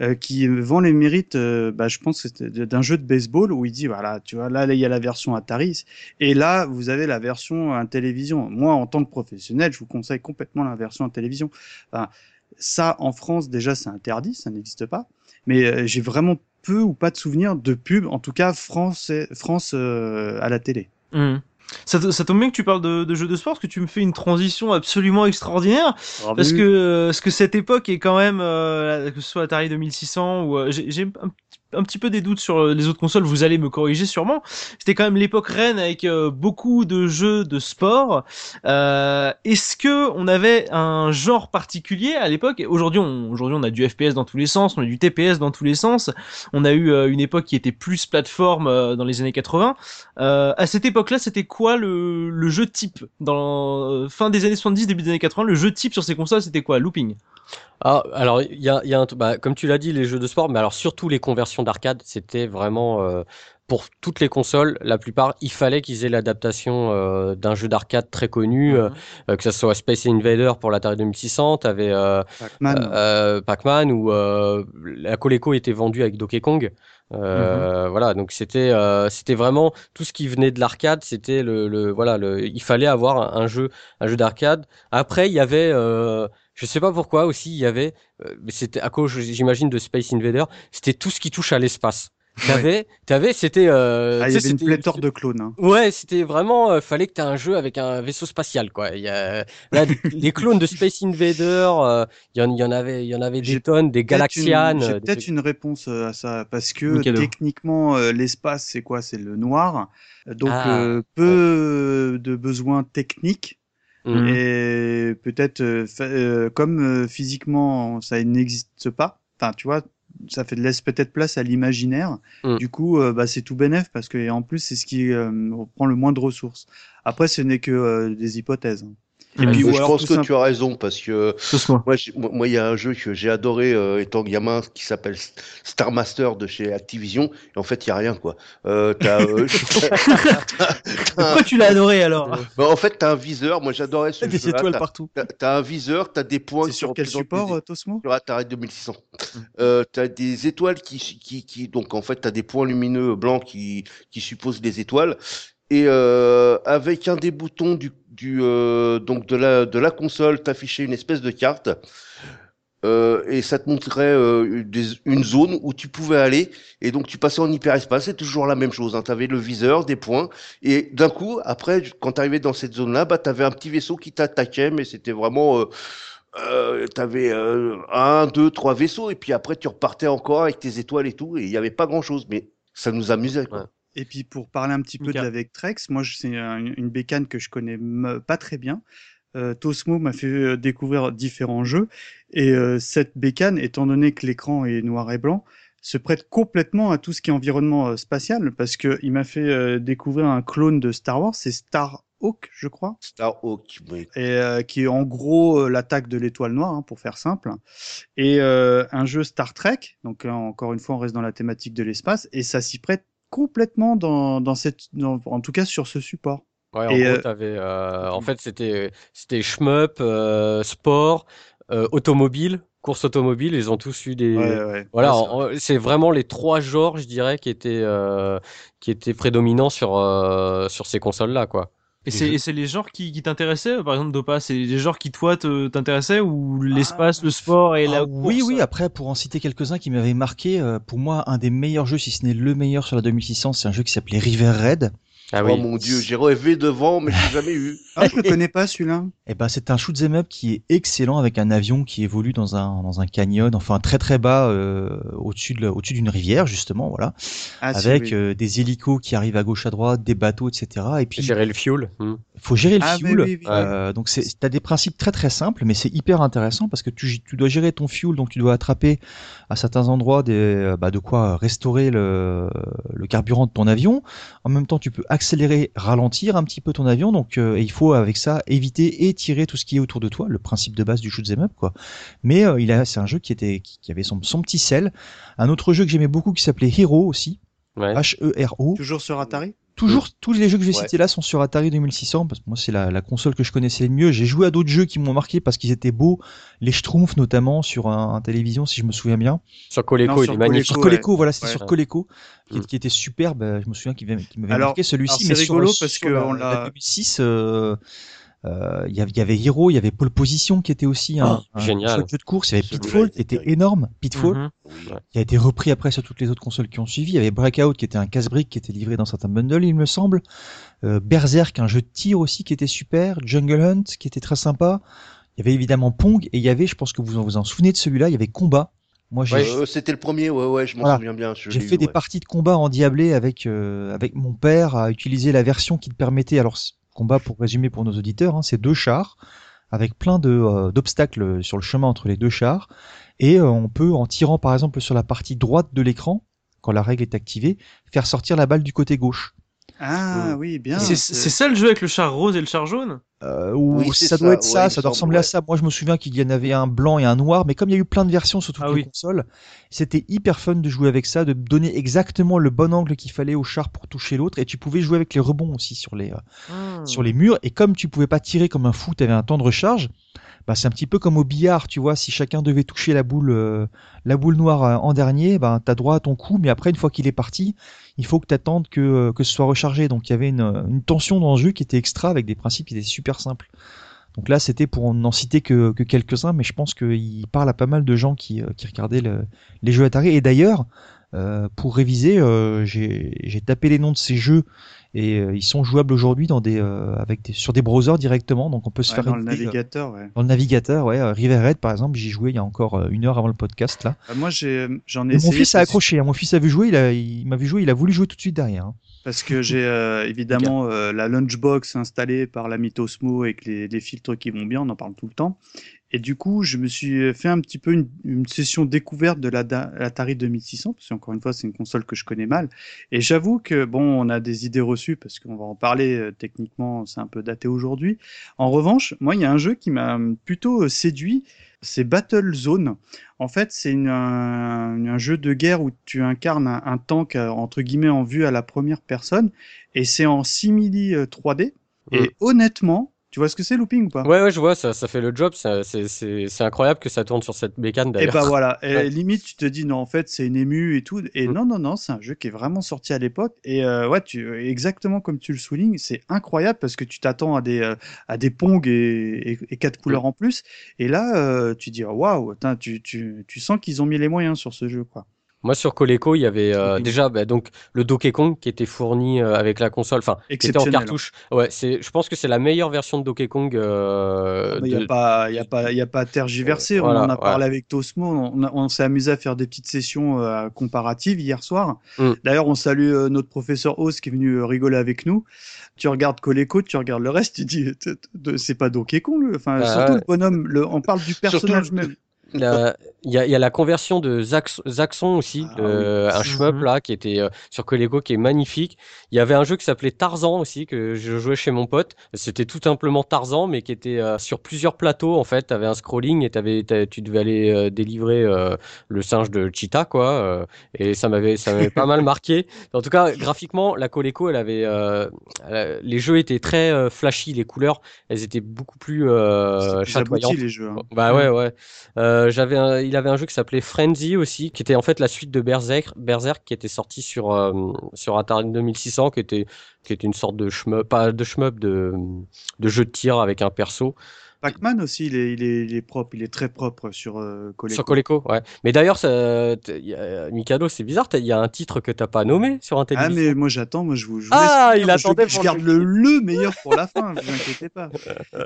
[SPEAKER 3] euh, qui vend les mérites, euh, bah, je pense, d'un jeu de baseball où il dit voilà, tu vois, là, il y a la version Atari et là, vous avez la version en télévision. Moi, en tant que professionnel, je vous conseille complètement la version en télévision. Ça, en France, déjà, c'est interdit, ça n'existe pas. Mais euh, j'ai vraiment peu ou pas de souvenirs de pub, en tout cas France, France euh, à la télé.
[SPEAKER 1] Mmh. Ça, ça tombe bien que tu parles de, de jeux de sport parce que tu me fais une transition absolument extraordinaire parce que euh, parce que cette époque est quand même euh, que ce soit Atari 2600 ou euh, j'ai j'ai un, un petit peu des doutes sur euh, les autres consoles vous allez me corriger sûrement. C'était quand même l'époque reine avec euh, beaucoup de jeux de sport. Euh, est-ce que on avait un genre particulier à l'époque? Aujourd'hui on aujourd'hui on a du FPS dans tous les sens on a du TPS dans tous les sens. On a eu euh, une époque qui était plus plateforme dans les années 80 euh, à cette époque-là, c'était quoi le, le jeu type? Dans fin des années 70, début des années 80 Le jeu type sur ces consoles, c'était quoi? Looping.
[SPEAKER 4] Ah, alors il y a, y a un, bah, comme tu l'as dit, les jeux de sport, mais alors surtout les conversions d'arcade, c'était vraiment euh, pour toutes les consoles, la plupart, il fallait qu'ils aient l'adaptation euh, d'un jeu d'arcade très connu, euh, euh, que ce soit Space Invader pour l'Atari 2600, t'avais euh,
[SPEAKER 3] Pac-Man.
[SPEAKER 4] euh, Pac-Man ou euh, la Coleco était vendue avec Donkey Kong. Euh, Voilà, donc c'était euh, c'était vraiment tout ce qui venait de l'arcade, c'était le, le voilà le il fallait avoir un, un jeu un jeu d'arcade. Après il y avait euh, je sais pas pourquoi aussi il y avait euh, mais c'était à cause j'imagine de Space Invader, c'était tout ce qui touche à l'espace. T'avais t'avais c'était euh,
[SPEAKER 3] Ah, il y avait une pléthore de clones. hein.
[SPEAKER 4] Ouais, c'était vraiment, euh, fallait que tu aies un jeu avec un vaisseau spatial, quoi. Il y a, là, les clones de Space Invader, euh, il y, en, il y en avait, il y en avait des tonnes, des Galaxian.
[SPEAKER 3] J'ai
[SPEAKER 4] euh, des
[SPEAKER 3] peut-être une réponse euh, à ça parce que techniquement euh, l'espace c'est quoi? C'est le noir, donc
[SPEAKER 4] Ah,
[SPEAKER 3] euh, peu de besoins techniques
[SPEAKER 4] Mhm.
[SPEAKER 3] et peut-être euh, euh, comme euh, physiquement ça n'existe pas. Enfin, tu vois, ça fait laisse peut-être place à l'imaginaire.
[SPEAKER 4] Mm.
[SPEAKER 3] Du coup, euh, bah, c'est tout bénef parce que en plus c'est ce qui euh, prend le moins de ressources. Après, ce n'est que euh, des hypothèses. Et puis,
[SPEAKER 2] je
[SPEAKER 3] alors,
[SPEAKER 2] pense que
[SPEAKER 3] simple-
[SPEAKER 2] tu as raison parce que
[SPEAKER 1] moi
[SPEAKER 2] il y a un jeu que j'ai adoré euh, étant gamin qui s'appelle Star Master de chez Activision. Et en fait, il y a rien quoi. Euh, t'as, euh,
[SPEAKER 1] Pourquoi tu l'as adoré alors
[SPEAKER 2] bah, en fait, t'as un viseur. Moi, j'adorais ce
[SPEAKER 5] Des
[SPEAKER 2] jeu-là.
[SPEAKER 5] étoiles
[SPEAKER 2] T'as-
[SPEAKER 5] partout.
[SPEAKER 2] T'as, un viseur, t'as des points
[SPEAKER 3] sur quel support,
[SPEAKER 2] des-
[SPEAKER 3] euh, Tosmo?
[SPEAKER 2] sur Atari 2600. Euh, t'as des étoiles qui, qui, qui, donc en fait, t'as des points lumineux blancs qui, qui supposent des étoiles. Et euh, avec un des boutons du, du euh, donc de la, de la console, t'affichais une espèce de carte. Euh, et ça te montrait euh, des- une zone où tu pouvais aller. Et donc tu passais en hyperespace. C'est toujours la même chose. Hein. Tu avais le viseur, des points. Et d'un coup, après, quand tu arrivais dans cette zone-là, bah, tu avais un petit vaisseau qui t'attaquait. Mais c'était vraiment... Euh, euh, t'avais euh, un, deux, trois vaisseaux, et puis après tu repartais encore avec tes étoiles et tout, et il n'y avait pas grand chose, mais ça nous amusait. Quoi.
[SPEAKER 3] Et puis pour parler un petit peu de la Vectrex, moi je- c'est un- une bécane que je connais pas très bien. Euh, Tosmo m'a fait euh, découvrir différents jeux. Et euh, cette bécane, étant donné que l'écran est noir et blanc, se prête complètement à tout ce qui est environnement euh, spatial. Parce que il m'a fait euh, découvrir un clone de Star Wars, c'est Starhawk, je crois,
[SPEAKER 2] Starhawk, oui.
[SPEAKER 3] et euh, qui est en gros euh, l'attaque de l'étoile noire, hein, pour faire simple, et euh, un jeu Star Trek. Donc euh, encore une fois, on reste dans la thématique de l'espace. Et ça s'y prête complètement dans, dans cette, dans- en tout cas sur ce support.
[SPEAKER 4] Ouais, en
[SPEAKER 3] Et,
[SPEAKER 4] gros,
[SPEAKER 3] euh,
[SPEAKER 4] euh, en fait, c'était, c'était shmup, euh, sport, euh, automobile, course automobile. Ils ont tous eu des,
[SPEAKER 3] Ouais, ouais.
[SPEAKER 4] Voilà,
[SPEAKER 3] Ouais, c'est
[SPEAKER 4] en- en- c'est vraiment les trois genres, je dirais, qui étaient euh, qui étaient prédominants sur euh, sur ces consoles-là, quoi.
[SPEAKER 1] Et c'est et c'est les genres qui, qui t'intéressaient Par exemple, Dopa, c'est les genres qui toi te- t'intéressaient ou l'espace, le sport et la
[SPEAKER 5] Ah, oui,
[SPEAKER 1] course
[SPEAKER 5] oui. Après, pour en citer quelques-uns qui m'avaient marqué, euh, pour moi, un des meilleurs jeux, si ce n'est le meilleur sur la 2600, c'est un jeu qui s'appelait River Raid.
[SPEAKER 4] Ah
[SPEAKER 2] Oh mon dieu, j'ai rêvé devant, mais je l'ai jamais eu.
[SPEAKER 3] Ah, je le connais pas celui-là.
[SPEAKER 5] Eh ben, c'est un shoot 'em up qui est excellent avec un avion qui évolue dans un dans un canyon, enfin très très bas euh, au-dessus de au-dessus d'une rivière justement, voilà,
[SPEAKER 3] Ah, si,
[SPEAKER 5] avec
[SPEAKER 3] oui.
[SPEAKER 5] euh, des hélicos qui arrivent à gauche à droite, des bateaux, etc. Et puis
[SPEAKER 4] Gérer le fuel. hmm.
[SPEAKER 5] faut gérer le
[SPEAKER 3] Ah,
[SPEAKER 5] fuel.
[SPEAKER 3] oui, oui.
[SPEAKER 5] Euh, donc c'est t'as des principes très très simples, mais c'est hyper intéressant parce que tu, tu dois gérer ton fuel, donc tu dois attraper à certains endroits des, bah, de quoi restaurer le, le carburant de ton avion. En même temps, tu peux accélérer, ralentir un petit peu ton avion. Donc euh, et il faut avec ça éviter et tirer tout ce qui est autour de toi, le principe de base du shoot 'em up quoi. Mais euh, il a c'est un jeu qui était qui, qui avait son, son petit sel. Un autre jeu que j'aimais beaucoup qui s'appelait Hero aussi,
[SPEAKER 4] Ouais.
[SPEAKER 5] H E R O.
[SPEAKER 3] Toujours sur Atari?
[SPEAKER 5] Toujours, tous les jeux que je vais
[SPEAKER 2] Ouais.
[SPEAKER 5] citer là sont sur Atari 2600 parce que moi c'est la, la console que je connaissais le mieux. J'ai joué à d'autres jeux qui m'ont marqué parce qu'ils étaient beaux, les Schtroumpfs notamment sur un, un télévision si je me souviens bien.
[SPEAKER 4] Sur Coleco,
[SPEAKER 3] Non,
[SPEAKER 4] il
[SPEAKER 3] sur
[SPEAKER 4] est magnifique.
[SPEAKER 5] Sur
[SPEAKER 3] Coleco,
[SPEAKER 5] voilà, c'était
[SPEAKER 3] Ouais.
[SPEAKER 5] sur Coleco qui,
[SPEAKER 4] Mm.
[SPEAKER 5] qui était superbe. Je me souviens qu'il m'avait marqué celui-ci. mais sur-
[SPEAKER 3] rigolo
[SPEAKER 5] sur
[SPEAKER 3] parce que
[SPEAKER 5] la-
[SPEAKER 3] on
[SPEAKER 5] la
[SPEAKER 3] l'a-
[SPEAKER 5] 2006, euh, euh, il y avait- il y avait Hero, il y avait Pole Position qui était aussi un,
[SPEAKER 4] Oh,
[SPEAKER 5] un
[SPEAKER 4] génial.
[SPEAKER 5] chouette jeu de course. Il y avait Pitfall qui
[SPEAKER 2] était
[SPEAKER 5] énorme. Pitfall
[SPEAKER 1] Mhm.
[SPEAKER 5] Qui a été repris après sur toutes les autres consoles qui ont suivi. Il y avait Breakout qui était un casse-brique qui était livré dans certains bundles, il me semble. Euh, Berserk, un jeu de tir aussi qui était super. Jungle Hunt qui était très sympa. Il y avait évidemment Pong et il y avait, je pense que vous en, vous en souvenez de celui-là, il y avait Combat. Moi, j'ai
[SPEAKER 2] Euh, C'était le premier, ouais, ouais, je m'en
[SPEAKER 5] Voilà.
[SPEAKER 2] souviens bien.
[SPEAKER 5] j'ai fait
[SPEAKER 2] eu,
[SPEAKER 5] des
[SPEAKER 2] ouais.
[SPEAKER 5] parties de combat endiablées avec euh, avec mon père à utiliser la version qui te permettait alors combat pour résumer pour nos auditeurs hein, c'est deux chars avec plein de euh, d'obstacles sur le chemin entre les deux chars. Et euh, on peut en tirant par exemple sur la partie droite de l'écran quand la règle est activée faire sortir la balle du côté gauche
[SPEAKER 3] Ah oui, bien.
[SPEAKER 1] C'est c'est ça le jeu avec le char rose et le char jaune?
[SPEAKER 5] Euh, ou
[SPEAKER 2] Oui,
[SPEAKER 5] ça
[SPEAKER 2] ça,
[SPEAKER 5] doit être ça, ça doit
[SPEAKER 2] semble,
[SPEAKER 5] ressembler à ça. Moi, je me souviens qu'il y en avait un blanc et un noir, mais comme il y a eu plein de versions sur toutes
[SPEAKER 1] Ah
[SPEAKER 5] les
[SPEAKER 1] oui.
[SPEAKER 5] consoles, c'était hyper fun de jouer avec ça, de donner exactement le bon angle qu'il fallait au char pour toucher l'autre, et tu pouvais jouer avec les rebonds aussi sur les euh,
[SPEAKER 1] Hmm.
[SPEAKER 5] sur les murs. Et comme tu pouvais pas tirer comme un fou, tu avais un temps de recharge. Bah, c'est un petit peu comme au billard, tu vois. Si chacun devait toucher la boule, euh, la boule noire euh, en dernier, bah, t'as droit à ton coup. Mais après, une fois qu'il est parti, il faut que t'attendes que euh, que ce soit rechargé. Donc il y avait une, tension dans le jeu qui était extra avec des principes qui étaient super simples. Donc là, c'était pour n'en citer que, que quelques-uns, mais je pense qu'il parle à pas mal de gens qui, qui regardaient le- les jeux Atari. Et d'ailleurs, pour réviser, euh, j'ai tapé les noms de ces jeux et euh, ils sont jouables aujourd'hui dans des, euh, avec des, sur des browsers directement, donc on peut se
[SPEAKER 3] Ouais,
[SPEAKER 5] faire
[SPEAKER 3] dans le
[SPEAKER 5] euh,
[SPEAKER 3] navigateur, ouais.
[SPEAKER 5] dans le navigateur. Ouais, euh, River Red par exemple, j'y jouais il y a encore euh, une heure avant le podcast là.
[SPEAKER 3] Euh, Moi, j'ai, j'en ai
[SPEAKER 5] mon fils a accroché, hein. mon fils a vu jouer, il, a, il m'a vu jouer, il a voulu jouer tout de suite derrière. hein.
[SPEAKER 3] Parce que j'ai euh, évidemment euh, la lunchbox installée par la Mythosmo avec les, les filtres qui vont bien, on en parle tout le temps. Et du coup, je me suis fait un petit peu une, une session découverte de la l'Atari 2600, parce qu'encore une fois, c'est une console que je connais mal. Et j'avoue que, bon, on a des idées reçues, parce qu'on va en parler euh, techniquement, c'est un peu daté aujourd'hui. En revanche, moi, il y a un jeu qui m'a plutôt euh, séduit, c'est Battle Zone. En fait, c'est un, un jeu de guerre où tu incarnes un, un tank euh, entre guillemets en vue à la première personne et c'est en simili euh, 3D. Et honnêtement, tu vois ce que c'est looping ou pas?
[SPEAKER 4] Ouais, ouais, je vois, ça, ça fait le job. C'est c'est- c'est incroyable que ça tourne sur cette bécane
[SPEAKER 3] Et
[SPEAKER 4] d'ailleurs.
[SPEAKER 3] bah voilà, et
[SPEAKER 4] Ouais.
[SPEAKER 3] limite tu te dis non en fait c'est une ému et tout et
[SPEAKER 4] Mm.
[SPEAKER 3] non non non c'est un jeu qui est vraiment sorti à l'époque et euh, ouais tu exactement comme tu le soulignes c'est incroyable parce que tu t'attends à des euh, à des pongs et, et, et quatre couleurs en plus et là euh, tu dis waouh tu, tu tu sens qu'ils ont mis les moyens sur ce jeu quoi.
[SPEAKER 4] Moi, sur Coleco, il y avait euh, déjà bah, donc le Donkey Kong qui était fourni euh, avec la console, enfin, qui était en cartouche. Ouais, c'est, je pense que c'est la meilleure version de Donkey Kong. euh,
[SPEAKER 3] Il n'y a pas, y a pas, y a pas à tergiverser.
[SPEAKER 4] Voilà,
[SPEAKER 3] on en a
[SPEAKER 4] ouais.
[SPEAKER 3] parlé avec Tosmo. On, s'est amusé à faire des petites sessions euh, comparatives hier soir.
[SPEAKER 4] Mm.
[SPEAKER 3] D'ailleurs, on salue euh, notre professeur Oz qui est venu euh, rigoler avec nous. Tu regardes Coleco, tu regardes le reste, tu dis, c'est pas Donkey Kong. le- Enfin,
[SPEAKER 4] Ah
[SPEAKER 3] surtout le bonhomme. Le, on parle du personnage même.
[SPEAKER 4] Il y a, il y a la conversion de Zax- Zaxxon aussi,
[SPEAKER 3] Ah
[SPEAKER 4] de- un shmup là qui était euh, sur Coleco qui est magnifique. Il y avait un jeu qui s'appelait Tarzan aussi que je jouais chez mon pote. C'était tout simplement Tarzan mais qui était euh, sur plusieurs plateaux en fait. T'avais un scrolling et t'avais, tu devais aller euh, délivrer euh, le singe de Cheetah quoi. euh, et ça m'avait ça m'avait pas mal marqué. En tout cas graphiquement la Coleco elle avait euh, elle les jeux étaient très euh, flashy, les couleurs elles étaient beaucoup plus euh,
[SPEAKER 3] abouti,
[SPEAKER 4] chatoyantes.
[SPEAKER 3] les jeux. hein.
[SPEAKER 4] Bah ouais, ouais. Euh, il avait un jeu qui s'appelait Frenzy aussi, qui était en fait la suite de Berserk, Berserk qui était sorti sur euh, Atari 2600, qui était qui était une sorte de shmup, pas de shmup, de de jeu de tir avec un perso.
[SPEAKER 3] Pac-Man aussi, il est, il, est, il est propre. Il est très propre sur euh, Coleco.
[SPEAKER 4] Sur Coleco, ouais. Mais d'ailleurs, Mikado, c'est bizarre, il y a un titre que t'as pas nommé sur un
[SPEAKER 3] Ah
[SPEAKER 4] télévision.
[SPEAKER 3] mais moi j'attends, moi je vous. je vous
[SPEAKER 4] Ah, il attendait
[SPEAKER 3] Je,
[SPEAKER 4] pour
[SPEAKER 3] je garde
[SPEAKER 4] le-
[SPEAKER 3] le, le meilleur pour la fin, vous inquiétez pas.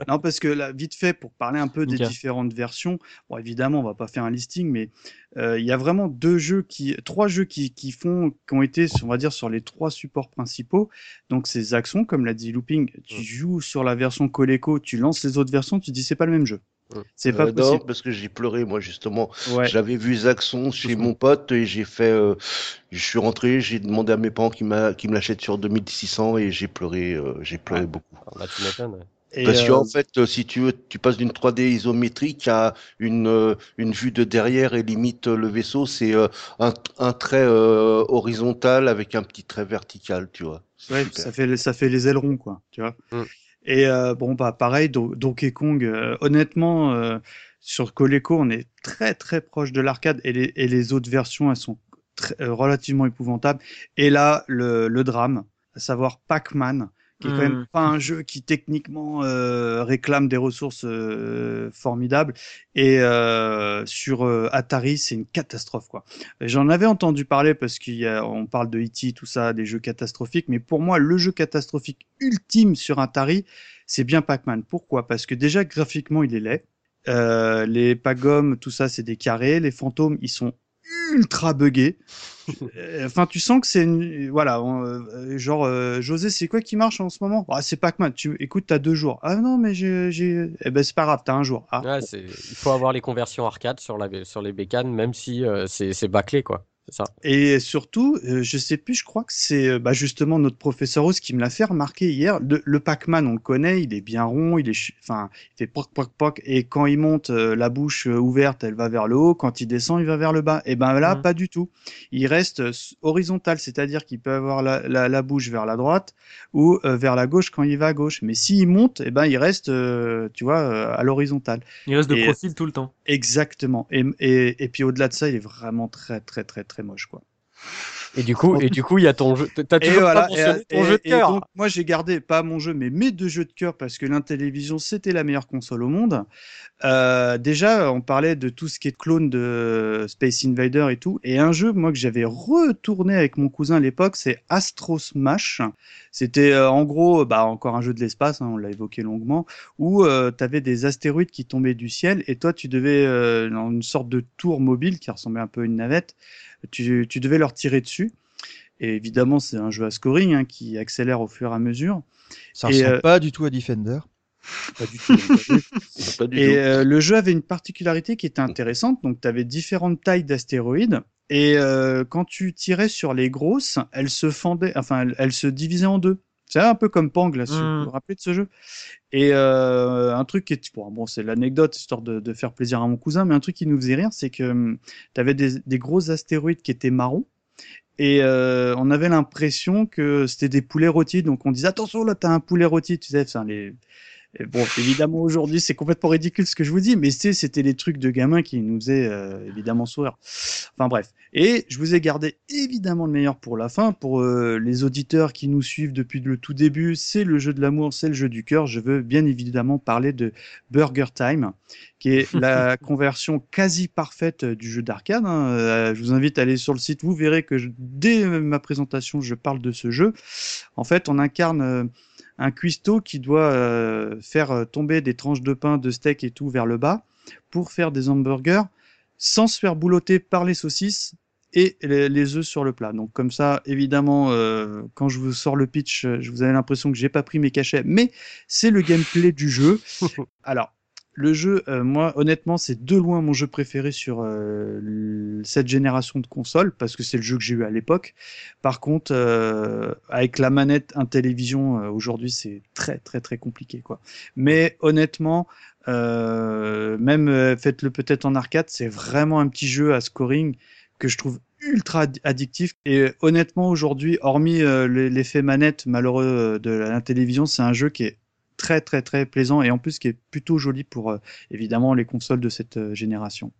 [SPEAKER 3] Non parce que là, vite fait pour parler un peu des différentes versions. Bon évidemment on va pas faire un listing, mais il y a vraiment deux jeux qui, trois jeux qui, qui font, qui ont été, on va dire sur les trois supports principaux. Donc c'est Zaxxon comme l'a dit Looping. Tu
[SPEAKER 4] Mm.
[SPEAKER 3] joues sur la version Coleco, tu lances les autres versions, tu dis c'est pas le même jeu.
[SPEAKER 4] Mm.
[SPEAKER 3] C'est pas
[SPEAKER 2] Euh, non,
[SPEAKER 3] possible.
[SPEAKER 2] parce que j'ai pleuré, moi, justement.
[SPEAKER 3] Ouais.
[SPEAKER 2] J'avais vu Zaxxon chez mon pote et j'ai fait. euh, je suis rentré, j'ai demandé à mes parents qu'ils m'a- qu'ils me l'achètent sur 2600 et j'ai pleuré, euh, j'ai pleuré
[SPEAKER 4] Ouais.
[SPEAKER 2] beaucoup.
[SPEAKER 4] Ah, bah, tu m'étonnes, ouais.
[SPEAKER 3] Et,
[SPEAKER 2] Parce
[SPEAKER 3] euh,
[SPEAKER 2] qu'en fait, euh, si tu veux, tu passes d'une 3D isométrique à une, euh, une vue de derrière et limite euh, le vaisseau, c'est euh, un, un trait euh, horizontal avec un petit trait vertical, tu vois. C'est
[SPEAKER 3] Ouais,
[SPEAKER 2] super.
[SPEAKER 3] ça fait ça fait les ailerons quoi, tu vois.
[SPEAKER 4] Mm.
[SPEAKER 3] Et euh, bon bah pareil Do- Donkey Kong euh, honnêtement euh, sur Coleco, on est très très proche de l'arcade et les et les autres versions elles sont très- euh, relativement épouvantables et là le le drame, à savoir Pac-Man qui est quand même
[SPEAKER 1] Mm.
[SPEAKER 3] pas un jeu qui techniquement euh, réclame des ressources euh, formidables et euh, sur euh, Atari c'est une catastrophe quoi. J'en avais entendu parler parce qu'on parle de E.T., tout ça, des jeux catastrophiques, mais pour moi, le jeu catastrophique ultime sur Atari, c'est bien Pac-Man. Pourquoi? Parce que déjà, graphiquement, il est laid. Euh, les pagommes, tout ça, c'est des carrés. Les fantômes, ils sont ultra buggés. Euh, Enfin, tu sens que c'est une... voilà, on- euh, genre euh, José, c'est quoi qui marche en ce moment? Ah, C'est Pac-Man. Tu écoute, t'as deux jours. Ah non, mais j'ai, eh ben c'est pas grave, t'as un jour. Ah,
[SPEAKER 4] Ouais, il faut avoir les conversions arcade sur, la, sur les bécanes, même si euh, c'est bâclé, quoi. Ça.
[SPEAKER 3] Et surtout, euh, je sais plus, je crois que c'est euh, bah, justement notre professeur Rose qui me l'a fait remarquer hier. Le, le Pac-Man, on le connaît, il est bien rond, il est, enfin, il fait poc poc poc. Et quand il monte, euh, la bouche euh, ouverte, elle va vers le haut. Quand il descend, il va vers le bas. Et ben là,
[SPEAKER 1] Mhm.
[SPEAKER 3] pas du tout. Il reste euh, horizontal, c'est-à-dire qu'il peut avoir la, la, la bouche vers la droite ou euh, vers la gauche quand il va à gauche. Mais s'il monte, et ben il reste, euh, tu vois, euh, à l'horizontale.
[SPEAKER 1] Il reste de
[SPEAKER 3] Et-
[SPEAKER 1] profil tout le temps.
[SPEAKER 3] Exactement. Et, et, et puis au-delà de ça, il est vraiment très très très très moche, quoi.
[SPEAKER 4] Et du coup, et du coup, il y a ton jeu. T'as toujours
[SPEAKER 3] voilà,
[SPEAKER 4] pas mentionné
[SPEAKER 3] et-
[SPEAKER 4] ton
[SPEAKER 3] et-
[SPEAKER 4] jeu de cœur.
[SPEAKER 3] donc, moi, j'ai gardé pas mon jeu, mais mes deux jeux de cœur parce que l'Intellivision, c'était la meilleure console au monde. Euh, déjà, on parlait de tout ce qui est clone de Space Invader et tout. Et un jeu, moi, que j'avais retourné avec mon cousin à l'époque, c'est Astro Smash. C'était euh, en gros, bah, encore un jeu de l'espace, hein, on l'a évoqué longuement, où tu avais des astéroïdes qui tombaient du ciel et toi, tu devais, euh, dans une sorte de tour mobile qui ressemblait un peu à une navette, tu, tu devais leur tirer dessus. Et évidemment, c'est un jeu à scoring hein, qui accélère au fur et à mesure.
[SPEAKER 5] Ça
[SPEAKER 3] Et,
[SPEAKER 5] ressemble
[SPEAKER 3] euh,
[SPEAKER 5] pas du tout à Defender.
[SPEAKER 3] Pas du tout. pas du Et
[SPEAKER 2] tout.
[SPEAKER 3] euh, le jeu avait une particularité qui était intéressante. Donc, tu avais différentes tailles d'astéroïdes. Et euh, quand tu tirais sur les grosses, elles se fendaient, enfin, elles, elles se divisaient en deux. C'est un peu comme Pang, là, si
[SPEAKER 1] Mm.
[SPEAKER 3] vous vous rappelez de ce jeu. Et euh, un truc qui est, bon, bon c'est l'anecdote, histoire de, de faire plaisir à mon cousin, mais un truc qui nous faisait rire, c'est que tu avais des, des gros astéroïdes qui étaient marrons. Et euh, on avait l'impression que c'était des poulets rôtis, donc on disait attention là t'as un poulet rôti, tu sais, enfin les et bon évidemment aujourd'hui c'est complètement ridicule ce que je vous dis, mais c'était les trucs de gamins qui nous faisaient euh, évidemment sourire. Enfin bref, et je vous ai gardé évidemment le meilleur pour la fin, pour euh, les auditeurs qui nous suivent depuis le tout début, c'est le jeu de l'amour, c'est le jeu du cœur. Je veux bien évidemment parler de Burger Time, qui est la conversion quasi parfaite du jeu d'arcade. hein. Euh, je vous invite à aller sur le site, vous verrez que je- dès ma présentation, je parle de ce jeu. En fait, on incarne euh, un cuistot qui doit euh, faire euh, tomber des tranches de pain, de steak et tout vers le bas pour faire des hamburgers sans se faire boulotter par les saucisses et les, les œufs sur le plat. Donc comme ça, évidemment, euh, quand je vous sors le pitch, euh, je vous avez l'impression que j'ai pas pris mes cachets, mais c'est le gameplay du jeu. Alors, le jeu, euh, moi, honnêtement, c'est de loin mon jeu préféré sur euh, cette génération de consoles, parce que c'est le jeu que j'ai eu à l'époque. Par contre, euh, avec la manette Intellivision, euh, aujourd'hui, c'est très, très, très compliqué, quoi. Mais honnêtement, euh, même euh, faites-le peut-être en arcade, c'est vraiment un petit jeu à scoring que je trouve ultra ad- addictif. Et honnêtement, aujourd'hui, hormis l'e- l'effet manette malheureux de la télévision, c'est un jeu qui est très très très plaisant et en plus qui est plutôt joli pour euh, évidemment les consoles de cette euh, génération.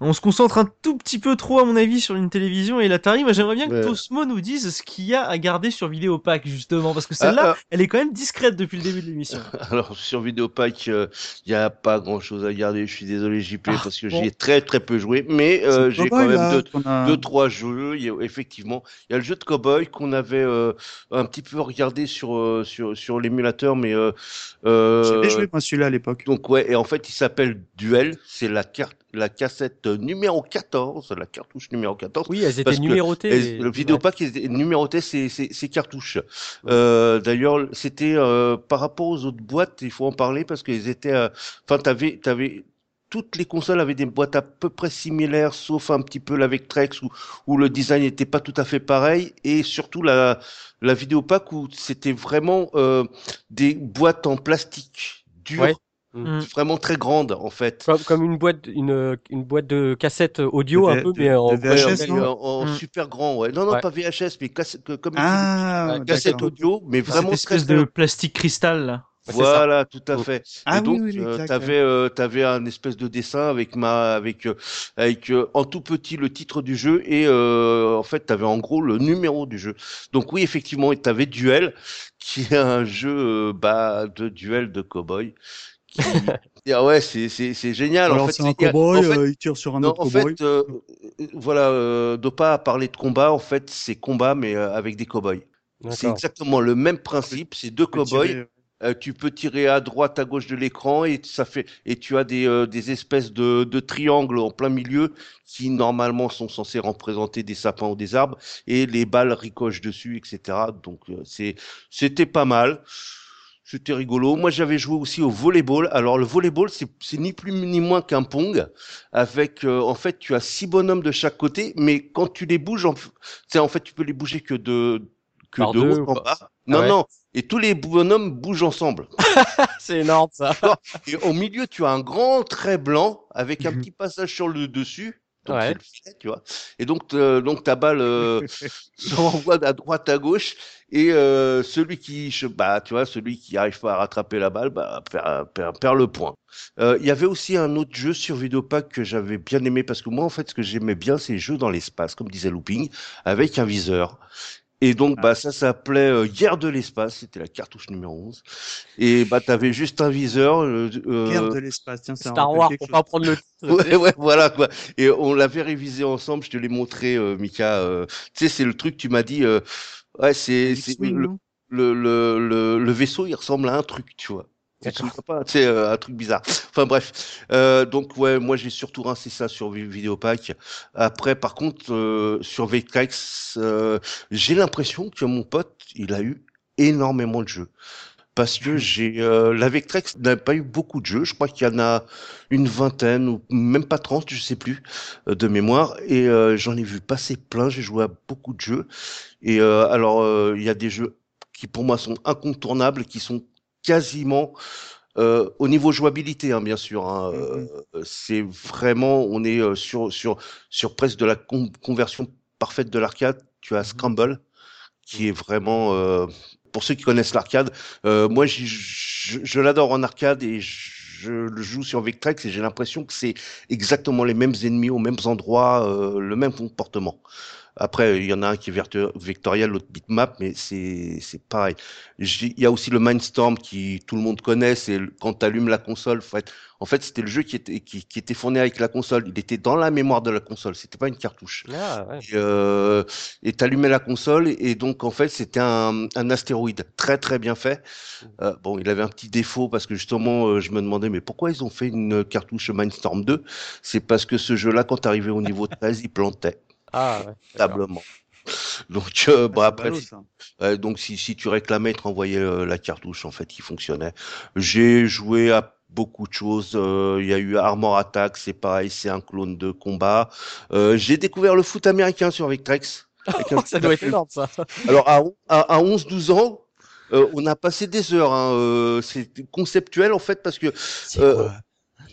[SPEAKER 1] On se concentre un tout petit peu trop, à mon avis, sur une télévision et l'Atari. Moi, j'aimerais bien que
[SPEAKER 2] Ouais.
[SPEAKER 1] Tosmo nous dise ce qu'il y a à garder sur Vidéopack, justement, parce que celle-là,
[SPEAKER 2] Ah,
[SPEAKER 1] elle est quand même discrète depuis le début de l'émission.
[SPEAKER 2] Alors sur Vidéopack, il n'y a pas grand chose à garder. Je suis désolé JP
[SPEAKER 1] Ah,
[SPEAKER 2] parce que
[SPEAKER 3] bon.
[SPEAKER 2] j'y ai très très peu joué, mais euh, j'ai quand même
[SPEAKER 3] là,
[SPEAKER 2] deux,
[SPEAKER 3] qu'on a-
[SPEAKER 2] deux trois jeux. Il y a, effectivement, il y a le jeu de cowboy qu'on avait euh, un petit peu regardé sur euh, sur sur l'émulateur, mais euh, euh,
[SPEAKER 3] J'avais joué moi celui-là à l'époque.
[SPEAKER 2] donc ouais, et en fait il s'appelle Duel. C'est la carte, la cassette numéro 14, la cartouche numéro 14.
[SPEAKER 4] Oui, elles étaient numérotées.
[SPEAKER 2] Le vidéopack numéroté ses, ses, ses cartouches. Euh, D'ailleurs, c'était euh, par rapport aux autres boîtes, il faut en parler parce qu'ils étaient. euh, Enfin, t'avais, t'avais toutes les consoles avaient des boîtes à peu près similaires, sauf un petit peu la Vectrex où, où le design n'était pas tout à fait pareil, et surtout la, la Vidéopack où c'était vraiment euh, des boîtes en plastique dur,
[SPEAKER 4] Ouais.
[SPEAKER 1] Mm.
[SPEAKER 2] vraiment très grandes en fait.
[SPEAKER 4] Comme, comme une boîte, une, une boîte de cassette audio
[SPEAKER 3] De
[SPEAKER 4] un peu,
[SPEAKER 3] de-
[SPEAKER 4] mais en
[SPEAKER 3] de VHS,
[SPEAKER 2] en- en
[SPEAKER 1] Mm.
[SPEAKER 2] super grand, ouais. Non, non,
[SPEAKER 4] Ouais.
[SPEAKER 2] pas VHS, mais cassette, que- comme
[SPEAKER 3] Ah,
[SPEAKER 2] cassette audio, mais
[SPEAKER 1] Cette
[SPEAKER 2] vraiment très,
[SPEAKER 1] espèce
[SPEAKER 2] très
[SPEAKER 1] de plastique cristal là.
[SPEAKER 2] Voilà, tout à
[SPEAKER 4] Mm.
[SPEAKER 2] fait.
[SPEAKER 3] Ah
[SPEAKER 2] et donc,
[SPEAKER 3] oui, oui,
[SPEAKER 2] euh, t'avais, euh, t'avais un espèce de dessin avec ma, avec, euh, avec euh, en tout petit le titre du jeu et euh, en fait, t'avais en gros le numéro du jeu. Donc oui, effectivement, et t'avais Duel, qui est un jeu euh, bah, de duel de cowboy. Qui... ah ouais, c'est, c'est, c'est génial.
[SPEAKER 3] Alors
[SPEAKER 2] en fait,
[SPEAKER 3] c'est un cowboy,
[SPEAKER 2] en fait,
[SPEAKER 3] euh, il tire sur un
[SPEAKER 2] non,
[SPEAKER 3] autre
[SPEAKER 2] en
[SPEAKER 3] cowboy.
[SPEAKER 2] fait, euh, euh, voilà, euh, Dopa a parlé de combat. En fait, c'est combat, mais euh, avec des cowboys. C'est exactement le même principe. C'est deux cowboys. Euh, tu peux tirer à droite, à gauche de l'écran et ça fait et tu as des, euh, des espèces de, de triangles en plein milieu qui normalement sont censés représenter des sapins ou des arbres et les balles ricochent dessus, etc. Donc euh, c'est c'était pas mal. C'était rigolo. Moi, j'avais joué aussi au volleyball. Alors, le volleyball, c'est ni plus ni moins qu'un pong. Avec, euh, en fait, tu as six bonhommes de chaque côté, mais quand tu les bouges, en, en fait, tu peux les bouger que de que
[SPEAKER 4] Par
[SPEAKER 2] de
[SPEAKER 4] deux
[SPEAKER 2] haut en bas. Non,
[SPEAKER 4] ouais.
[SPEAKER 2] non. Et tous les bonhommes bougent ensemble.
[SPEAKER 4] C'est énorme ça.
[SPEAKER 2] Et au milieu, tu as un grand trait blanc avec un
[SPEAKER 3] Mhm.
[SPEAKER 2] petit passage sur le dessus. Donc,
[SPEAKER 4] Ouais.
[SPEAKER 2] c'est le filet, tu vois. Et donc, donc ta balle euh, s'envoie à droite, à gauche. Et euh, celui qui, se- bah, tu vois, celui qui arrive pas à rattraper la balle, bah, perd, perd, perd le point. Euh, Il y avait aussi un autre jeu sur Videopack que j'avais bien aimé parce que moi, en fait, ce que j'aimais bien, c'est les jeux dans l'espace, comme disait Looping, avec un viseur. Et donc,
[SPEAKER 3] Ah.
[SPEAKER 2] bah, ça s'appelait euh, Guerre de l'espace. C'était la cartouche numéro 11. Et bah, t'avais juste un viseur. euh, euh,
[SPEAKER 3] Guerre de l'espace, tiens, ça
[SPEAKER 4] Star Wars, pour pas prendre le titre.
[SPEAKER 2] Ouais, ouais, voilà quoi. Et on l'avait révisé ensemble. Je te l'ai montré, euh, Mika. euh, tu sais, c'est le truc. Tu m'as dit, euh, ouais, c'est le, le, le, le vaisseau. Il ressemble à un truc, tu vois. Pas, sais, euh, un truc bizarre. Enfin bref. Euh, donc ouais, moi j'ai surtout rincé ça sur Vi- Videopack. Après, par contre, euh, sur Vectrex, j'ai l'impression que mon pote, il a eu énormément de jeux. Parce que j'ai euh, la Vectrex n'a pas eu beaucoup de jeux. Je crois qu'il y en a une vingtaine ou même pas 30, je sais plus, de mémoire. Et j'en ai vu passer plein. J'ai joué à beaucoup de jeux. Et alors, il y a des jeux qui pour moi sont incontournables, qui sont quasiment euh, au niveau jouabilité, hein, bien sûr. Hein, euh, c'est vraiment, on est euh, sur sur sur presque de la con- conversion parfaite de l'arcade. Tu as Scramble, qui est vraiment euh, pour ceux qui connaissent l'arcade. euh, moi, je, je l'adore en arcade et je le joue sur Vectrex et j'ai l'impression que c'est exactement les mêmes ennemis aux mêmes endroits, euh, le même comportement. Après, il y en a un qui est vectoriel, l'autre bitmap, mais c'est c'est pareil. Il y a aussi le Mindstorm qui tout le monde connaît. C'est quand tu allumes la console. En fait, en fait c'était le jeu qui était qui, qui était fourni avec la console. Il était dans la mémoire de la console. C'était pas une cartouche.
[SPEAKER 4] Ah, ouais.
[SPEAKER 2] Et, euh, t'allumais la console et donc en fait c'était un, un astéroïde très très bien fait. Euh, bon, il avait un petit défaut parce que justement euh, je me demandais mais pourquoi ils ont fait une cartouche Mindstorm 2 C'est parce que ce jeu-là quand t'arrivais au niveau 13 il plantait
[SPEAKER 4] Ah, ouais.
[SPEAKER 2] tablement. Donc euh,
[SPEAKER 3] Ah, c'est
[SPEAKER 2] après
[SPEAKER 3] ballot.
[SPEAKER 2] Ouais, donc si, si tu réclamais, te renvoyais euh, la cartouche en fait qui fonctionnait. J'ai joué à beaucoup de choses. euh, Il y a eu Armor Attack, c'est pareil, c'est un clone de combat. Euh, J'ai découvert le foot américain sur Vectrex. avec un-
[SPEAKER 4] Ça doit être énorme ça.
[SPEAKER 2] Alors à, à, à 11-12 ans, euh, on a passé des heures. Hein, euh, c'est conceptuel en fait parce que Euh,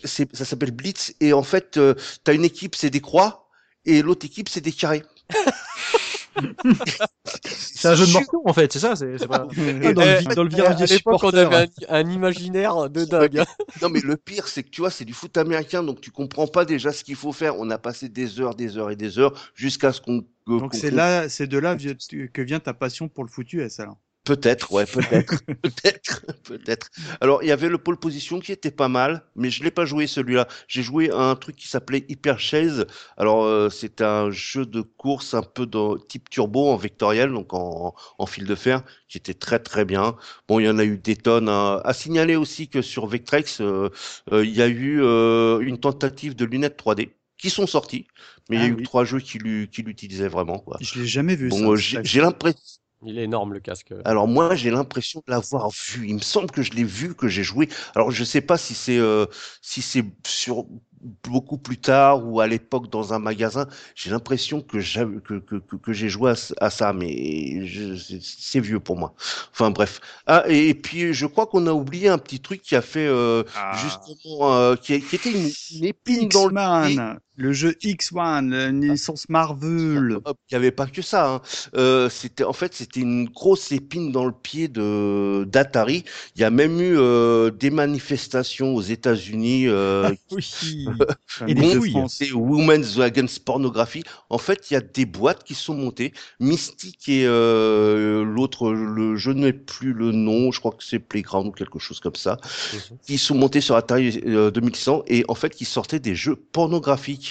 [SPEAKER 2] ça s'appelle Blitz et en fait euh, t'as une équipe c'est des croix et l'autre équipe c'est des carrés.
[SPEAKER 1] C'est un jeu de morceaux en fait, c'est ça. C'est c'est pas.
[SPEAKER 5] Ah, dans, le, vi- dans le
[SPEAKER 4] À
[SPEAKER 5] virage des
[SPEAKER 4] l'époque, on
[SPEAKER 5] supporters.
[SPEAKER 4] avait un, un imaginaire de dingue.
[SPEAKER 2] Non, mais le pire, c'est que tu vois, c'est du foot américain, donc tu comprends pas déjà ce qu'il faut faire. On a passé des heures, des heures et des heures jusqu'à ce qu'on.
[SPEAKER 3] Donc
[SPEAKER 2] qu'on-
[SPEAKER 3] c'est là, c'est de là que vient ta passion pour le foot US alors.
[SPEAKER 2] Peut-être, ouais, peut-être, peut-être, peut-être. Alors, il y avait le pole position qui était pas mal, mais je l'ai pas joué celui-là. J'ai joué à un truc qui s'appelait Hyper Chase. Alors, euh, c'est un jeu de course un peu de type turbo en vectoriel, donc en, en fil de fer, qui était très très bien. Bon, il y en a eu des tonnes. hein. À signaler aussi que sur Vectrex, euh, euh, il y a eu euh, une tentative de lunettes 3D qui sont sorties, mais il y a
[SPEAKER 3] Ah
[SPEAKER 2] eu
[SPEAKER 3] oui.
[SPEAKER 2] trois jeux qui l'u- qui l'utilisaient vraiment, quoi.
[SPEAKER 3] Je l'ai jamais vu.
[SPEAKER 2] Bon, euh, j'ai l'impression.
[SPEAKER 4] Il est énorme le casque.
[SPEAKER 2] Alors moi, j'ai l'impression de l'avoir vu. Il me semble que je l'ai vu, que j'ai joué. Alors je sais pas si c'est euh, si c'est sur beaucoup plus tard ou à l'époque dans un magasin. J'ai l'impression que j'ai que, que, que, que j'ai joué à, à, ça, mais je- c'est- vieux pour moi. Enfin bref. Ah et, puis je crois qu'on a oublié un petit truc qui a fait euh,
[SPEAKER 3] Ah.
[SPEAKER 2] justement euh, qui, qui était une, une épine dans le
[SPEAKER 3] le jeu X-Man, une licence Marvel.
[SPEAKER 2] Hop, Il n'y avait pas que ça. Hein. Euh, c'était en fait c'était une grosse épine dans le pied de d'Atari. Il y a même eu euh, des manifestations aux États-Unis. Euh,
[SPEAKER 5] Oui.
[SPEAKER 3] Enfin,
[SPEAKER 5] Et des
[SPEAKER 2] c'est Women's Against Pornography. En fait, il y a des boîtes qui sont montées. Mystic et euh, l'autre, le, je n'ai plus le nom. Je crois que c'est Playground ou quelque chose comme ça.
[SPEAKER 4] Mhm.
[SPEAKER 2] Qui sont montés sur Atari euh, 2100 et en fait qui sortaient des jeux pornographiques.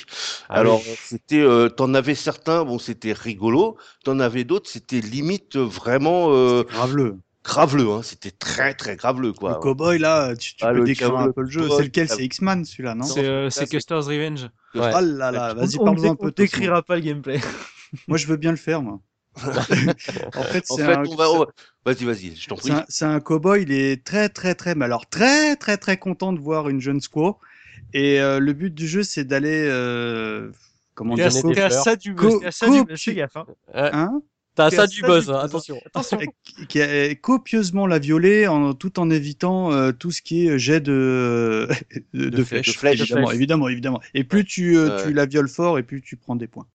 [SPEAKER 4] Ah
[SPEAKER 2] Alors
[SPEAKER 4] oui.
[SPEAKER 2] c'était, euh, t'en avais certains, bon c'était rigolo, t'en avais d'autres, c'était limite vraiment euh,
[SPEAKER 3] Graveleux.
[SPEAKER 2] graveleux, hein. C'était très très graveleux quoi.
[SPEAKER 3] Le cowboy là, tu, tu
[SPEAKER 2] Ah,
[SPEAKER 3] peux décrire
[SPEAKER 2] cowboy,
[SPEAKER 3] un peu le jeu. C'est lequel? C'est X-Man celui-là, non?
[SPEAKER 1] C'est euh, Custer's Revenge.
[SPEAKER 4] Ouais.
[SPEAKER 3] Oh là là, vas-y
[SPEAKER 1] On- on
[SPEAKER 3] parle-en un
[SPEAKER 1] ne
[SPEAKER 3] peu.
[SPEAKER 1] décrira pas le gameplay.
[SPEAKER 3] Moi je veux bien le faire moi. en fait,
[SPEAKER 2] En
[SPEAKER 3] c'est
[SPEAKER 2] fait,
[SPEAKER 3] un,
[SPEAKER 2] on va, vas-y vas-y, je t'en prie.
[SPEAKER 3] c'est un, un cowboy, il est très très très, mais alors très très très content de voir une jeune squaw. Et euh, le but du jeu, c'est d'aller, euh, comment dire,
[SPEAKER 1] t'es à ça du
[SPEAKER 3] Co-
[SPEAKER 1] t'es à ça du gaffe. hein.
[SPEAKER 3] Hein
[SPEAKER 4] T'as ça du buzz, hein,
[SPEAKER 1] buzz.
[SPEAKER 4] attention.
[SPEAKER 1] Attention.
[SPEAKER 3] qui- a copieusement la violer en, tout en évitant euh, tout ce qui est jet de, de, de flèches.
[SPEAKER 2] De flèches.
[SPEAKER 3] Évidemment, évidemment, évidemment. Et plus tu, euh, tu la violes fort et plus tu prends des points.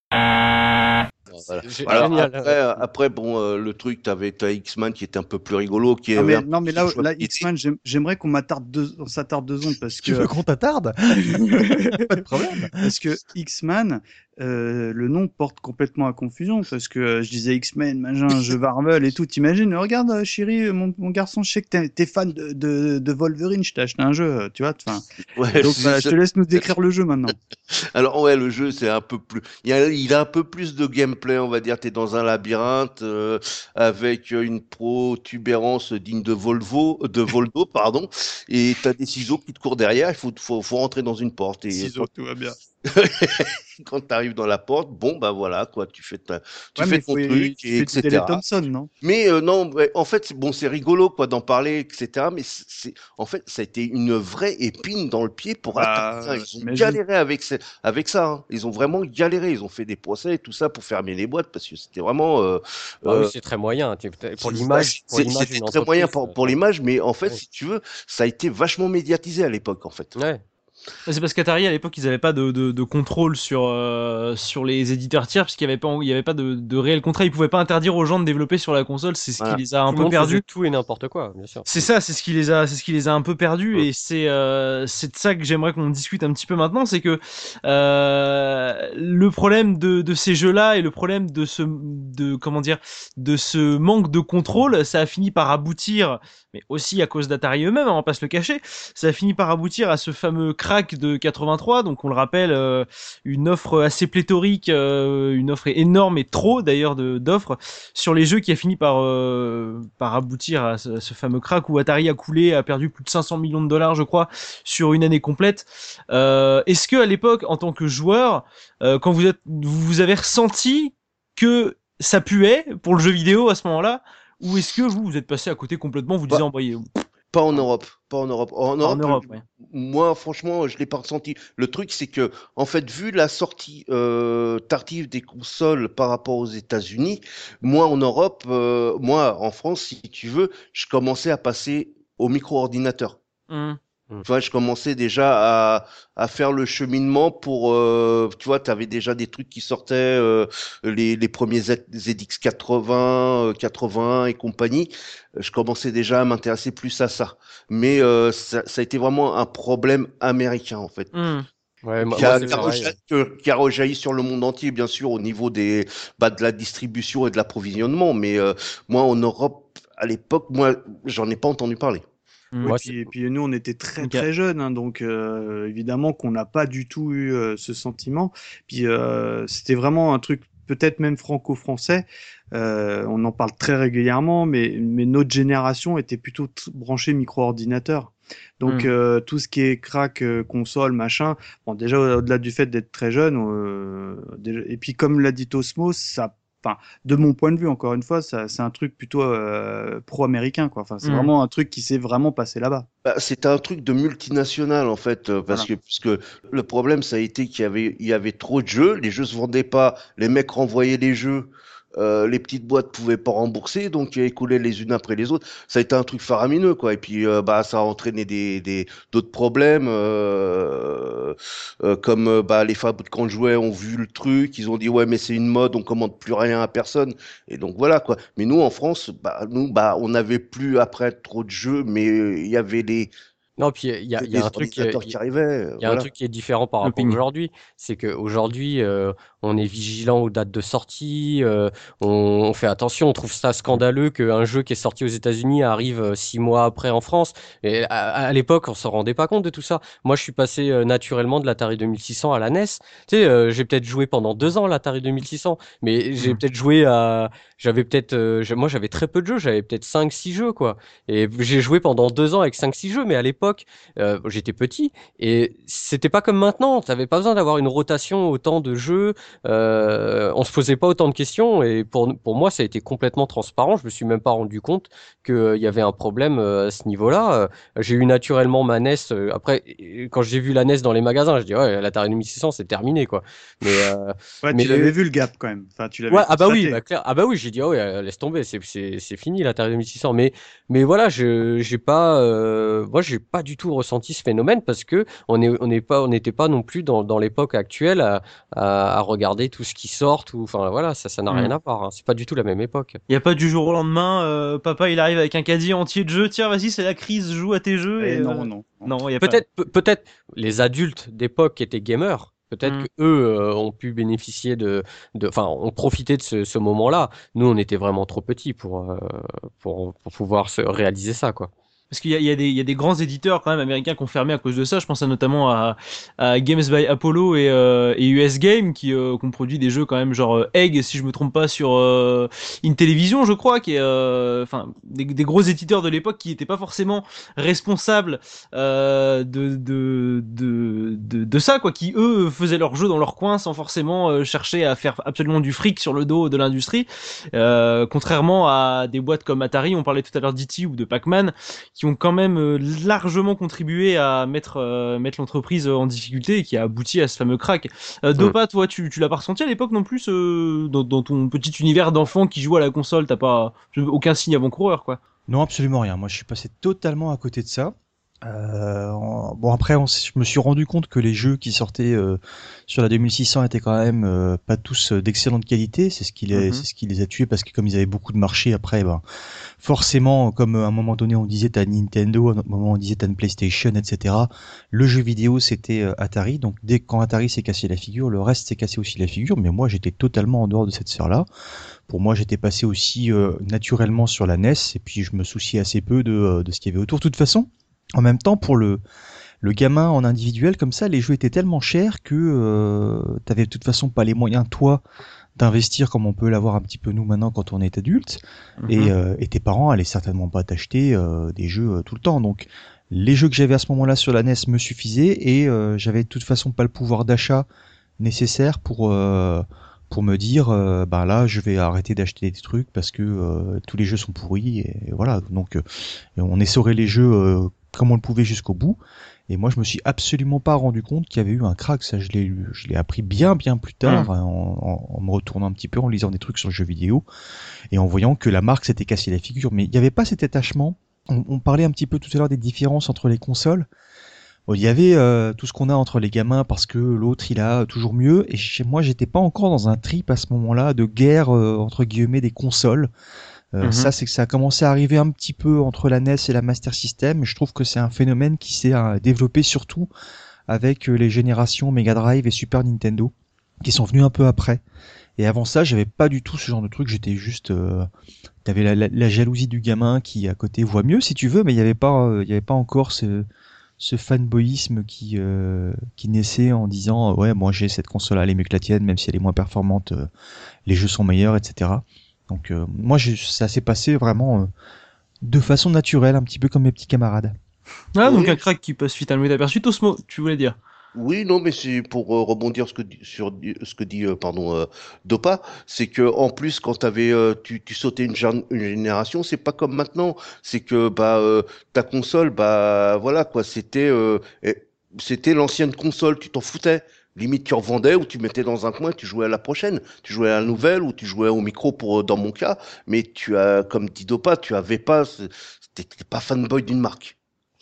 [SPEAKER 2] Voilà. Alors, après, euh, après, bon, euh, le truc, t'avais t'as X-Man qui était un peu plus rigolo, qui
[SPEAKER 3] Non mais,
[SPEAKER 2] un
[SPEAKER 3] non, mais là, là j'aime- j'aimerais qu'on m'attarde deux, on s'attarde deux secondes parce
[SPEAKER 5] Tu
[SPEAKER 3] que,
[SPEAKER 5] veux qu'on t'attarde? Pas de problème.
[SPEAKER 3] parce que X-Man, euh, le nom porte complètement à confusion parce que euh, je disais X-Men, machin, jeu Marvel et tout. T'imagines, regarde, euh, chérie, mon, mon garçon, je sais que t'es fan de, de, de Wolverine, je t'ai acheté un jeu, tu vois.
[SPEAKER 2] Ouais,
[SPEAKER 3] donc
[SPEAKER 2] ça.
[SPEAKER 3] je te laisse nous décrire le jeu maintenant.
[SPEAKER 2] Alors ouais, le jeu c'est un peu plus, il a, il a un peu plus de gameplay, on va dire. T'es dans un labyrinthe avec une protubérance digne de Volvo, de Voldo, pardon, et t'as des ciseaux qui te courent derrière. Il faut, faut, faut rentrer dans une porte et
[SPEAKER 3] Ciseaux, tout va bien.
[SPEAKER 2] quand t'arrives dans la porte, bon bah voilà quoi, tu fais ta, tu
[SPEAKER 3] Ouais,
[SPEAKER 2] fais
[SPEAKER 3] mais
[SPEAKER 2] ton truc
[SPEAKER 3] tu
[SPEAKER 2] et etc.
[SPEAKER 3] Thompson, non?
[SPEAKER 2] Mais euh, non, en fait, c'est- bon, c'est rigolo quoi d'en parler, etc. Mais c'est- en fait, ça a été une vraie épine dans le pied pour
[SPEAKER 3] Bah,
[SPEAKER 2] Atari. Ils ont galéré avec, ce- avec ça. hein. Ils ont vraiment galéré. Ils ont fait des procès et tout ça pour fermer les boîtes parce que c'était vraiment. Euh,
[SPEAKER 4] Ah oui,
[SPEAKER 2] euh,
[SPEAKER 4] c'est très moyen. tu- Pour
[SPEAKER 2] c'est-
[SPEAKER 4] l'image, pour
[SPEAKER 2] c'est-
[SPEAKER 4] l'image
[SPEAKER 2] c'était
[SPEAKER 4] d'une
[SPEAKER 2] très moyen pour, pour l'image, mais en fait,
[SPEAKER 4] Ouais.
[SPEAKER 2] si tu veux, ça a été vachement médiatisé à l'époque, en fait.
[SPEAKER 4] Ouais.
[SPEAKER 1] C'est parce qu'Atari à l'époque ils avaient pas de, de, de contrôle sur euh, sur les éditeurs tiers puisqu'il y avait pas il y avait pas de, de réel contrat ils pouvaient pas interdire aux gens de développer sur la console c'est ce
[SPEAKER 2] Voilà.
[SPEAKER 1] qui les a un
[SPEAKER 4] Tout
[SPEAKER 1] peu perdus
[SPEAKER 4] tout et n'importe quoi, bien sûr.
[SPEAKER 1] C'est ça, c'est ce qui les a, c'est ce qui les a un peu perdus
[SPEAKER 2] Ouais.
[SPEAKER 1] et c'est euh, c'est de ça que j'aimerais qu'on discute un petit peu maintenant, c'est que euh, le problème de, de ces jeux-là et le problème de ce de comment dire de ce manque de contrôle, ça a fini par aboutir, mais aussi à cause d'Atari eux-mêmes, hein, on va pas se le cacher, ça a fini par aboutir à ce fameux crack de 83, donc on le rappelle, euh, une offre assez pléthorique, euh, une offre énorme et trop d'ailleurs d'offres sur les jeux qui a fini par euh, par aboutir à ce, fameux crack où Atari a coulé, a perdu plus de 500 millions de dollars, je crois, sur une année complète. Est-ce que à l'époque, en tant que joueur, quand vous êtes, vous avez ressenti que ça puait pour le jeu vidéo à ce moment-là, ou est-ce que vous vous êtes passé à côté complètement, vous
[SPEAKER 2] Bah,
[SPEAKER 1] disant, envoyez
[SPEAKER 2] Pas en Europe. Pas en Europe. En
[SPEAKER 1] en
[SPEAKER 2] Europe,
[SPEAKER 1] ouais.
[SPEAKER 2] Moi, franchement, je l'ai pas ressenti. Le truc, c'est que, en fait, vu la sortie euh, tardive des consoles par rapport aux États-Unis, moi en Europe, euh, moi en France, si tu veux, je commençais à passer au micro-ordinateur.
[SPEAKER 1] Hum.
[SPEAKER 2] Tu vois, je commençais déjà à, à faire le cheminement pour, euh, tu vois, tu avais déjà des trucs qui sortaient, euh, les, les premiers Z- ZX80, euh, 81 et compagnie. Je commençais déjà à m'intéresser plus à ça. Mais euh, ça, ça a été vraiment un problème américain, en fait.
[SPEAKER 1] Hum.
[SPEAKER 4] Ouais, moi,
[SPEAKER 2] Qui a, qui a rejailli sur le monde entier, bien sûr, au niveau des, bah, de la distribution et de l'approvisionnement. Mais euh, moi, en Europe, à l'époque, moi, j'en ai pas entendu parler.
[SPEAKER 3] Puis, et puis nous, on était très très jeunes, hein, donc euh, évidemment qu'on n'a pas du tout eu euh, ce sentiment. Puis euh, c'était vraiment un truc peut-être même franco-français. Euh, on en parle très régulièrement, mais, mais notre génération était plutôt branchée micro-ordinateur. Donc
[SPEAKER 1] Hmm.
[SPEAKER 3] euh, tout ce qui est crack, euh, console, machin. Bon, déjà au- au-delà du fait d'être très jeune, euh, déjà- et puis comme l'a dit Osmo, ça enfin, de mon point de vue, encore une fois, c'est un truc plutôt euh, pro-américain, quoi. Enfin, c'est
[SPEAKER 1] Mm.
[SPEAKER 3] vraiment un truc qui s'est vraiment passé là-bas.
[SPEAKER 2] Bah, c'était un truc de multinational en fait, euh, parce que puisque le problème ça a été qu'il y avait il y avait trop de jeux, les jeux se vendaient pas, les mecs renvoyaient les jeux, euh, les petites boîtes pouvaient pas rembourser, donc ils écoulaient les unes après les autres. Ça a été un truc faramineux quoi, et puis euh, bah ça a entraîné des des d'autres problèmes, euh, euh, comme bah les fabricants de jouets ont vu le truc, ils ont dit ouais mais c'est une mode, on commande plus rien à personne, et donc voilà quoi. Mais nous en France, bah nous bah on n'avait plus après trop de jeux, mais il y avait les
[SPEAKER 4] Non, puis il y a, y
[SPEAKER 2] des
[SPEAKER 4] a un truc,
[SPEAKER 2] qui arrivaient.
[SPEAKER 4] Il y a un truc qui est différent par rapport à aujourd'hui, c'est qu'aujourd'hui, euh, on est vigilant aux dates de sortie, euh, on, on fait attention, on trouve ça scandaleux qu'un jeu qui est sorti aux États-Unis arrive euh, six mois après en France. Et à, à l'époque, on s'en rendait pas compte de tout ça. Moi, je suis passé euh, naturellement de l'Atari 2600 à la NES. Tu sais, euh, j'ai peut-être joué pendant deux ans à l'Atari 2600, mais j'ai
[SPEAKER 1] Mhm.
[SPEAKER 4] peut-être joué à, j'avais peut-être, moi, j'avais très peu de jeux, j'avais peut-être cinq, six jeux, quoi. Et j'ai joué pendant deux ans avec cinq, six jeux, mais à l'époque, j'étais petit. Et c'était pas comme maintenant. T'avais pas besoin d'avoir une rotation autant de jeux. Euh, on se posait pas autant de questions. Et pour, pour moi, ça a été complètement transparent. Je me suis même pas rendu compte qu'il y avait un problème euh, à ce niveau-là. Euh, J'ai eu naturellement ma NES. euh, après, euh, quand j'ai vu la NES dans les magasins, je dis ouais, l'Atari 2600, c'est terminé, quoi. Mais euh,
[SPEAKER 3] Ouais,
[SPEAKER 4] Mais-
[SPEAKER 3] tu l'avais vu le gap quand même. Enfin, tu l'avais
[SPEAKER 4] Ouais, ah bah oui, bah clair. Ah bah oui, j'ai dit ah ouais, euh, laisse tomber, c'est c'est c'est fini l'Atari 2600. Mais mais voilà, je j'ai pas, euh, moi j'ai pas du tout ressenti ce phénomène parce que on est on n'est pas on n'était pas non plus dans dans l'époque actuelle à, à à regarder tout ce qui sort ou enfin voilà, ça ça n'a
[SPEAKER 1] Mm.
[SPEAKER 4] rien à voir. hein. C'est pas du tout la même époque.
[SPEAKER 1] Il y a pas du jour au lendemain, euh, papa il arrive avec un caddie entier de jeux, tiens vas-y c'est la crise, joue à tes jeux.
[SPEAKER 3] Eh
[SPEAKER 1] et,
[SPEAKER 3] non,
[SPEAKER 1] euh,
[SPEAKER 3] non, non.
[SPEAKER 1] non, y a pas-
[SPEAKER 4] Peut-être pe- peut-être les adultes d'époque qui étaient gamers. Peut-être
[SPEAKER 1] Mm.
[SPEAKER 4] que eux euh, ont pu bénéficier de, de, enfin, ont profité de ce, ce moment-là. Nous, on était vraiment trop petits pour, euh, pour, pour pouvoir se réaliser ça, quoi.
[SPEAKER 1] Parce qu'il y y, y a des grands éditeurs quand même américains qui ont fermé à cause de ça. Je pense à notamment à, à Games by Apollo et, euh, et US Game qui, euh, qui ont produit des jeux quand même genre euh, Egg si je me trompe pas sur euh, Intellivision je crois qui est euh, enfin des, des gros éditeurs de l'époque qui n'étaient pas forcément responsables de, de, de, de, de ça quoi qui eux faisaient leurs jeux dans leur coin sans forcément chercher à faire absolument du fric sur le dos de l'industrie contrairement à des boîtes comme Atari on parlait tout à l'heure d'E.T. ou de Pac-Man qui ont quand même euh, largement contribué à mettre euh, mettre l'entreprise en difficulté et qui a abouti à ce fameux crack. Euh, Dopa, toi, tu, tu l'as pas ressenti à l'époque non plus euh, dans, dans ton petit univers d'enfant qui joue à la console, t'as pas aucun signe avant-coureur quoi?
[SPEAKER 5] Non, absolument rien. Moi, je suis passé totalement à côté de ça. Euh, bon après, on je me suis rendu compte que les jeux qui sortaient euh, sur la 2600 étaient quand même euh, pas tous euh, d'excellente qualité. C'est ce qui les,
[SPEAKER 1] Mhm.
[SPEAKER 5] c'est ce qui les a tués parce que comme ils avaient beaucoup de marché après, ben forcément, comme euh, à un moment donné on disait t'as Nintendo, à un autre moment on disait t'as une PlayStation, etc. Le jeu vidéo c'était euh, Atari. Donc dès quand Atari s'est cassé la figure, le reste s'est cassé aussi la figure. Mais moi j'étais totalement en dehors de cette sphère-là. Pour moi, j'étais passé aussi euh, naturellement sur la NES et puis je me souciais assez peu de, de ce qu'il y avait autour. De toute façon, en même temps, pour le, le gamin en individuel comme ça, les jeux étaient tellement chers que euh, t'avais de toute façon pas les moyens toi d'investir comme on peut l'avoir un petit peu nous maintenant quand on est adulte
[SPEAKER 1] Mhm.
[SPEAKER 5] et, euh, et tes parents allaient certainement pas t'acheter euh, des jeux euh, tout le temps. Donc les jeux que j'avais à ce moment-là sur la NES me suffisaient et euh, j'avais de toute façon pas le pouvoir d'achat nécessaire pour euh, pour me dire euh, ben là je vais arrêter d'acheter des trucs parce que euh, tous les jeux sont pourris et voilà donc euh, on essorait les jeux euh, comme on le pouvait jusqu'au bout. Et moi je me suis absolument pas rendu compte qu'il y avait eu un crack. Ça je l'ai je l'ai appris bien bien plus tard hein, en, en- en me retournant un petit peu en lisant des trucs sur le jeu vidéo et en voyant que la marque s'était cassé la figure. Mais il n'y avait pas cet attachement. On, on parlait un petit peu tout à l'heure des différences entre les consoles. Bon, il y avait euh, tout ce qu'on a entre les gamins parce que l'autre il a toujours mieux. Et chez moi j'étais pas encore dans un trip à ce moment-là de guerre euh, entre guillemets des consoles. Euh,
[SPEAKER 1] Mhm.
[SPEAKER 5] Ça c'est que ça a commencé à arriver un petit peu entre la NES et la Master System. Et je trouve que c'est un phénomène qui s'est euh, développé surtout avec euh, les générations Mega Drive et Super Nintendo qui sont venus un peu après. Et avant ça, j'avais pas du tout ce genre de truc. J'étais juste, euh, t'avais la, la, la jalousie du gamin qui à côté voit mieux si tu veux, mais il y avait pas, euh, il y avait pas encore ce, ce fanboyisme qui euh, qui naissait en disant ouais moi j'ai cette console elle est mieux que la tienne même si elle est moins performante euh, les jeux sont meilleurs etc donc euh, moi ça s'est passé vraiment euh, de façon naturelle un petit peu comme mes petits camarades
[SPEAKER 1] Ah donc
[SPEAKER 2] Oui.
[SPEAKER 1] un crack qui passe vite à inaperçu. Tosmo, tu voulais dire
[SPEAKER 2] Oui, non, mais c'est pour euh, rebondir ce que, di- sur ce que dit euh, pardon, euh, Dopa, c'est que en plus quand t'avais, euh, tu, tu sautais une, une génération, c'est pas comme maintenant. C'est que bah euh, ta console, bah voilà quoi, c'était c'était l'ancienne console, tu t'en foutais. Limite, tu revendais ou tu mettais dans un coin, tu jouais à la prochaine, tu jouais à la nouvelle ou tu jouais au micro pour euh, dans mon cas. Mais tu as, comme dit Dopa, tu avais pas, t'étais pas fanboy d'une marque.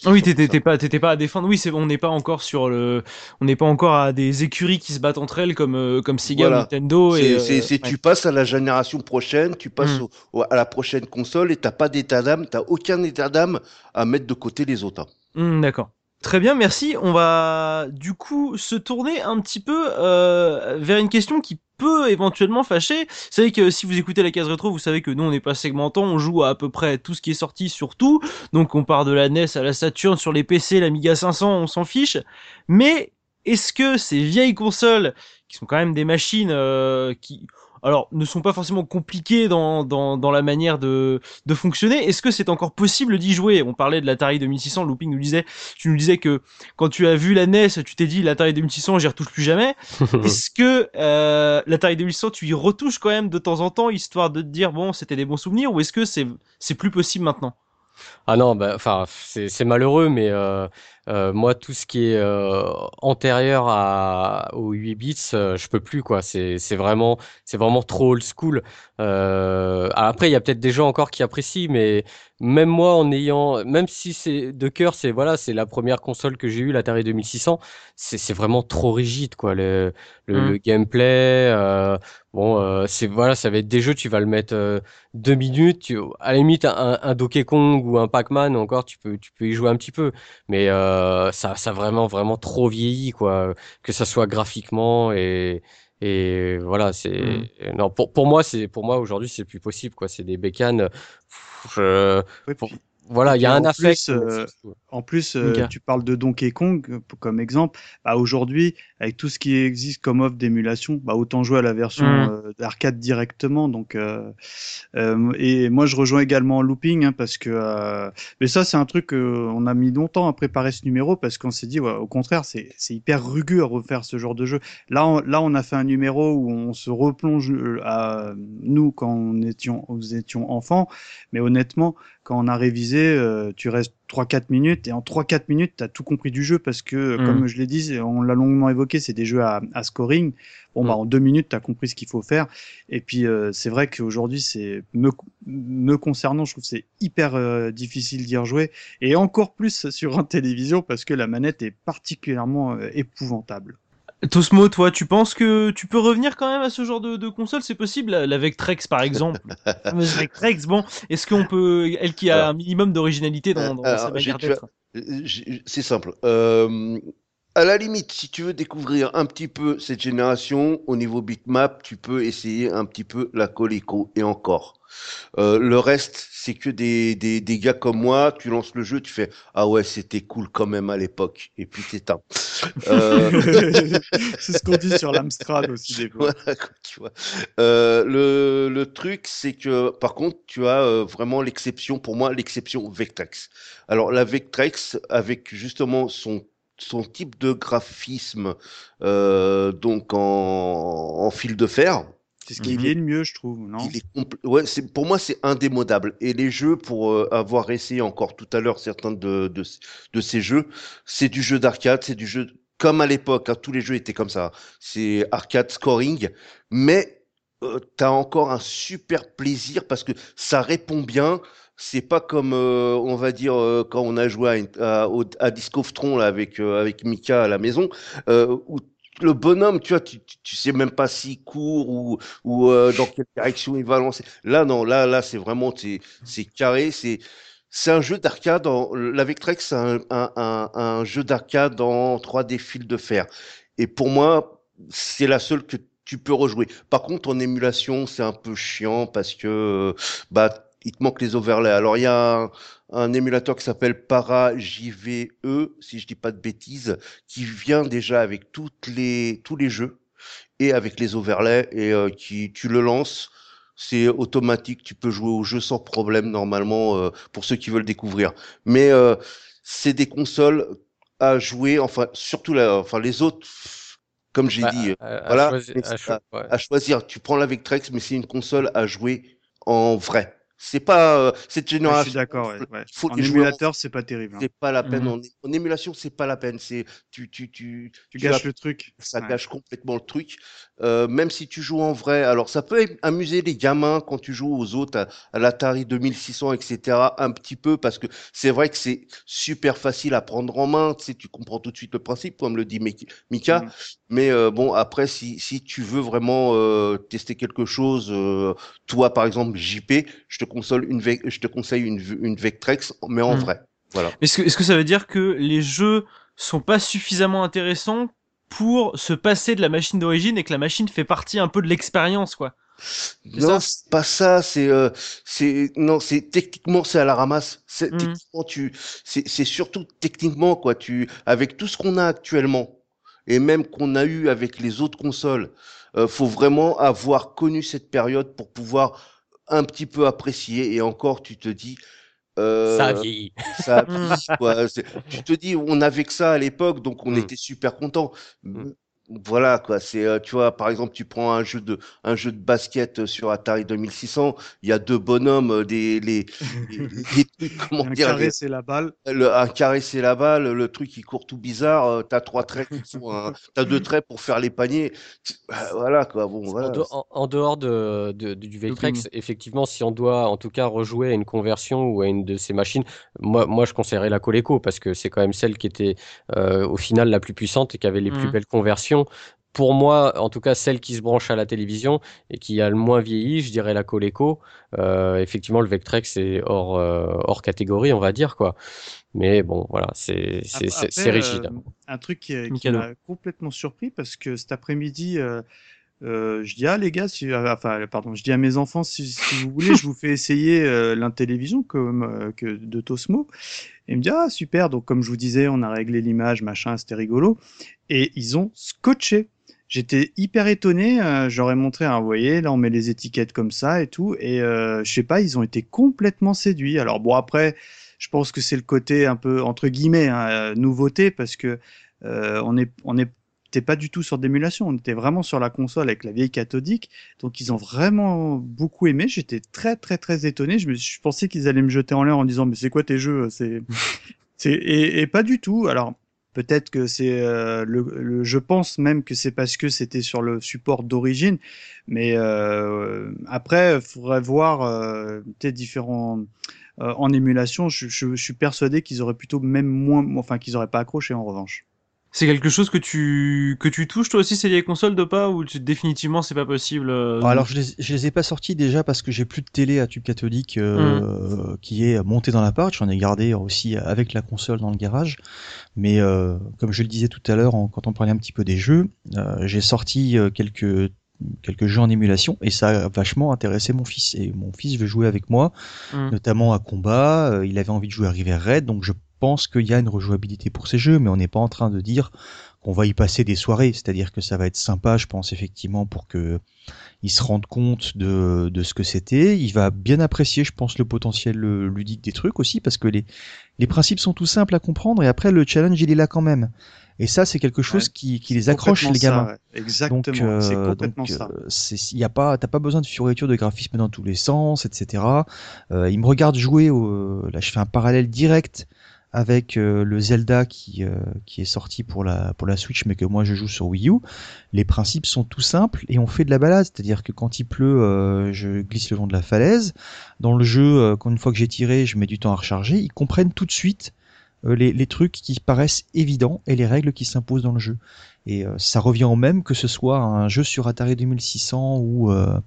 [SPEAKER 1] Oui, t'étais pas, t'étais pas à défendre. Oui, c'est, on n'est pas encore sur le, on n'est pas encore à des écuries qui se battent entre elles comme, euh, comme Sega ou
[SPEAKER 2] Voilà.
[SPEAKER 1] Nintendo. Et, euh,
[SPEAKER 2] c'est, c'est-
[SPEAKER 1] ouais.
[SPEAKER 2] tu passes à la génération prochaine, tu passes
[SPEAKER 1] Mm.
[SPEAKER 2] au- au- à la prochaine console et t'as pas d'état d'âme, t'as aucun état d'âme à mettre de côté les autres.
[SPEAKER 1] Hmm, D'accord. Très bien, merci. On va du coup se tourner un petit peu euh, vers une question qui peut éventuellement fâcher. Vous savez que si vous écoutez la case rétro, vous savez que nous on n'est pas segmentant, on joue à peu près tout ce qui est sorti sur tout. Donc on part de la NES à la Saturn sur les PC, l'Amiga 500, on s'en fiche. Mais est-ce que ces vieilles consoles, qui sont quand même des machines euh, qui alors ne sont pas forcément compliquées dans, dans, dans la manière de, de fonctionner, est-ce que c'est encore possible d'y jouer? On parlait de l'Atari 2600, Looping nous disait tu nous disais que quand tu as vu la NES, tu t'es dit l'Atari 2600, j'y retouche plus jamais. Est-ce que euh, l'Atari 2600, tu y retouches quand même de temps en temps, histoire de te dire bon, c'était des bons souvenirs, ou est-ce que c'est c'est plus possible maintenant?
[SPEAKER 4] Ah non, bah, enfin, c'est c'est malheureux, mais euh, euh, moi, tout ce qui est euh, antérieur à, aux 8 bits, euh, je peux plus, quoi. C'est vraiment, c'est vraiment trop old school. Après, il y a peut-être des gens encore qui apprécient, mais même moi, en ayant, même si c'est de cœur, c'est voilà, c'est la première console que j'ai eue, l'Atari 2600, c'est c'est vraiment trop rigide, quoi. Le le,
[SPEAKER 1] Mm.
[SPEAKER 4] le gameplay, bon, euh, c'est voilà, ça va être des jeux, tu vas le mettre euh, deux minutes, tu, à la limite un, un Donkey Kong ou un Pac-Man encore, tu peux tu peux y jouer un petit peu, mais euh, ça ça a vraiment vraiment trop vieilli, quoi, que ça soit graphiquement et et voilà, c'est non pour pour moi c'est pour moi aujourd'hui c'est plus possible, quoi. C'est des bécanes. Je,
[SPEAKER 3] Ouais,
[SPEAKER 4] pour-
[SPEAKER 3] puis-
[SPEAKER 4] voilà, il y a un affect.
[SPEAKER 3] euh. En plus, euh, tu parles de Donkey Kong euh, comme exemple. Bah, aujourd'hui, avec tout ce qui existe comme offre d'émulation, bah, autant jouer à la version
[SPEAKER 1] Mhm.
[SPEAKER 3] euh, d'arcade directement. Donc, euh, euh, et moi, je rejoins également Looping hein, parce que. euh, mais ça, c'est un truc euh, on a mis longtemps à préparer ce numéro parce qu'on s'est dit, ouais, au contraire, c'est c'est hyper rugueux à refaire ce genre de jeu. Là, on, là, on a fait un numéro où on se replonge à nous quand on étions, nous étions enfants. Mais honnêtement, quand on a révisé, euh, tu restes 3-4 minutes et en 3-4 minutes, tu as tout compris du jeu parce que,
[SPEAKER 1] Mm.
[SPEAKER 3] comme je l'ai dit, on l'a longuement évoqué, c'est des jeux à, à scoring. Bon, bah,
[SPEAKER 4] Mm.
[SPEAKER 3] en deux minutes, tu as compris ce qu'il faut faire. Et puis, euh, c'est vrai qu'aujourd'hui, c'est me, me concernant, je trouve que c'est hyper euh, difficile d'y rejouer et encore plus sur un télévision parce que la manette est particulièrement euh, épouvantable.
[SPEAKER 1] Tosmo, toi, tu penses que tu peux revenir quand même à ce genre de, de console? C'est possible La la Vectrex, par exemple. La fameuse Vectrex, bon, est-ce qu'on peut, elle qui a un minimum d'originalité dans, dans
[SPEAKER 2] Alors,
[SPEAKER 1] sa manière d'être
[SPEAKER 2] Euh, C'est simple. Euh, à la limite, si tu veux découvrir un petit peu cette génération au niveau bitmap, tu peux essayer un petit peu la Coleco et encore. Euh, le reste, c'est que des, des, des gars comme moi, tu lances le jeu, tu fais Ah ouais, c'était cool quand même à l'époque, et puis t'éteins. Euh,
[SPEAKER 3] c'est ce qu'on dit sur l'Amstrad aussi des fois.
[SPEAKER 2] voilà, quoi, tu vois. Euh, le, le truc, c'est que par contre, tu as euh, vraiment l'exception, pour moi, l'exception Vectrex. Alors, la Vectrex, avec justement son, son type de graphisme, donc en, en fil de fer,
[SPEAKER 3] C'est ce qui
[SPEAKER 1] Mhm.
[SPEAKER 3] vieillit le mieux, je trouve, non
[SPEAKER 2] il est compl- ouais, c'est, pour moi, c'est indémodable. Et les jeux, pour euh, avoir essayé encore tout à l'heure certains de, de, de ces jeux, c'est du jeu d'arcade, c'est du jeu comme à l'époque, hein, tous les jeux étaient comme ça. C'est arcade scoring, mais euh, t'as encore un super plaisir parce que ça répond bien. C'est pas comme, euh, on va dire, euh, quand on a joué à, à, à Disc of Tron là, avec, avec Mika à la maison, où le bonhomme, tu vois, tu, sais même pas s'il court ou, ou euh, dans quelle direction il va lancer. Là, non, là, là, c'est vraiment, c'est, carré, c'est, c'est un jeu d'arcade. La Vectrex, c'est un, un, un, un jeu d'arcade en 3D fil de fer. Et pour moi, c'est la seule que tu peux rejouer. Par contre, en émulation, c'est un peu chiant parce que, bah, il te manque les overlays. Alors, il y a un, émulateur qui s'appelle Para JVE, si je dis pas de bêtises, qui vient déjà avec toutes les, tous les jeux et avec les overlays et euh, qui, tu le lances. C'est automatique, tu peux jouer au jeu sans problème normalement euh, pour ceux qui veulent découvrir. Mais euh, c'est des consoles à jouer, enfin surtout la, enfin les autres, comme j'ai
[SPEAKER 4] À-
[SPEAKER 2] dit,
[SPEAKER 4] à-
[SPEAKER 2] voilà,
[SPEAKER 4] ouais.
[SPEAKER 2] à choisir. Tu prends la Vectrex, mais c'est une console à jouer en vrai. C'est pas euh, cette
[SPEAKER 3] Ouais, je
[SPEAKER 2] génération.
[SPEAKER 3] suis d'accord. ouais, ouais.
[SPEAKER 2] Faut
[SPEAKER 3] En émulateur, c'est pas terrible. hein.
[SPEAKER 2] C'est pas la peine.
[SPEAKER 1] Mhm.
[SPEAKER 2] En, en émulation, c'est pas la peine. C'est tu tu tu
[SPEAKER 3] Tu
[SPEAKER 2] tu
[SPEAKER 3] gâches
[SPEAKER 2] as-
[SPEAKER 3] le truc.
[SPEAKER 2] ça
[SPEAKER 3] Ouais.
[SPEAKER 2] gâche complètement le truc. Euh, même si tu joues en vrai, alors ça peut amuser les gamins quand tu joues aux autres à, à l'Atari 2600, etc. Un petit peu parce que c'est vrai que c'est super facile à prendre en main. Tu sais, tu comprends tout de suite le principe, comme le dit Mik- Mika.
[SPEAKER 3] Mhm.
[SPEAKER 2] Mais euh, bon, après, si si tu veux vraiment euh, tester quelque chose, euh, toi par exemple JP, je te console une Ve- je te conseille une une Vectrex, mais en
[SPEAKER 1] Mhm.
[SPEAKER 2] vrai. Voilà.
[SPEAKER 1] Est-ce que, ça veut dire que les jeux sont pas suffisamment intéressants pour se passer de la machine d'origine et que la machine fait partie un peu de l'expérience, quoi?
[SPEAKER 2] Non, c'est pas ça. C'est, euh, c'est, non, c'est techniquement c'est à la ramasse. C'est
[SPEAKER 1] Mhm.
[SPEAKER 2] techniquement tu, c'est, c'est surtout techniquement quoi. Tu, avec tout ce qu'on a actuellement et même qu'on a eu avec les autres consoles, euh, faut vraiment avoir connu cette période pour pouvoir un petit peu apprécier. Et encore, tu te dis. Euh,
[SPEAKER 4] Ça vieillit.
[SPEAKER 2] ça
[SPEAKER 1] Mm.
[SPEAKER 2] vieillit, quoi. Tu te dis, on avait que ça à l'époque, donc on
[SPEAKER 4] Mm.
[SPEAKER 2] était super content. Voilà quoi, c'est euh, tu vois par exemple tu prends un jeu de un jeu de basket euh, sur Atari 2600, il y a deux bonhommes euh, des les, les, les trucs, comment
[SPEAKER 3] Un
[SPEAKER 2] dire
[SPEAKER 3] carré, c'est la balle.
[SPEAKER 2] le, un carré c'est la balle, le truc qui court tout bizarre, t'as trois traits qui font un, t'as deux traits pour faire les paniers, bah, voilà quoi, bon
[SPEAKER 4] En,
[SPEAKER 2] voilà.
[SPEAKER 4] de- en- en dehors de, de- du Vectrex, effectivement, si on doit en tout cas rejouer à une conversion ou à une de ces machines, moi, moi je conseillerais la Coleco parce que c'est quand même celle qui était euh, au final la plus puissante et qui avait les plus
[SPEAKER 1] Mhm.
[SPEAKER 4] belles conversions. Pour moi, en tout cas, celle qui se branche à la télévision et qui a le moins vieilli, je dirais la Coleco. Euh, effectivement, le Vectrex c'est hors, euh, hors catégorie, on va dire quoi. Mais bon, voilà, c'est rigide.
[SPEAKER 3] euh, un truc qui, m'a complètement surpris parce que cet après-midi, euh, je dis ah les gars, si, euh, enfin pardon, je dis à mes enfants si, si vous voulez, je vous fais essayer euh, comme euh, que de Tosmo. Et il me dit ah super, donc comme je vous disais, on a réglé l'image, machin, c'était rigolo. Et ils ont scotché. J'étais hyper étonné. euh, J'aurais montré, hein, vous voyez, là on met les étiquettes comme ça et tout. Et euh, je sais pas, ils ont été complètement séduits. Alors bon après, je pense que c'est le côté un peu entre guillemets hein, nouveauté parce que on est on est t'es pas du tout sur d'émulation, on était vraiment sur la console avec la vieille cathodique, donc ils ont vraiment beaucoup aimé. J'étais très très très étonné. Je, me, je pensais qu'ils allaient me jeter en l'air en disant mais c'est quoi tes jeux? C'est et, et pas du tout. Alors peut-être que c'est euh, le, le- je pense même que c'est parce que c'était sur le support d'origine, mais euh, après il faudrait voir euh, peut-être différents euh, en émulation. Je, je- je suis persuadé qu'ils auraient plutôt même moins, enfin qu'ils auraient pas accroché en revanche.
[SPEAKER 1] C'est quelque chose que tu que tu touches toi aussi ces vieilles consoles de pas ou tu, définitivement c'est pas possible euh,
[SPEAKER 5] Alors je les, je les ai pas sortis déjà parce que j'ai plus de télé à tube cathodique euh, qui est montée dans l'appart. J'en ai gardé aussi avec la console dans le garage. Mais euh, comme je le disais tout à l'heure quand on parlait un petit peu des jeux, euh, j'ai sorti euh, quelques quelques jeux en émulation et ça a vachement intéressé mon fils et mon fils veut jouer avec moi
[SPEAKER 1] Mm.
[SPEAKER 5] notamment à combat il avait envie de jouer à River Red donc je pense qu'il y a une rejouabilité pour ces jeux mais on n'est pas en train de dire qu'on va y passer des soirées c'est-à-dire que ça va être sympa je pense effectivement pour que il se rende compte de, de ce que c'était. Il va bien apprécier, je pense, le potentiel euh, ludique des trucs aussi, parce que les, les principes sont tout simples à comprendre, et après, le challenge, il est là quand même. Et ça, c'est quelque chose
[SPEAKER 3] Ouais.
[SPEAKER 5] qui, qui les accroche, les gamins.
[SPEAKER 3] ça. Exactement,
[SPEAKER 5] Donc, euh,
[SPEAKER 3] c'est complètement
[SPEAKER 5] donc,
[SPEAKER 3] ça.
[SPEAKER 5] euh, c'est, y a pas, t'as pas besoin de fioriture de graphisme dans tous les sens, etc. Euh, il me regarde jouer. Au, là, je fais un parallèle direct avec euh, le Zelda qui euh, qui est sorti pour la pour la Switch, mais que moi je joue sur Wii U. Les principes sont tout simples et on fait de la balade, c'est-à-dire que quand il pleut, euh, je glisse le long de la falaise. Dans le jeu, quand une fois que j'ai tiré, je mets du temps à recharger. Ils comprennent tout de suite les, les trucs qui paraissent évidents et les règles qui s'imposent dans le jeu. Et euh, ça revient au même que ce soit un jeu sur Atari 2600 ou euh,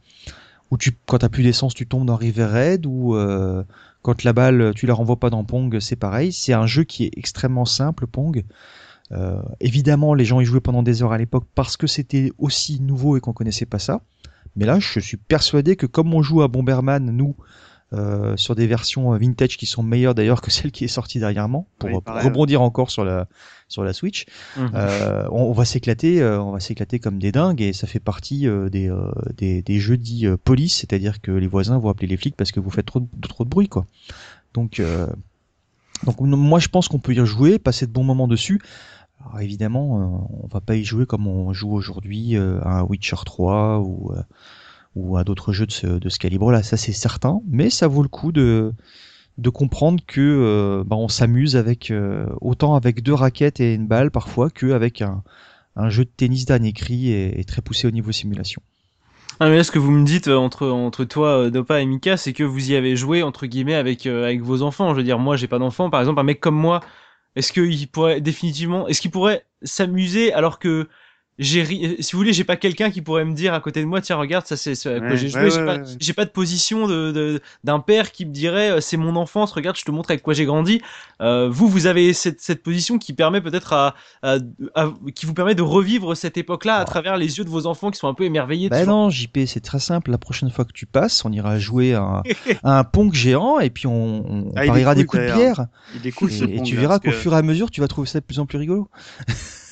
[SPEAKER 5] où tu quand t'as plus d'essence tu tombes dans River Raid ou euh, quand la balle tu la renvoies pas dans Pong c'est pareil. C'est un jeu qui est extrêmement simple Pong. Euh, évidemment les gens y jouaient pendant des heures à l'époque parce que c'était aussi nouveau et qu'on connaissait pas ça. Mais là je suis persuadé que comme on joue à Bomberman nous euh, sur des versions vintage qui sont meilleures d'ailleurs que celle qui est sortie dernièrement pour,
[SPEAKER 3] Oui,
[SPEAKER 5] pour rebondir encore sur la sur la Switch
[SPEAKER 1] Mhm.
[SPEAKER 5] euh, on, on va s'éclater, euh, on va s'éclater comme des dingues et ça fait partie euh, des, des des jeux dits police, c'est-à-dire que les voisins vont appeler les flics parce que vous faites trop de, trop de bruit quoi. Donc Donc moi je pense qu'on peut y rejouer, passer de bons moments dessus. Alors évidemment, on va pas y jouer comme on joue aujourd'hui à Witcher 3 ou, ou à d'autres jeux de ce, de ce calibre-là, ça c'est certain, mais ça vaut le coup de, de comprendre que bah, on s'amuse avec autant avec deux raquettes et une balle parfois qu'avec un, un jeu de tennis d'un écrit et, très poussé au niveau simulation.
[SPEAKER 1] Ah mais là, ce que vous me dites entre entre toi, Dopa et Mika, c'est que vous y avez joué entre guillemets avec avec vos enfants. Je veux dire, moi, j'ai pas d'enfants. Par exemple, un mec comme moi, est-ce qu'il pourrait définitivement, est-ce qu'il pourrait s'amuser alors que j'ai si vous voulez j'ai pas quelqu'un qui pourrait me dire à côté de moi tiens regarde ça c'est à quoi j'ai joué j'ai pas, pas, de position de d'un père qui me dirait euh, c'est mon enfance regarde je te montre avec quoi j'ai grandi. Euh, vous vous avez cette, cette position qui permet peut-être à, à, qui vous permet de revivre cette époque là à travers les yeux de vos enfants qui sont un peu émerveillés
[SPEAKER 5] bah non JP c'est très simple. La prochaine fois que tu passes on ira jouer à un, un pong géant et puis on, on ah, pariera des coups de pierre.
[SPEAKER 3] Il est cool,
[SPEAKER 5] et, et tu verras qu'au fur et à mesure tu vas trouver ça de plus en plus rigolo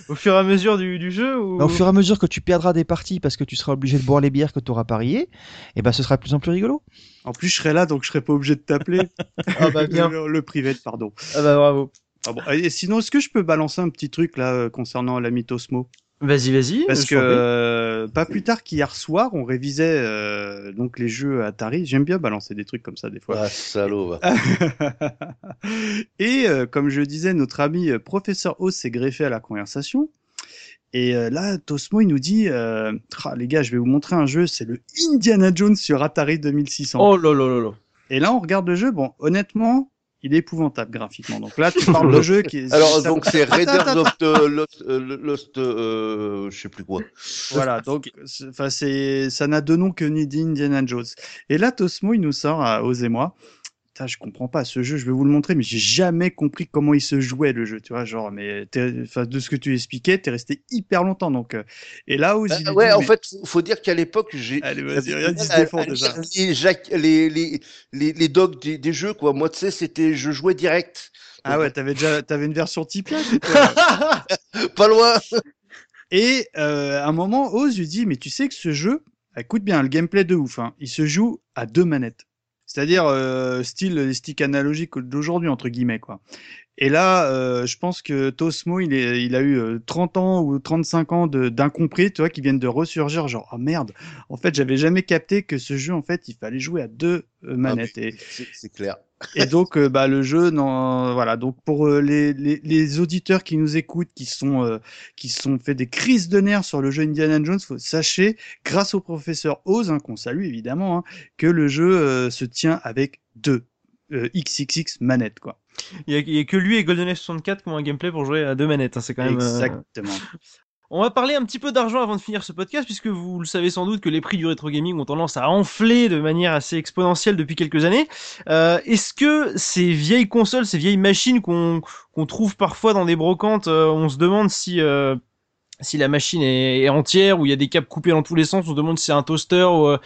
[SPEAKER 1] Au fur et à mesure du, du jeu ou...
[SPEAKER 5] Bah, au fur et à mesure que tu perdras des parties parce que tu seras obligé de boire les bières que tu auras parié, et eh ben ce sera de plus en plus rigolo.
[SPEAKER 3] En plus, je serai là, donc je serai pas obligé de t'appeler.
[SPEAKER 1] ah bah bien.
[SPEAKER 3] le, privé, pardon.
[SPEAKER 1] Ah bah bravo.
[SPEAKER 3] Ah bon. Et sinon, est-ce que je peux balancer un petit truc là euh, concernant la Osmo
[SPEAKER 1] Vas-y, vas-y.
[SPEAKER 3] Parce que euh, pas plus tard qu'hier soir, on révisait euh, donc les jeux Atari. J'aime bien balancer des trucs comme ça des fois.
[SPEAKER 2] Ah, salaud. Va.
[SPEAKER 3] Et euh, comme je disais, notre ami euh, professeur O s'est greffé à la conversation. Et euh, là, Tosmo, il nous dit, ah, les gars, je vais vous montrer un jeu, c'est le Indiana Jones sur Atari 2600.
[SPEAKER 1] Oh là là là là.
[SPEAKER 3] Et là, on regarde le jeu. Bon, honnêtement, il est épouvantable graphiquement. Donc là, tu parles de jeu qui est.
[SPEAKER 2] Alors donc c'est Raiders of the Lost, euh, Lost euh, je sais plus quoi.
[SPEAKER 3] Voilà, donc enfin c'est ça n'a de nom que ni Indiana Jones. Et là, Tosmo il nous sort à Osez-moi je comprends pas ce jeu, je vais vous le montrer, mais j'ai jamais compris comment il se jouait le jeu, tu vois, genre, mais de ce que tu expliquais, t'es resté hyper longtemps, donc. Euh, et là où
[SPEAKER 2] bah, ouais, en fait, faut, faut dire qu'à l'époque, j'ai.
[SPEAKER 3] Allez, vas-y, rien se défend déjà.
[SPEAKER 2] Les, les, les, les, dogs des, jeux, quoi. Moi, tu sais, c'était, je jouais direct.
[SPEAKER 3] Ah ouais, t'avais déjà, t'avais une version Tipeee.
[SPEAKER 2] pas loin.
[SPEAKER 3] Et euh, à un moment, Oz lui dit, mais tu sais que ce jeu, écoute bien, le gameplay de ouf, hein, il se joue à deux manettes. C'est-à-dire euh, style les sticks analogiques d'aujourd'hui entre guillemets quoi. Et là, euh, je pense que Tosmo, il, est, il a eu 30 euh, ans ou 35 ans d'incompris, tu vois, qui viennent de ressurgir, genre, oh merde, en fait, j'avais jamais capté que ce jeu, en fait, il fallait jouer à deux euh, manettes. Ah,
[SPEAKER 2] c'est clair.
[SPEAKER 3] Et donc, bah, le jeu, non, voilà. Donc, pour les, les, les, auditeurs qui nous écoutent, qui sont, qui sont fait des crises de nerfs sur le jeu Indiana Jones, faut, sachez, grâce au professeur Oz, hein, qu'on salue évidemment, hein, que le jeu se tient avec deux XXX manettes, quoi.
[SPEAKER 1] Il y, a, que lui et GoldenEye 64 qui ont un gameplay pour jouer à deux manettes. Hein, c'est quand même.
[SPEAKER 3] Euh, Exactement.
[SPEAKER 1] On va parler un petit peu d'argent avant de finir ce podcast, puisque vous le savez sans doute que les prix du rétro gaming ont tendance à enfler de manière assez exponentielle depuis quelques années. Euh, Est-ce que ces vieilles consoles, ces vieilles machines qu'on trouve parfois dans des brocantes, euh, on se demande si euh, si la machine est, est, entière ou il y a des câbles coupés dans tous les sens, on se demande si c'est un toaster ou une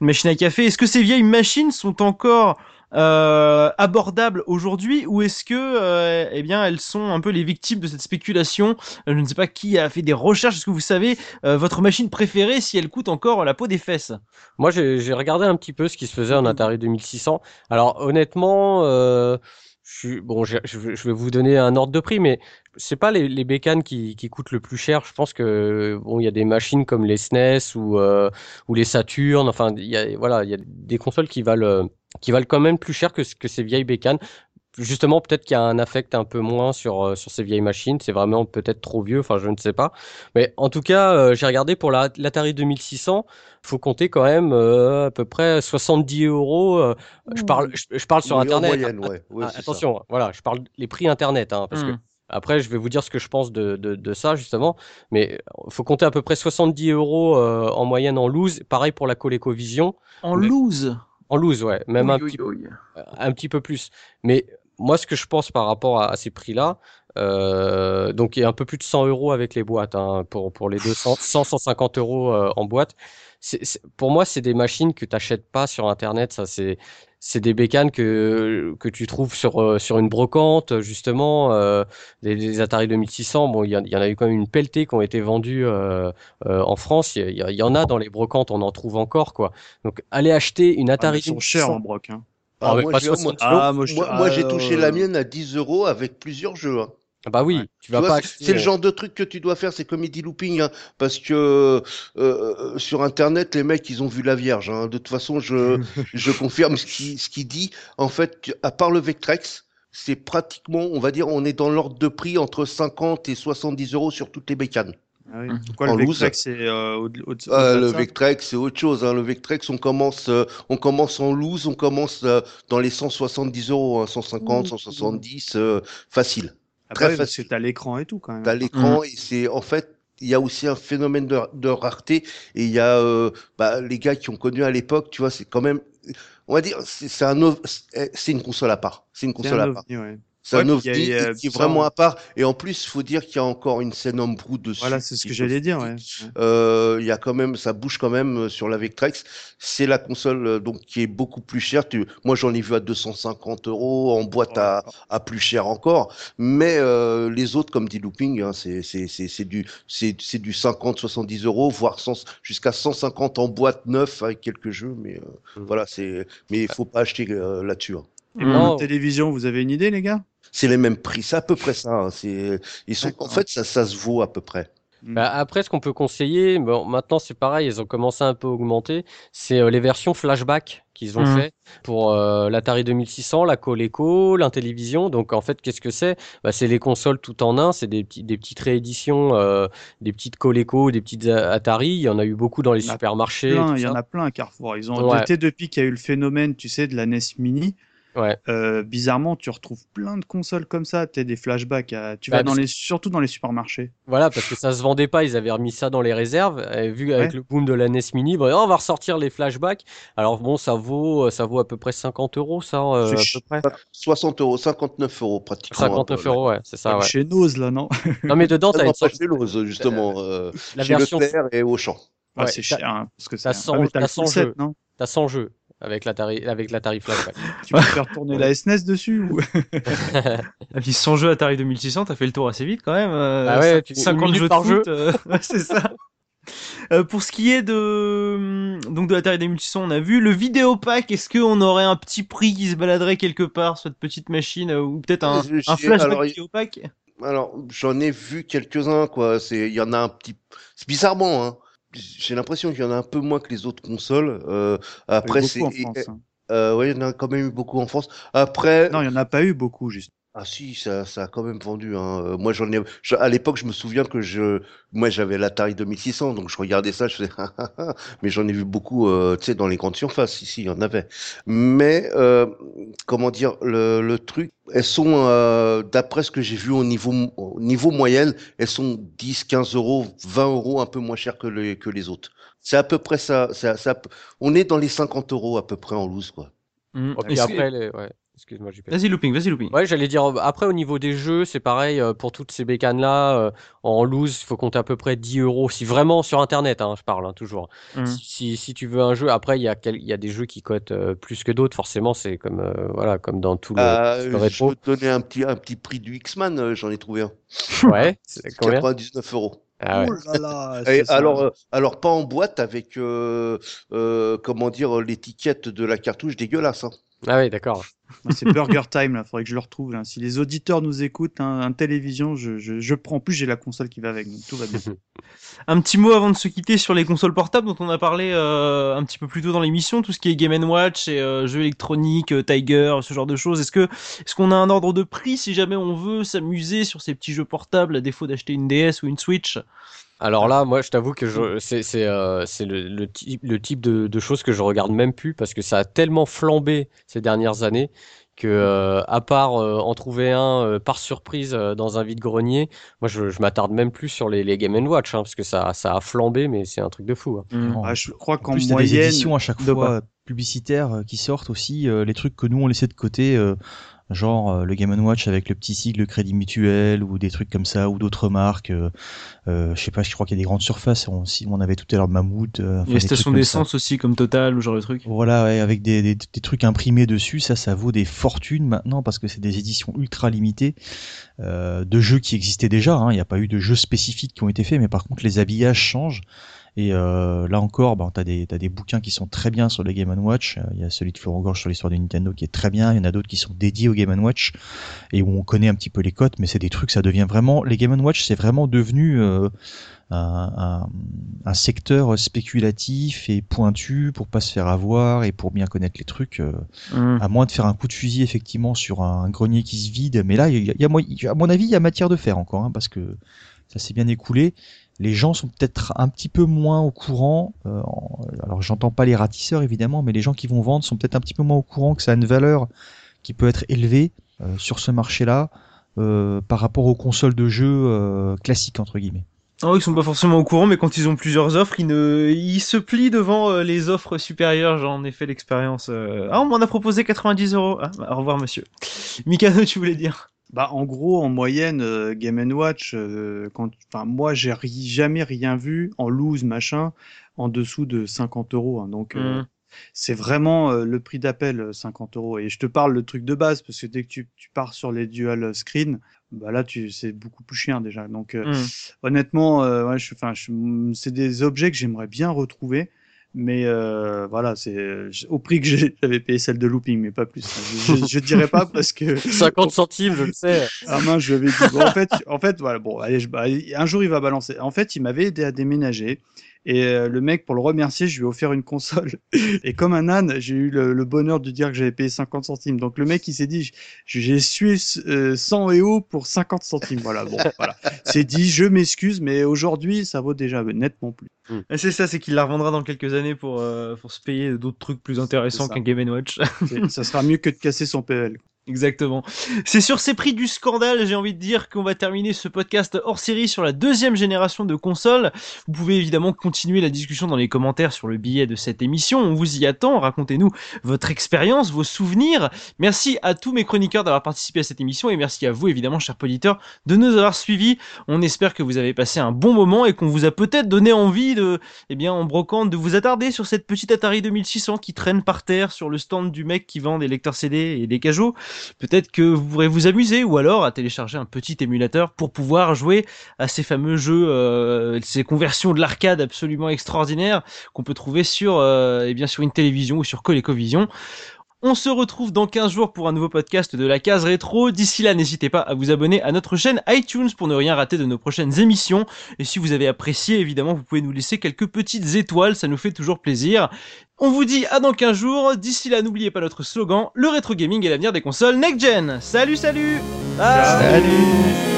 [SPEAKER 1] machine à café. Est-ce que ces vieilles machines sont encore euh, abordables aujourd'hui ou est-ce que euh, eh bien elles sont un peu les victimes de cette spéculation? Je ne sais pas qui a fait des recherches. Est-ce que vous savez euh, votre machine préférée si elle coûte encore la peau des fesses?
[SPEAKER 4] Moi, j'ai regardé un petit peu ce qui se faisait en Atari 2600. Alors honnêtement. Euh, je suis, bon, je, je, vais vous donner un ordre de prix, mais c'est pas les, les bécanes qui, qui coûtent le plus cher. Je pense que bon, il y a des machines comme les SNES ou euh, ou les Saturn. Enfin, il y a voilà, il y a des consoles qui valent qui valent quand même plus cher que, que ces vieilles bécanes. Justement, peut-être qu'il y a un affect un peu moins sur, euh, sur ces vieilles machines. C'est vraiment peut-être trop vieux, enfin, je ne sais pas. Mais en tout cas, euh, j'ai regardé pour l'Atari 2600, faut compter quand même euh, à peu près 70 euros. je parle, je, parle sur Internet.
[SPEAKER 2] Moyenne, ouais.
[SPEAKER 4] Ah, attention, voilà, je parle les prix Internet, hein, parce que hmm. après, je vais vous dire ce que je pense de, de, de ça, justement. Mais faut compter à peu près 70 euros en moyenne en loose. Pareil pour la ColecoVision.
[SPEAKER 1] En loose?
[SPEAKER 4] En loose, ouais, même un, petit, un petit peu plus. Mais moi, ce que je pense par rapport à, ces prix-là, euh, donc il y a un peu plus de 100 euros avec les boîtes hein, pour, pour les 200, 100, 150 euros euh, en boîte. pour moi, c'est des machines que tu n'achètes pas sur Internet. Ça, c'est c'est des bécanes que que tu trouves sur euh, sur une brocante justement euh, des, Atari 2600 bon il y, y, en a eu quand même une pelletée qui ont été vendues euh, euh en France il y, y, en a dans les brocantes on en trouve encore quoi donc aller acheter une Atari
[SPEAKER 3] ah, ils sont chers en broc hein.
[SPEAKER 2] Ah,
[SPEAKER 4] Ah, mais
[SPEAKER 2] moi,
[SPEAKER 4] pas
[SPEAKER 2] j'ai-
[SPEAKER 4] 60
[SPEAKER 2] moi-
[SPEAKER 4] euros.
[SPEAKER 3] Ah, moi,
[SPEAKER 2] j'ai
[SPEAKER 3] ah,
[SPEAKER 2] touché
[SPEAKER 3] euh,
[SPEAKER 2] la mienne à 10 euros avec plusieurs jeux. hein.
[SPEAKER 4] Bah oui,
[SPEAKER 3] Ouais.
[SPEAKER 4] tu
[SPEAKER 2] Tu
[SPEAKER 4] vas
[SPEAKER 2] vois,
[SPEAKER 4] pas
[SPEAKER 2] c'est- le
[SPEAKER 4] euh,
[SPEAKER 2] genre de truc que tu dois faire, c'est comedy looping, hein, parce que euh, euh, sur Internet, les mecs, ils ont vu la Vierge. hein. De toute façon, je, je confirme ce qu'il ce qu'il dit. En fait, à part le Vectrex, c'est pratiquement, on va dire, on est dans l'ordre de prix entre 50 et 70 euros sur toutes les bécanes.
[SPEAKER 3] Ah oui. Pourquoi
[SPEAKER 2] En
[SPEAKER 3] le
[SPEAKER 2] loose.
[SPEAKER 3] Vectrex, c'est euh, au- au- au-
[SPEAKER 2] Euh,
[SPEAKER 3] au-delà de
[SPEAKER 2] le Vectrex, c'est autre chose. Hein. Le Vectrex, on commence, euh, on commence en loose, on commence euh, dans les 170 euros, hein, 150,
[SPEAKER 3] Ouh.
[SPEAKER 2] 170, euh, facile.
[SPEAKER 3] Ah
[SPEAKER 2] très
[SPEAKER 3] bah oui,
[SPEAKER 2] facile.
[SPEAKER 3] que t'as l'écran et tout quand même.
[SPEAKER 2] T'as l'écran et c'est en fait il y a aussi un phénomène de, de rareté et il y a euh, bah, les gars qui ont connu à l'époque, tu vois, c'est quand même on va dire c'est c'est un c'est une console à part, c'est une console
[SPEAKER 3] un
[SPEAKER 2] à part.
[SPEAKER 3] ouais.
[SPEAKER 2] C'est
[SPEAKER 3] Ouais,
[SPEAKER 2] un ovni qui est vraiment à part et en plus il faut dire qu'il y a encore une scène homebrew dessus.
[SPEAKER 3] Voilà, c'est ce que j'allais dire. Ouais.
[SPEAKER 2] euh, il y a quand même, ça bouge quand même euh, sur la Vectrex. C'est la console euh, donc qui est beaucoup plus chère. Tu, moi, j'en ai vu à 250 euros en boîte à, à plus cher encore. Mais euh, les autres, comme dit Looping, hein, c'est c'est c'est c'est du c'est du 50, 70 euros, voire 100 jusqu'à 150 en boîte neuf avec quelques jeux. Mais euh,
[SPEAKER 4] Mm.
[SPEAKER 2] voilà, c'est mais il faut pas acheter euh, là-dessus. hein.
[SPEAKER 3] Et pour
[SPEAKER 4] Non.
[SPEAKER 3] la télévision, vous avez une idée, les gars?
[SPEAKER 2] C'est les mêmes prix, c'est à peu près ça. hein. C'est ils sont en fait ça ça se vaut à peu près.
[SPEAKER 4] Bah, après, ce qu'on peut conseiller, bon, maintenant c'est pareil, ils ont commencé un peu à augmenter, c'est euh, les versions flashback qu'ils ont
[SPEAKER 1] Mhm.
[SPEAKER 4] fait pour euh, l'Atari 2600, la Coleco, l'Intellivision. Donc en fait, qu'est-ce que c'est? Bah, C'est les consoles tout en un, c'est des, petits, des petites rééditions, euh, des petites Coleco, des petites Atari. Il y en a eu beaucoup dans les
[SPEAKER 3] Il en
[SPEAKER 4] supermarchés.
[SPEAKER 3] Plein, il y en a plein à Carrefour. Ils ont
[SPEAKER 4] Ouais.
[SPEAKER 3] été depuis qu'il y a eu le phénomène, tu sais, de la NES Mini.
[SPEAKER 4] Ouais.
[SPEAKER 3] Euh, bizarrement, tu retrouves plein de consoles comme ça. Tu des flashbacks. à- Tu
[SPEAKER 4] Bah,
[SPEAKER 3] vas dans
[SPEAKER 4] parce-
[SPEAKER 3] les, surtout dans les supermarchés.
[SPEAKER 4] Voilà, parce que ça se vendait pas, ils avaient remis ça dans les réserves. Et vu avec
[SPEAKER 3] Ouais.
[SPEAKER 4] le boom de la NES Mini, bon, on va ressortir les flashbacks. Alors bon, ça vaut, ça vaut à peu près 50 euros, ça, euh, à
[SPEAKER 3] ch-
[SPEAKER 4] peu près.
[SPEAKER 2] 60 euros, 59 euros pratiquement.
[SPEAKER 4] 59
[SPEAKER 2] hein,
[SPEAKER 4] euros, ouais, c'est ça, ouais.
[SPEAKER 3] Chez Nose, là, non?
[SPEAKER 4] Non, mais dedans,
[SPEAKER 2] Ah
[SPEAKER 4] t'as
[SPEAKER 2] non,
[SPEAKER 4] une
[SPEAKER 2] pas
[SPEAKER 4] sorte-
[SPEAKER 2] chez Lowe's, justement. euh,
[SPEAKER 4] la
[SPEAKER 2] chez
[SPEAKER 4] version,
[SPEAKER 2] Leclerc et Auchan.
[SPEAKER 3] Ah,
[SPEAKER 4] Ouais,
[SPEAKER 3] C'est cher, hein, parce que Ah, mais t'as
[SPEAKER 4] t'as
[SPEAKER 3] le full
[SPEAKER 4] 100
[SPEAKER 3] set,
[SPEAKER 4] jeux.
[SPEAKER 3] non?
[SPEAKER 4] T'as 100 jeux avec l'Atari, avec l'Atari Flashback.
[SPEAKER 3] Tu peux faire tourner la SNES dessus ou...
[SPEAKER 1] Et puis sans jeu Atari 2600, t'as fait le tour assez vite quand même. euh,
[SPEAKER 4] Ah ouais,
[SPEAKER 1] cin-
[SPEAKER 4] tu-
[SPEAKER 1] 50
[SPEAKER 4] une minute
[SPEAKER 1] jeux de
[SPEAKER 4] par
[SPEAKER 1] foot,
[SPEAKER 4] jeu.
[SPEAKER 1] euh, ouais, c'est ça. Euh, pour ce qui est de donc de l'Atari 2600, on a vu le vidéopack. Est-ce qu'on aurait un petit prix qui se baladerait quelque part sur cette petite machine ou peut-être un, un flashback
[SPEAKER 2] alors, Alors, j'en ai vu quelques-uns, quoi. C'est, il y en a un petit. C'est bizarrement, hein. J'ai l'impression qu'il y en a un peu moins que les autres consoles. Euh, après, c'est.
[SPEAKER 3] hein.
[SPEAKER 2] Euh, ouais, il y en a quand même eu beaucoup en France. Après.
[SPEAKER 3] Non, il n'y en a pas eu beaucoup, juste.
[SPEAKER 2] Ah si, ça, ça a quand même vendu. Hein. Euh, Moi, j'en ai. je- à l'époque, je me souviens que je, moi, j'avais l'Atari 2600, donc je regardais ça, je faisais. ah, ah, ah. Mais j'en ai vu beaucoup, euh, tu sais, dans les grandes surfaces. Ici, il y en avait. Mais euh, comment dire, le, le truc, elles sont, euh, d'après ce que j'ai vu au niveau, au niveau moyenne, elles sont 10, 15 euros, 20 euros, un peu moins cher que les que les autres. C'est à peu près ça. ça, ça on est dans les 50 euros à peu près en loose, quoi.
[SPEAKER 1] Hmm.
[SPEAKER 4] Et
[SPEAKER 1] que-
[SPEAKER 4] après, les... ouais. Excuse-moi, JP.
[SPEAKER 1] Vas-y looping, vas-y looping.
[SPEAKER 4] Ouais, j'allais dire, euh, après au niveau des jeux, c'est pareil, euh, pour toutes ces bécanes-là, euh, en loose, il faut compter à peu près 10 euros, si vraiment sur Internet, hein, je parle hein, toujours.
[SPEAKER 1] Hmm.
[SPEAKER 4] Si, si, si tu veux un jeu, après il y a, quel- y a des jeux qui cotent euh, plus que d'autres, forcément, c'est comme, euh, voilà, comme dans tout le,
[SPEAKER 2] Euh,
[SPEAKER 4] le
[SPEAKER 2] je
[SPEAKER 4] rétro.
[SPEAKER 2] peux te donner un petit, un petit prix du X-Man, euh, j'en ai trouvé un.
[SPEAKER 4] Ouais, c'est combien
[SPEAKER 2] 99 euros.
[SPEAKER 4] Ah ouais.
[SPEAKER 3] Oh là là,
[SPEAKER 2] Et alors, euh, alors pas en boîte avec, euh, euh, comment dire, l'étiquette de la cartouche dégueulasse. Hein.
[SPEAKER 4] Ah oui, d'accord.
[SPEAKER 3] C'est Burger Time, là. Faudrait que je le retrouve. là. Si les auditeurs nous écoutent, hein, un télévision, je, je, je prends. En plus, j'ai la console qui va avec, donc tout va bien.
[SPEAKER 1] Un petit mot avant de se quitter sur les consoles portables dont on a parlé euh, un petit peu plus tôt dans l'émission, tout ce qui est Game Watch et euh, jeux électroniques, euh, Tiger, ce genre de choses. Est-ce que est-ce qu'on a un ordre de prix si jamais on veut s'amuser sur ces petits jeux portables à défaut d'acheter une DS ou une Switch?
[SPEAKER 4] Alors là, moi, je t'avoue que je, c'est, c'est, euh, c'est le, le type, le type de, de choses que je regarde même plus parce que ça a tellement flambé ces dernières années que, euh, à part euh, en trouver un euh, par surprise euh, dans un vide-grenier, moi, je, je m'attarde même plus sur les, les Game Watch hein, parce que ça, ça a flambé, mais c'est un truc de fou. hein.
[SPEAKER 5] En-
[SPEAKER 3] Ah, je crois
[SPEAKER 5] En
[SPEAKER 3] qu'en
[SPEAKER 5] plus, t'as des
[SPEAKER 3] moyenne.
[SPEAKER 5] éditions à chaque
[SPEAKER 3] de
[SPEAKER 5] fois publicitaires euh, qui sortent aussi, euh, les trucs que nous on laissait de côté, euh, genre euh, le Game Watch avec le petit sigle Crédit Mutuel ou des trucs comme ça, ou d'autres marques. euh, euh, je sais pas, je crois qu'il y a des grandes surfaces. On, si on avait tout à l'heure Mammouth. euh, des trucs
[SPEAKER 1] stations d'essence aussi comme Total ou genre de truc.
[SPEAKER 5] Voilà, ouais, avec des, des, des trucs imprimés dessus, ça, ça vaut des fortunes maintenant parce que c'est des éditions ultra limitées euh, de jeux qui existaient déjà. hein. Il n'y a pas eu de jeux spécifiques qui ont été faits, mais par contre les habillages changent Et euh, là encore, ben, tu as, des bouquins qui sont très bien sur le Game Watch. Il y a celui de Florent Gorge sur l'histoire de Nintendo qui est très bien. Il y en a d'autres qui sont dédiés au Game Watch et où on connaît un petit peu les cotes, mais c'est des trucs, ça devient vraiment... Les Game Watch, c'est vraiment devenu... Euh, un, un, secteur spéculatif et pointu pour pas se faire avoir et pour bien connaître les trucs, euh, mmh. à moins de faire un coup de fusil effectivement sur un grenier qui se vide. Mais là, il y a, à mon avis, il y a matière de faire encore, hein, parce que ça s'est bien écoulé les gens sont peut-être un petit peu moins au courant. Euh, alors j'entends pas les ratisseurs évidemment, mais les gens qui vont vendre sont peut-être un petit peu moins au courant que ça a une valeur qui peut être élevée euh, sur ce marché-là euh, par rapport aux consoles de jeux classiques entre guillemets.
[SPEAKER 1] Ah ils sont pas forcément au courant, mais quand ils ont plusieurs offres, ils, ne... se plient devant les offres supérieures. J'en ai fait l'expérience. Ah, on m'en a proposé 90 euros. Ah, au revoir, monsieur. Mikano, tu voulais dire?
[SPEAKER 3] Bah, en gros, en moyenne, euh, Game Watch, euh, quand, enfin, moi, j'ai jamais rien vu en loose, machin, en dessous de 50 euros. Hein. donc, euh, mmh. c'est vraiment le prix d'appel, 50 euros. Et je te parle le truc de base, parce que dès que tu, tu pars sur les dual screen, bah là, tu, c'est beaucoup plus cher déjà. Donc, mmh. honnêtement, ouais, je, c'est des objets que j'aimerais bien retrouver. Mais euh, voilà, c'est au prix que j'avais payé celle de looping, mais pas plus. Je, je, dirais pas parce que
[SPEAKER 4] 50 centimes, je le sais.
[SPEAKER 3] Ah mince, je lui avais dit. Bon, en fait, en fait, voilà. Bon, allez, je, un jour il va balancer. En fait, il m'avait aidé à déménager. Et euh, le mec, pour le remercier, je lui ai offert une console. Et comme un âne, j'ai eu le, bonheur de dire que j'avais payé 50 centimes. Donc le mec, il s'est dit, j'ai sué 100 euh, EO pour 50 centimes. Voilà, bon, voilà. C'est dit, je m'excuse, mais aujourd'hui, ça vaut déjà nettement plus.
[SPEAKER 1] Hmm. C'est ça, c'est qu'il la revendra dans quelques années pour, euh, pour se payer d'autres trucs plus intéressants qu'un Game Watch.
[SPEAKER 3] ça sera mieux que de casser son PL.
[SPEAKER 1] Exactement. C'est sur ces prix du scandale, j'ai envie de dire qu'on va terminer ce podcast hors série sur la deuxième génération de consoles. Vous pouvez évidemment continuer la discussion dans les commentaires sur le billet de cette émission. On vous y attend. Racontez-nous votre expérience, vos souvenirs. Merci à tous mes chroniqueurs d'avoir participé à cette émission et merci à vous évidemment, chers auditeurs, de nous avoir suivis. On espère que vous avez passé un bon moment et qu'on vous a peut-être donné envie de, eh bien, en brocante, de vous attarder sur cette petite Atari 2600 qui traîne par terre sur le stand du mec qui vend des lecteurs CD et des cajots. Peut-être que vous pourrez vous amuser ou alors à télécharger un petit émulateur pour pouvoir jouer à ces fameux jeux, euh, ces conversions de l'arcade absolument extraordinaires qu'on peut trouver sur, euh, eh bien sur une télévision ou sur ColecoVision. On se retrouve dans 15 jours pour un nouveau podcast de la case rétro. D'ici là, n'hésitez pas à vous abonner à notre chaîne iTunes pour ne rien rater de nos prochaines émissions. Et si vous avez apprécié, évidemment, vous pouvez nous laisser quelques petites étoiles, ça nous fait toujours plaisir. On vous dit à dans 15 jours. D'ici là, n'oubliez pas notre slogan, le rétro gaming est l'avenir des consoles next gen. Salut, salut
[SPEAKER 3] Salut